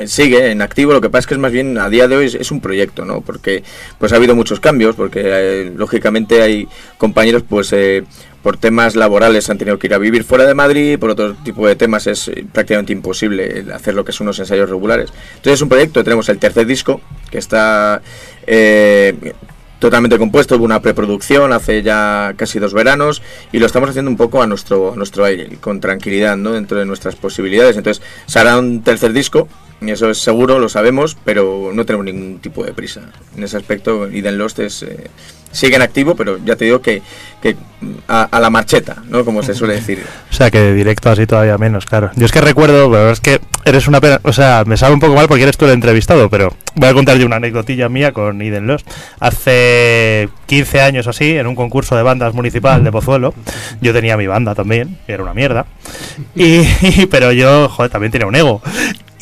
sigue en activo, lo que pasa es que es más bien a día de hoy es, un proyecto, ¿no? Porque pues ha habido muchos cambios, porque eh, lógicamente hay compañeros pues eh, por temas laborales han tenido que ir a vivir fuera de Madrid, por otro tipo de temas es eh, prácticamente imposible hacer lo que son unos ensayos regulares. Entonces es un proyecto, tenemos el tercer disco que está eh, totalmente compuesto, hubo una preproducción hace ya casi dos veranos y lo estamos haciendo un poco a nuestro, a nuestro aire, con tranquilidad, ¿no? dentro de nuestras posibilidades. Entonces, se hará un tercer disco, y eso es seguro, lo sabemos, pero no tenemos ningún tipo de prisa. En ese aspecto, Eden Lost es, eh, sigue en activo, pero ya te digo que, que a, la marcheta, ¿no? como se suele decir. O sea, que directo así todavía menos, claro. Yo es que recuerdo, pero es que eres una pena, o sea, me sabe un poco mal porque eres tú el entrevistado, pero voy a contar yo una anecdotilla mía con Eden Lost. Hace 15 años así, en un concurso de bandas municipal de Pozuelo, yo tenía mi banda también, era una mierda. Y, pero yo, joder, también tenía un ego.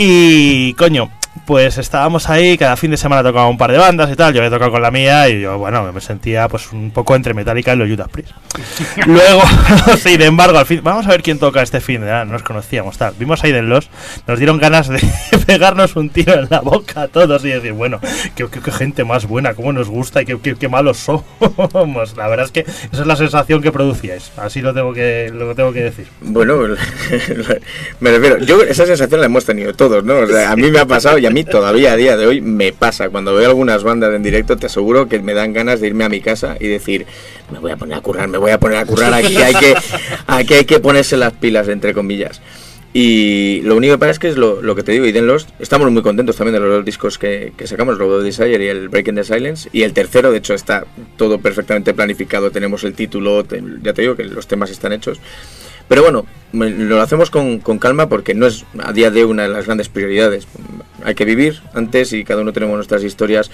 Y, coño, pues estábamos ahí, cada fin de semana tocaba un par de bandas y tal, yo había tocado con la mía y yo, bueno, me sentía pues un poco entre Metallica y los Judas Priest. Luego, sin embargo, al fin, vamos a ver quién toca este fin de ah, no nos conocíamos, tal. Vimos a Aiden Los, nos dieron ganas de pegarnos un tiro en la boca a todos y decir, bueno, qué, qué- qué gente más buena, cómo nos gusta y qué, qué- qué malos somos. La verdad es que esa es la sensación que producíais, así lo tengo que, lo tengo que decir. Bueno, me refiero, yo esa sensación la hemos tenido todos, ¿no? O sea, a mí me ha pasado y a mí todavía a día de hoy me pasa. Cuando veo algunas bandas en directo, te aseguro que me dan ganas de irme a mi casa y decir, me voy a poner a currar, me voy a poner a currar, aquí hay que, aquí hay que ponerse las pilas, entre comillas. Y lo único que pasa es que es lo, lo que te digo, y Lost, estamos muy contentos también de los dos discos que, que sacamos, Road of Desire y el Breaking the Silence. Y el tercero, de hecho, está todo perfectamente planificado, tenemos el título, te- ya te digo que los temas están hechos. Pero bueno, lo hacemos con, con calma porque no es a día de una de las grandes prioridades. Hay que vivir antes y cada uno tenemos nuestras historias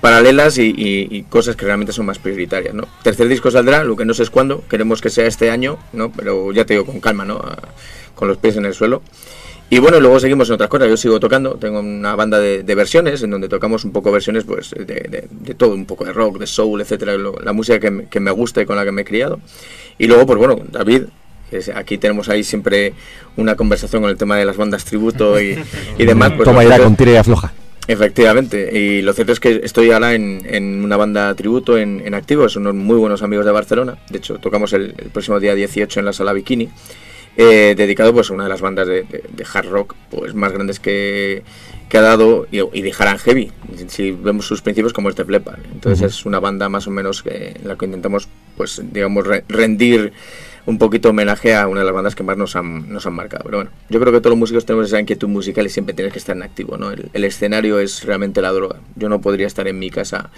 paralelas y, y- y cosas que realmente son más prioritarias, ¿no? Tercer disco saldrá, lo que no sé es cuándo, queremos que sea este año, ¿no? Pero ya te digo, con calma, ¿no? A- con los pies en el suelo. Y bueno, luego seguimos en otras cosas. Yo sigo tocando, tengo una banda de, de versiones en donde tocamos un poco versiones pues de, de- de todo, un poco de rock, de soul, etcétera, lo- la música que, que me gusta y con la que me he criado. Y luego, pues bueno, David, aquí tenemos ahí siempre una conversación con el tema de las bandas tributo y, y demás. Pues Toma irá con tira y afloja. Efectivamente, y lo cierto es que estoy ahora en, en una banda tributo en, en activo, son unos muy buenos amigos de Barcelona, de hecho tocamos el, el próximo día 18 en la sala Bikini, eh, dedicado pues a una de las bandas de, de- de hard rock pues más grandes que, que ha dado y, y de hard and heavy, si vemos sus principios como este Leppard, entonces es una banda más o menos que, en la que intentamos pues digamos re- rendir un poquito homenaje a una de las bandas que más nos han, nos han marcado. Pero bueno, yo creo que todos los músicos tenemos esa inquietud musical y siempre tienes que estar en activo, ¿no? El, el escenario es realmente la droga. Yo no podría estar en mi casa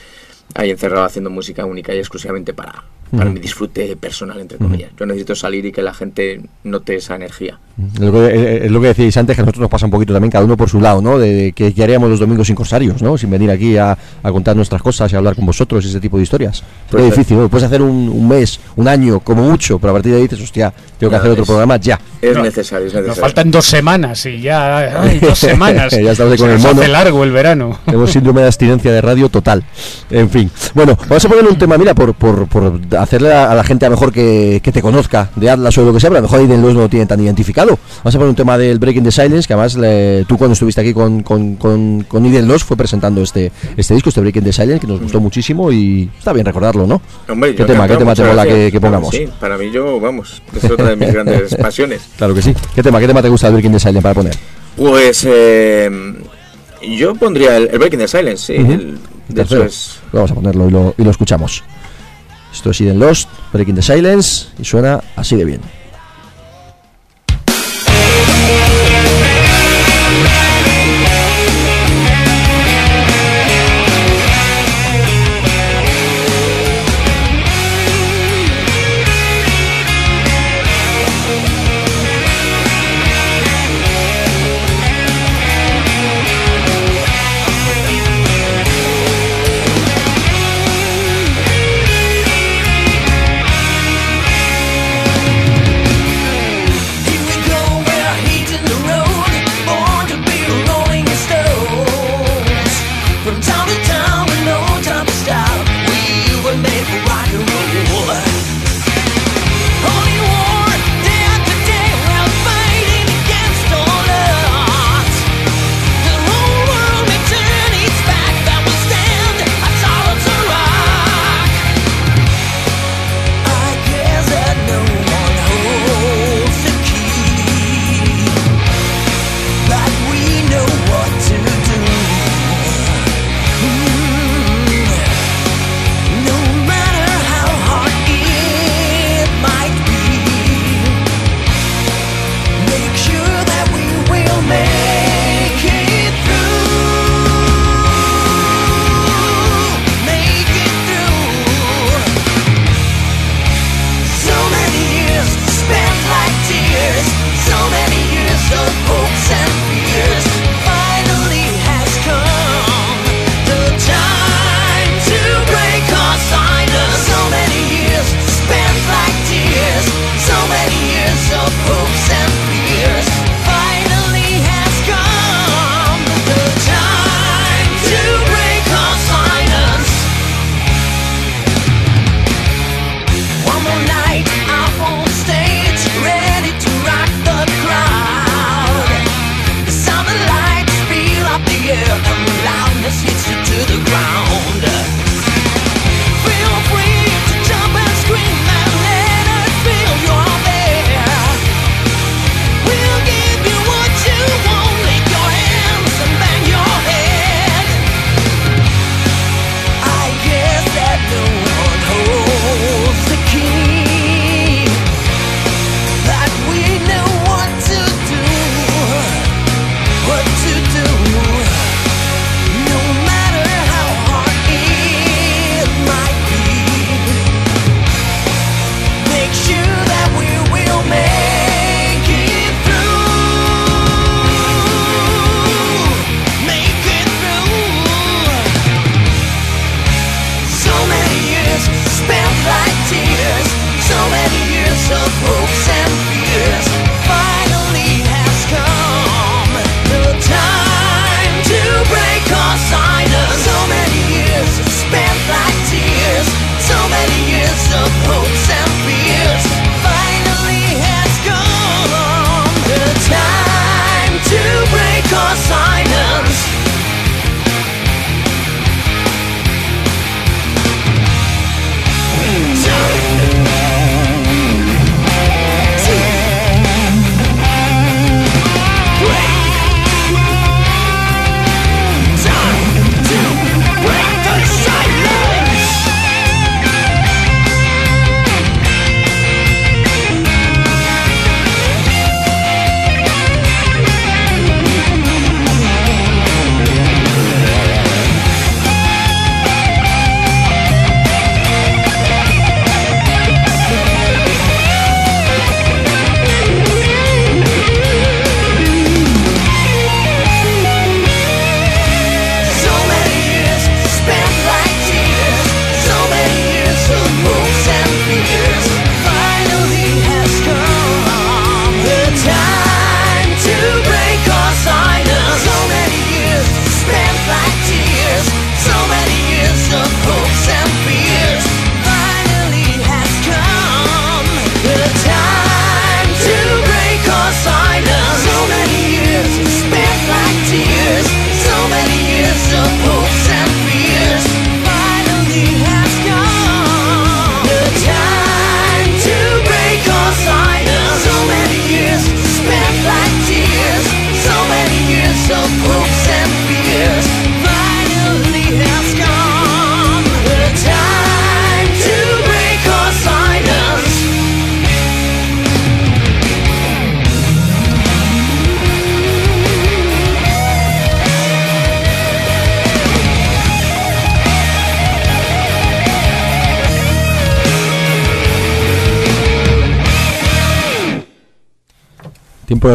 ahí encerrado haciendo música única y exclusivamente para, para mi disfrute personal, entre comillas. Yo necesito salir y que la gente note esa energía. Es lo, que, eh, es lo que decíais antes, que a nosotros nos pasa un poquito también, cada uno por su lado, ¿no? De, de que, que haríamos los domingos sin corsarios, ¿no? Sin venir aquí a, a contar nuestras cosas y hablar con vosotros y ese tipo de historias. Pues, es difícil, ¿no? Puedes hacer un, un mes, un año, como mucho, pero a partir de ahí dices, hostia, tengo que hacer otro es- programa ya. Es No, necesario, es Nos necesario. faltan dos semanas y ya. ¡Ay, dos semanas! Ya estamos ahí con el nos mono. hace largo el verano. Tenemos síndrome de abstinencia de radio total. En fin. Bueno, vamos a poner un tema, mira, por, por, por hacerle a, a la gente a lo mejor que, que te conozca de Atlas o de lo que sea, pero a lo mejor Loos no lo tiene tan identificado. Vamos a poner un tema del Breaking the Silence, que además le- tú cuando estuviste aquí con, con, con, con fue presentando este, este disco, este Breaking the Silence, que nos gustó muchísimo y está bien recordarlo, ¿no? Hombre, ¿Qué tema, qué tema te mola que, que Claro pongamos? Sí, para mí yo, vamos, es otra de mis grandes pasiones. Claro que sí. ¿Qué tema, qué tema te gusta del Breaking the Silence para poner? Pues eh, yo pondría el, el Breaking the Silence, sí. El- de hecho es... Vamos a ponerlo y lo, y lo escuchamos. Esto es Eden Lost, Breaking the Silence, y suena así de bien.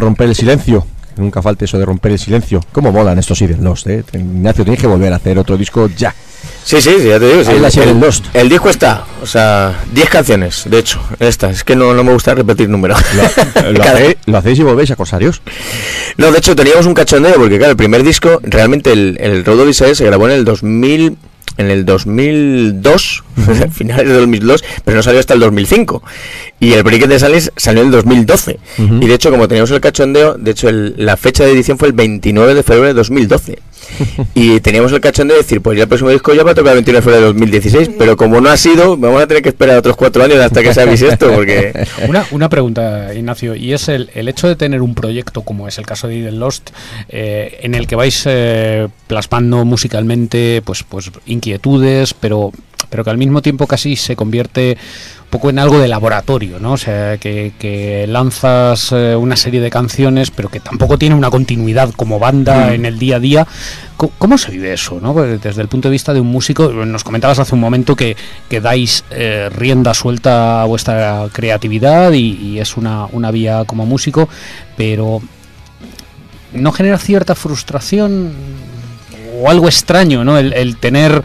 Romper el silencio. Nunca falte eso de romper el silencio. ¿Cómo molan estos Eden Lost, eh? Ignacio, tienes que volver a hacer otro disco ya. Sí, sí, sí, ya te digo. sí. El, Lost. el disco está, o sea, 10 canciones, de hecho, esta. Es que no, no me gusta repetir números. ¿Lo, Cada- hacéis, lo hacéis y volvéis a Corsarios? No, de hecho teníamos un cachondeo porque claro, el primer disco, realmente el, el Road Odyssey se grabó en el 2000, en el 2002, finales del 2002, pero no salió hasta el 2005. Y el Break de Sales salió en el 2012. Ujú. Y de hecho, como teníamos el cachondeo, de hecho el- la fecha de edición fue el 29 de febrero de 2012. y teníamos el cachondeo de decir, pues ya el próximo disco ya va a tocar el 29 de febrero de 2016, pero como no ha sido, vamos a tener que esperar otros cuatro años hasta que se avise esto, porque... Una, una pregunta, Ignacio, y es el, el hecho de tener un proyecto como es el caso de Eden Lost, eh, en el que vais eh, plasmando musicalmente pues, pues inquietudes, pero, pero que al mismo tiempo casi se convierte un poco en algo de laboratorio, ¿no? O sea, que, que lanzas eh, una serie de canciones, pero que tampoco tiene una continuidad como banda en el día a día. ¿Cómo se vive eso, no? Pues Desde el punto de vista de un músico, nos comentabas hace un momento que, que dais eh, rienda suelta a vuestra creatividad y, y es una, una vía como músico, pero ¿no genera cierta frustración o algo extraño, ¿no? El, el tener,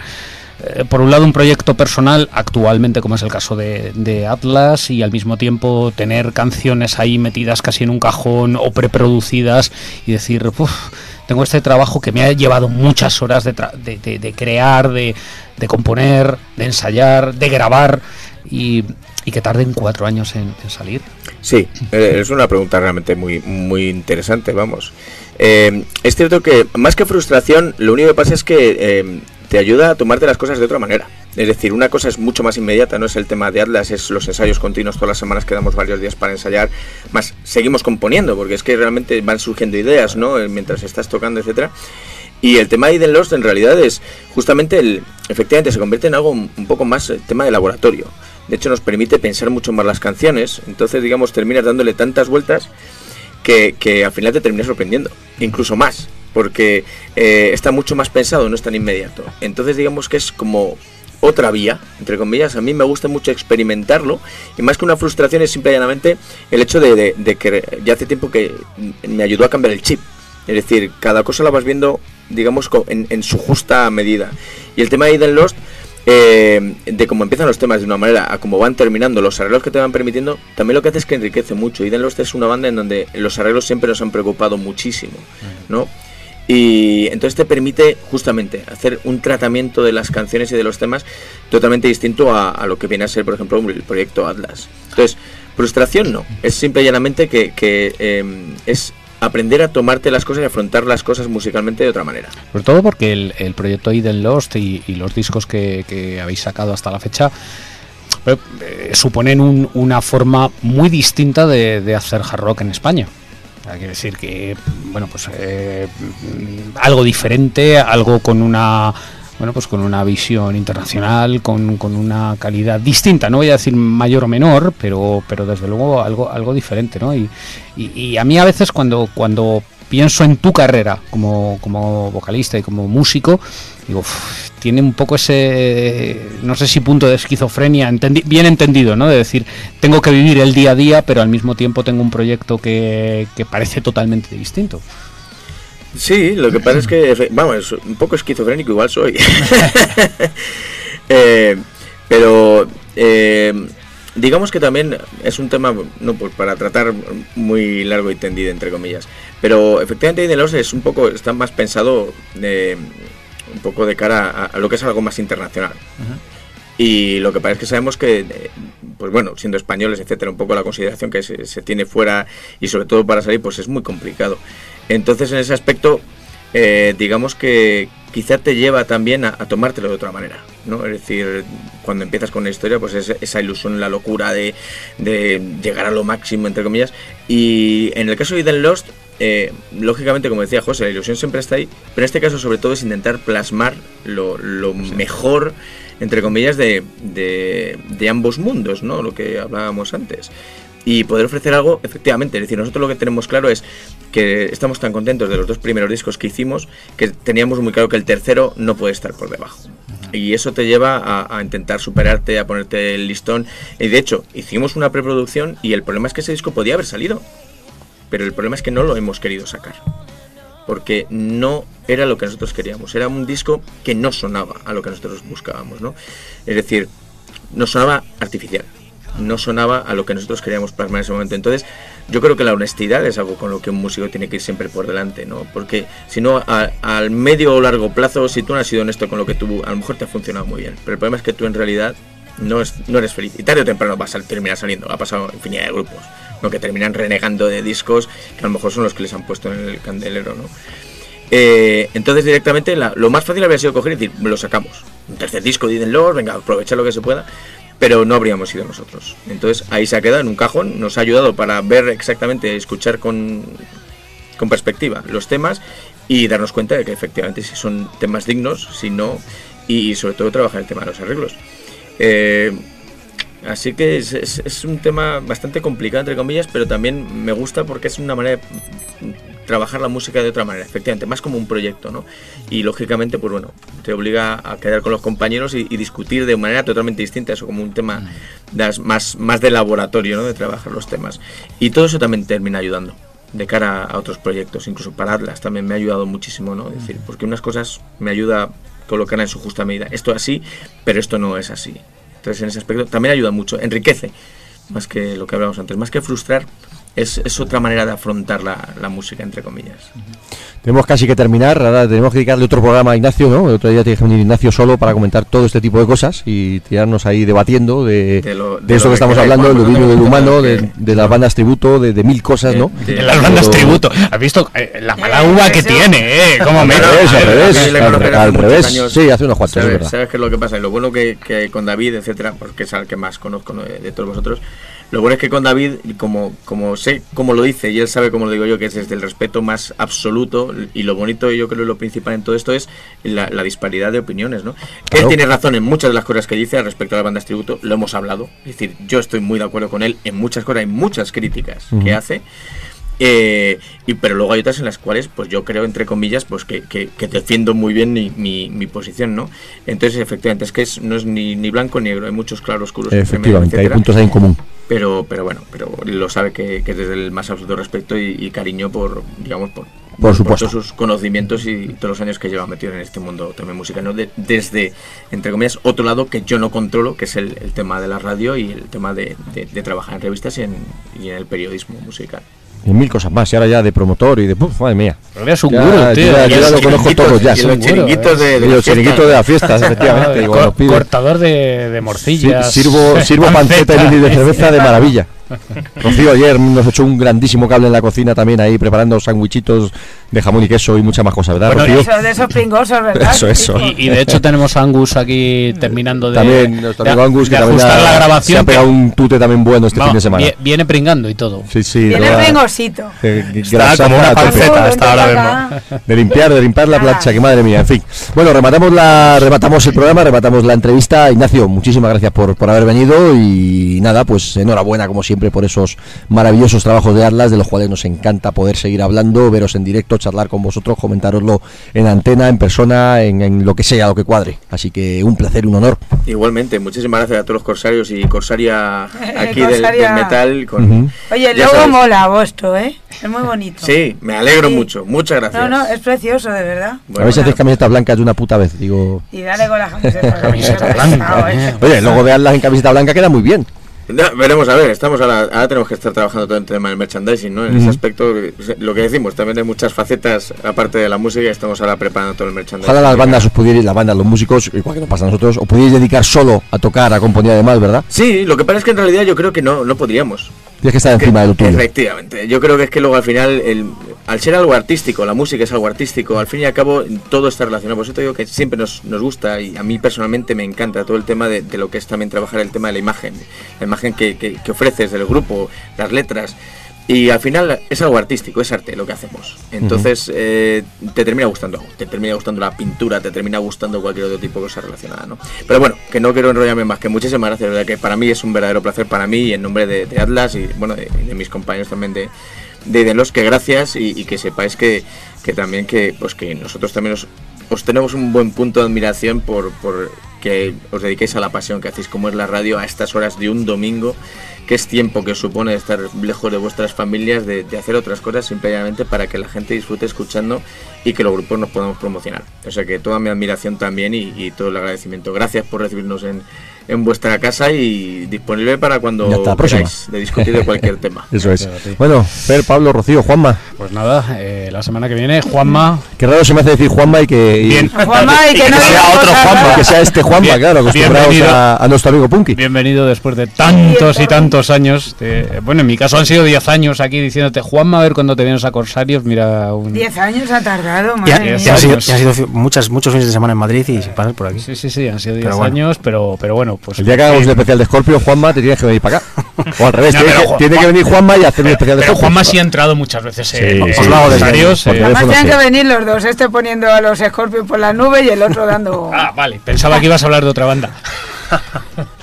eh, por un lado, un proyecto personal, actualmente, como es el caso de, Atlas, y al mismo tiempo tener canciones ahí metidas casi en un cajón o preproducidas y decir, "Uf, tengo este trabajo que me ha llevado muchas horas de, tra- de- crear, de, componer, de ensayar, de grabar y, que tarden cuatro años en, salir. Sí, eh, es una pregunta realmente muy, muy interesante, vamos. Eh, es cierto que más que frustración, lo único que pasa es que te ayuda a tomarte las cosas de otra manera. Es decir, una cosa es mucho más inmediata, no es el tema de Atlas, es los ensayos continuos todas las semanas que damos varios días para ensayar, más seguimos componiendo, porque es que realmente van surgiendo ideas, ¿no? Eh, Mientras estás tocando, etcétera. Y el tema de Eden Lost en realidad es justamente el, efectivamente se convierte en algo un un poco más eh, tema de laboratorio. De hecho nos permite pensar mucho más las canciones, entonces digamos terminas dándole tantas vueltas que, que al final te terminas sorprendiendo, incluso más, porque eh, está mucho más pensado, no es tan inmediato. Entonces digamos que es como otra vía, entre comillas, a mí me gusta mucho experimentarlo y más que una frustración es simple y llanamente el hecho de, que ya hace tiempo que me ayudó a cambiar el chip. Es decir, cada cosa la vas viendo, digamos, en, en su justa medida. Y el tema de Eden Lost, eh, de cómo empiezan los temas de una manera a cómo van terminando, los arreglos que te van permitiendo, también lo que hace es que enriquece mucho. Eden Lost es una banda en donde los arreglos siempre nos han preocupado muchísimo, ¿no? Y entonces te permite justamente hacer un tratamiento de las canciones y de los temas totalmente distinto a, lo que viene a ser, por ejemplo, el proyecto Atlas. Entonces, frustración no, es simple y llanamente que, que, eh, es aprender a tomarte las cosas y afrontar las cosas musicalmente de otra manera. Sobre todo porque el, proyecto Eden Lost y, los discos que, habéis sacado hasta la fecha eh, suponen un- una forma muy distinta de hacer hard rock en España. Hay que decir que, bueno, pues eh, algo diferente, algo con una bueno, pues con una visión internacional, con, con una calidad distinta, no voy a decir mayor o menor, pero, pero desde luego algo, algo diferente, ¿no? Y, y, y a mí a veces cuando, cuando pienso en tu carrera como, como vocalista y como músico, digo, "Uf, tiene un poco ese, no sé si punto de esquizofrenia, bien entendido, ¿no? De decir, tengo que vivir el día a día, pero al mismo tiempo tengo un proyecto que, que parece totalmente distinto. Sí, lo que pasa es que, vamos, un poco esquizofrénico igual soy. Eh, pero eh, digamos que también es un tema, no pues para tratar muy largo y tendido, entre comillas. Pero efectivamente Lost es un poco, está más pensado de, un poco de cara a, a lo que es algo más internacional. Y lo que es que sabemos que, eh, pues bueno, siendo españoles, etcétera, un poco la consideración que se, se tiene fuera y sobre todo para salir, pues es muy complicado. Entonces, en ese aspecto, eh, digamos que quizá te lleva también a, a tomártelo de otra manera, ¿no? Es decir, cuando empiezas con la historia, pues es esa ilusión, la locura de, de llegar a lo máximo, entre comillas. Y en el caso de Eden Lost, eh, lógicamente, como decía José, la ilusión siempre está ahí, pero en este caso, sobre todo, es intentar plasmar lo, lo mejor, entre comillas, de, de, de ambos mundos, ¿no? Lo que hablábamos antes y poder ofrecer algo, efectivamente. Es decir, nosotros lo que tenemos claro es que estamos tan contentos de los dos primeros discos que hicimos que teníamos muy claro que el tercero no puede estar por debajo. Y eso te lleva a, a intentar superarte, a ponerte el listón. Y de hecho, hicimos una preproducción y el problema es que ese disco podía haber salido. pero el problema es que no lo hemos querido sacar. Porque no era lo que nosotros queríamos. Era un disco que no sonaba a lo que nosotros buscábamos, ¿no? Es decir, no sonaba artificial. No sonaba a lo que nosotros queríamos plasmar en ese momento. Entonces, yo creo que la honestidad es algo con lo que un músico tiene que ir siempre por delante, ¿no? Porque si no, al medio o largo plazo, si tú no has sido honesto con lo que tú, a lo mejor te ha funcionado muy bien. Pero el problema es que tú en realidad no, es- no eres feliz. Y tarde o temprano vas a terminar saliendo. Ha pasado infinidad de grupos, ¿no? Que terminan renegando de discos que a lo mejor son los que les han puesto en el candelero, ¿no? Eh, entonces directamente lo más fácil habría sido coger y decir, lo sacamos. Un tercer disco de Eden Lord, venga, aprovechar lo que se pueda. Pero no habríamos sido nosotros. Entonces ahí se ha quedado en un cajón, nos ha ayudado para ver exactamente, escuchar con, con perspectiva los temas y darnos cuenta de que efectivamente si son temas dignos, si no, y sobre todo trabajar el tema de los arreglos. Eh, así que es, es- es un tema bastante complicado, entre comillas, pero también me gusta porque es una manera trabajar la música de otra manera, efectivamente, más como un proyecto, ¿no? Y lógicamente, pues bueno, te obliga a quedar con los compañeros y, y discutir de manera totalmente distinta, eso como un tema das- más, más de laboratorio, ¿no? De trabajar los temas. Y todo eso también termina ayudando de cara a otros proyectos, incluso para Atlas también me ha ayudado muchísimo, ¿no? Es decir, porque unas cosas me ayuda colocar en su justa medida. Esto así, pero esto no es así. Entonces, en ese aspecto también ayuda mucho, enriquece, más que lo que hablábamos antes, más que frustrar, es, es otra manera de afrontar la, la música, entre comillas. Tenemos casi que terminar, ahora tenemos que dedicarle otro programa a Ignacio, ¿no? El otro día tiene que venir Ignacio solo para comentar todo este tipo de cosas y tirarnos ahí debatiendo de, De lo- de de eso lo que que estamos hablando, del dominio del humano, de, de las bandas tributo, de, de mil cosas, ¿no? de- En las bandas Pero- tributo. ¿Has visto eh, la mala Eh, uva que eso- tiene, eh? ¿Cómo Al me revés, al revés, al, al revés. años. Sí, hace unos cuantos, es ¿Sabes, verdad. ¿Sabes qué es lo que pasa? Y lo bueno que, que con David, etcétera, porque es al que más conozco ¿no? de, de todos vosotros, lo bueno es que con David, como, como sé cómo lo dice y él sabe cómo lo digo yo, que es desde el respeto más absoluto y lo bonito, y yo creo lo principal en todo esto es la, la disparidad de opiniones, ¿no? Claro. Él tiene razón en muchas de las cosas que dice al respecto a las bandas tributo, lo hemos hablado, es decir, yo estoy muy de acuerdo con él en muchas cosas, hay muchas críticas que hace, eh, y pero luego hay otras en las cuales pues yo creo entre comillas pues que, que- que defiendo muy bien mi, mi- mi posición no entonces efectivamente es que es, no es ni, ni blanco ni negro hay muchos claroscuros Efectivamente, hay puntos ahí en común. pero pero bueno pero lo sabe que, que es desde el más absoluto respeto y, y cariño por digamos por Por supuesto. todos sus conocimientos y todos los años que lleva metido en este mundo también musical ¿no? De- desde entre comillas otro lado que yo no controlo que es el, el tema de la radio y el tema de, de- de trabajar en revistas y en, y en el periodismo musical Y mil cosas más, y ahora ya de promotor y de... ¡Puf! madre mía. Eres un Ya, gurú, yo tío. ya- yo ya lo conozco todos ya. y los chiringuitos de, de Y los chiringuitos de las fiestas, efectivamente. y Co- cuando pide- cortador de, de Sí, morcillas. sirvo, sirvo panceta y de cerveza de maravilla. Rocío ayer nos echó un grandísimo cable en la cocina también ahí preparando sándwichitos de jamón y queso y muchas más cosas, ¿verdad, Bueno, Rocío? Eso, de esos pringosos, ¿verdad? Eso, eso. Y, y de hecho tenemos a Angus aquí terminando de, También nuestro amigo Angus, que también ha- la se ha grabación. pegado que- un tute también bueno este no, fin de semana. vie- Viene pringando y todo. Sí, sí. verdad. pringosito. Eh, grasaza como una panceta, está ahora mismo. De limpiar, de limpiar la plancha, que madre mía, en fin. Bueno, rematamos la, rematamos el programa, rematamos la entrevista. Ignacio, muchísimas gracias por, por haber venido y nada, pues enhorabuena como siempre por esos maravillosos trabajos de Atlas, de los cuales nos encanta poder seguir hablando, veros en directo, charlar con vosotros, comentároslo en antena, en persona, en, en lo que sea, lo que cuadre. Así que un placer, un honor. Igualmente, muchísimas gracias a todos los corsarios y corsaria aquí del- Corsaria. Del, metal. Con, Ujú. Oye, el logo sabes. mola, vuestro, ¿eh? Es muy bonito. Sí, me alegro Sí. mucho. Muchas gracias. No, no, es precioso, de verdad. Bueno, a bueno. hacéis camisetas blancas de una puta vez, digo. Y dale con la camiseta. Camiseta Qué blanca, pesado, eh. Oye, el logo de Atlas en camiseta blanca queda muy bien. No, veremos a ver, estamos ahora, ahora tenemos que estar trabajando todo el tema del merchandising, ¿no? En ese aspecto, eh, lo que decimos, también hay muchas facetas aparte de la música y estamos ahora preparando todo el merchandising. Ojalá las bandas os pudierais, las bandas, los músicos, igual que nos pasa a nosotros, os pudierais dedicar solo a tocar, a componer además, ¿verdad? Sí, lo que pasa es que en realidad yo creo que no, no podríamos. Tienes que estar encima de lo tuyo. Efectivamente, yo creo que es que luego al final, el, al ser algo artístico, la música es algo artístico, al fin y al cabo todo está relacionado. Por eso te digo que siempre nos, nos gusta y a mí personalmente me encanta todo el tema de, de lo que es también trabajar el tema de la imagen, la imagen que, que, que ofreces del grupo, las letras. Y al final es algo artístico, es arte lo que hacemos. Entonces eh, te termina gustando algo, te termina gustando la pintura, te termina gustando cualquier otro tipo de cosa relacionada, ¿no? Pero bueno, que no quiero enrollarme más, que muchísimas gracias, verdad que para mí es un verdadero placer para mí y en nombre de, de Atlas y bueno, de, de mis compañeros también de, de Idenlos, que gracias y, y que sepáis que, que también que pues que nosotros también os, os tenemos un buen punto de admiración por, por que os dediquéis a la pasión que hacéis como es la radio a estas horas de un domingo que es tiempo que supone estar lejos de vuestras familias, de, de hacer otras cosas simplemente para que la gente disfrute escuchando y que los grupos nos podamos promocionar. O sea que toda mi admiración también y, y todo el agradecimiento. Gracias por recibirnos en, en vuestra casa y disponible para cuando Y queráis de discutir de cualquier tema. Eso es. Bueno, Fer, Pablo, Rocío, Juanma. Pues nada, eh, la semana que viene, Juanma. Qué raro se me hace decir Juanma y que, y- Bien. Juanma, y que no sea otro Juanma, que sea este Juanma, Bien- claro, acostumbrados a, a nuestro amigo Punky. Bienvenido después de tantos y tantos años. de- bueno, en mi caso han sido 10 años aquí diciéndote, Juanma, a ver cuando te vienes a Corsarios, mira un... Diez años ha tardado, madre Diez ya mía. han sido, han sido muchas, muchos fines de semana en Madrid y sin pasar por aquí. Sí, sí, sí, han sido 10 Pero bueno. años, pero, pero bueno, pues... El día que hagamos un especial de Scorpio, Juanma, te tienes que venir para acá. O al revés, No, tiene, pero que, Juan- tiene que venir Juanma y hacer un especial de Scorpio. Juanma sí ha entrado muchas veces Sí, en sí, en lo hago desde Corsarios, aquí, eh, Además tienen sí. que venir los dos, este poniendo a los escorpios por la nube y el otro dando... Ah, vale, pensaba que ibas a hablar de otra banda.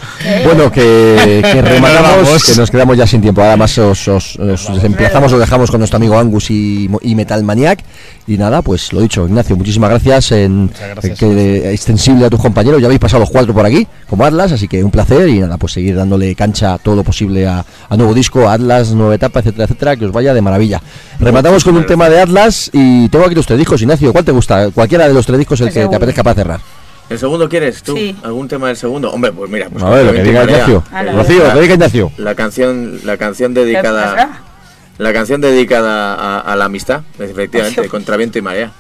Bueno, que, que rematamos, que nos quedamos ya sin tiempo. Ahora más os, os, os emplazamos, os dejamos con nuestro amigo Angus y, y Metal Maniac. Y nada, pues lo dicho, Ignacio, muchísimas gracias. En, gracias. que, extensible a tus compañeros. Ya habéis pasado los cuatro por aquí, como Atlas, así que un placer. Y nada, pues seguir dándole cancha todo lo posible a, a nuevo disco, a Atlas, nueva etapa, etcétera, etcétera. Que os vaya de maravilla. Rematamos con un tema de Atlas y tengo aquí los tres discos. Ignacio, ¿cuál te gusta? Cualquiera de los tres discos el El que te apetezca para cerrar. ¿El segundo quieres tú? Sí. ¿Algún tema del segundo? Hombre, pues mira, pues A ver, lo que Contraviento diga. Ignacio. Rocío, lo que diga Ignacio. La canción, la canción ¿Qué dedicada, la canción dedicada a, a la amistad, efectivamente, Ay, contra viento y marea.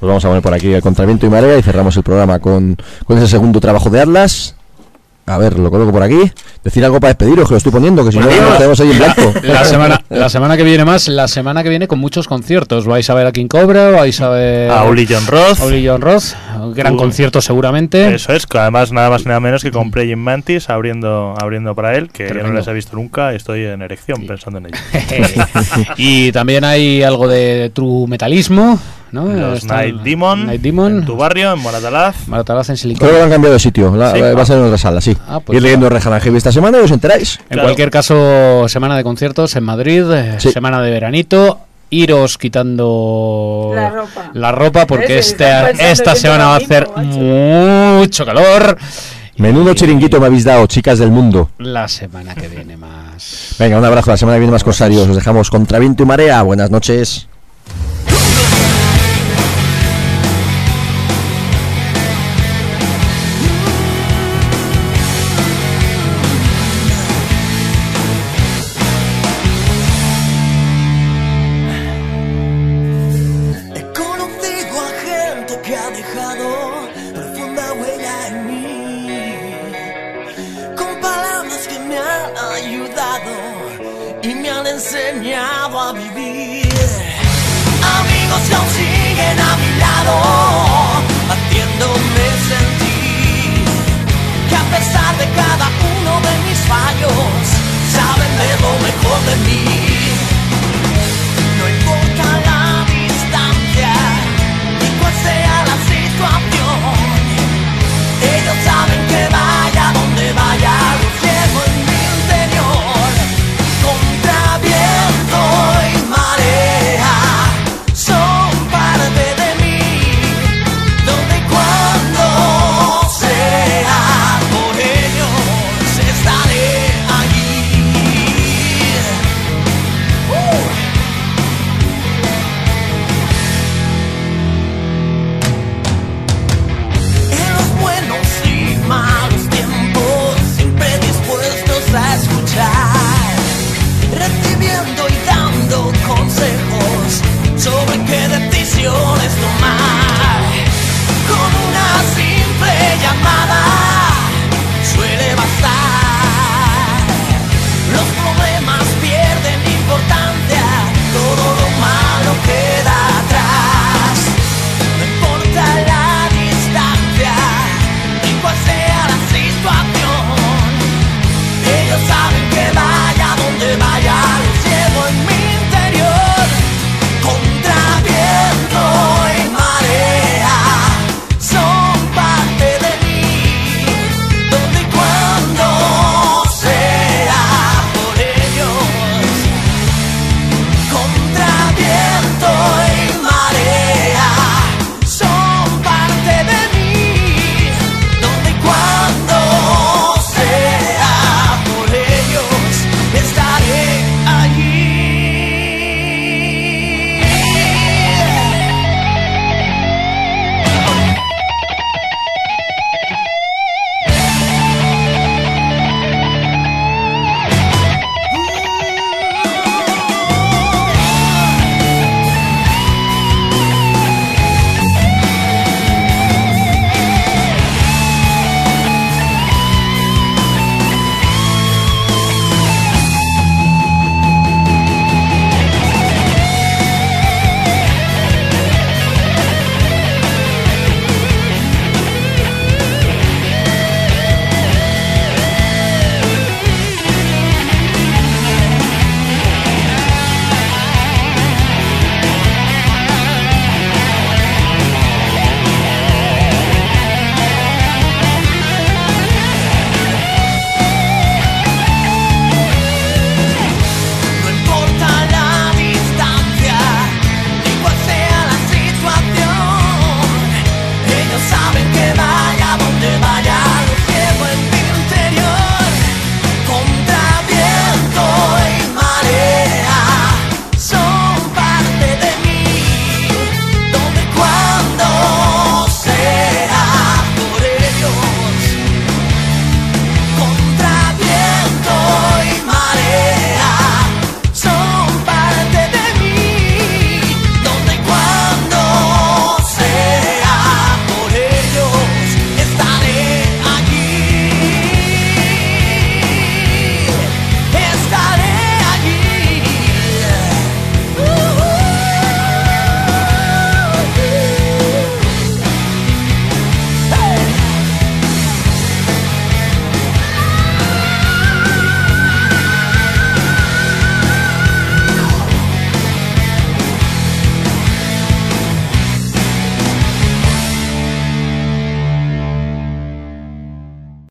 Pues vamos a poner por aquí el contraviento y marea y cerramos el programa con, con ese segundo trabajo de Atlas. A ver, lo coloco por aquí. Decir algo para despediros, que lo estoy poniendo, que si no Pues nos quedamos ahí en blanco. La semana, la semana que viene más, la semana que viene con muchos conciertos. ¿Vais a ver a King Cobra? ¿Vais a ver A Uli John Roth. a Uli John Roth? Un gran Uh, concierto seguramente. Eso es, que además nada más nada menos que con Praying Mantis abriendo, abriendo para él, que yo no les he visto nunca, estoy en erección pensando en ello. y también hay algo de true metalismo, ¿no? Los Night Demon, Night Demon. en tu barrio, en Moratalaz. Maratalaz en Silicon. Creo que lo han cambiado de sitio. la- Sí. va a ser en otra sala, sí. Ah, pues Ir leyendo Rejana Heavy esta semana y os enteráis. En Claro. cualquier caso, semana de conciertos en Madrid, eh, Sí. semana de veranito. Iros quitando La ropa. la ropa porque este- esta semana va a hacer mucho calor. Menudo Y chiringuito me habéis dado, chicas del mundo. La semana que viene más. Venga, un abrazo. La semana que viene más corsarios. Os dejamos contraviento y marea. Buenas noches. Mejor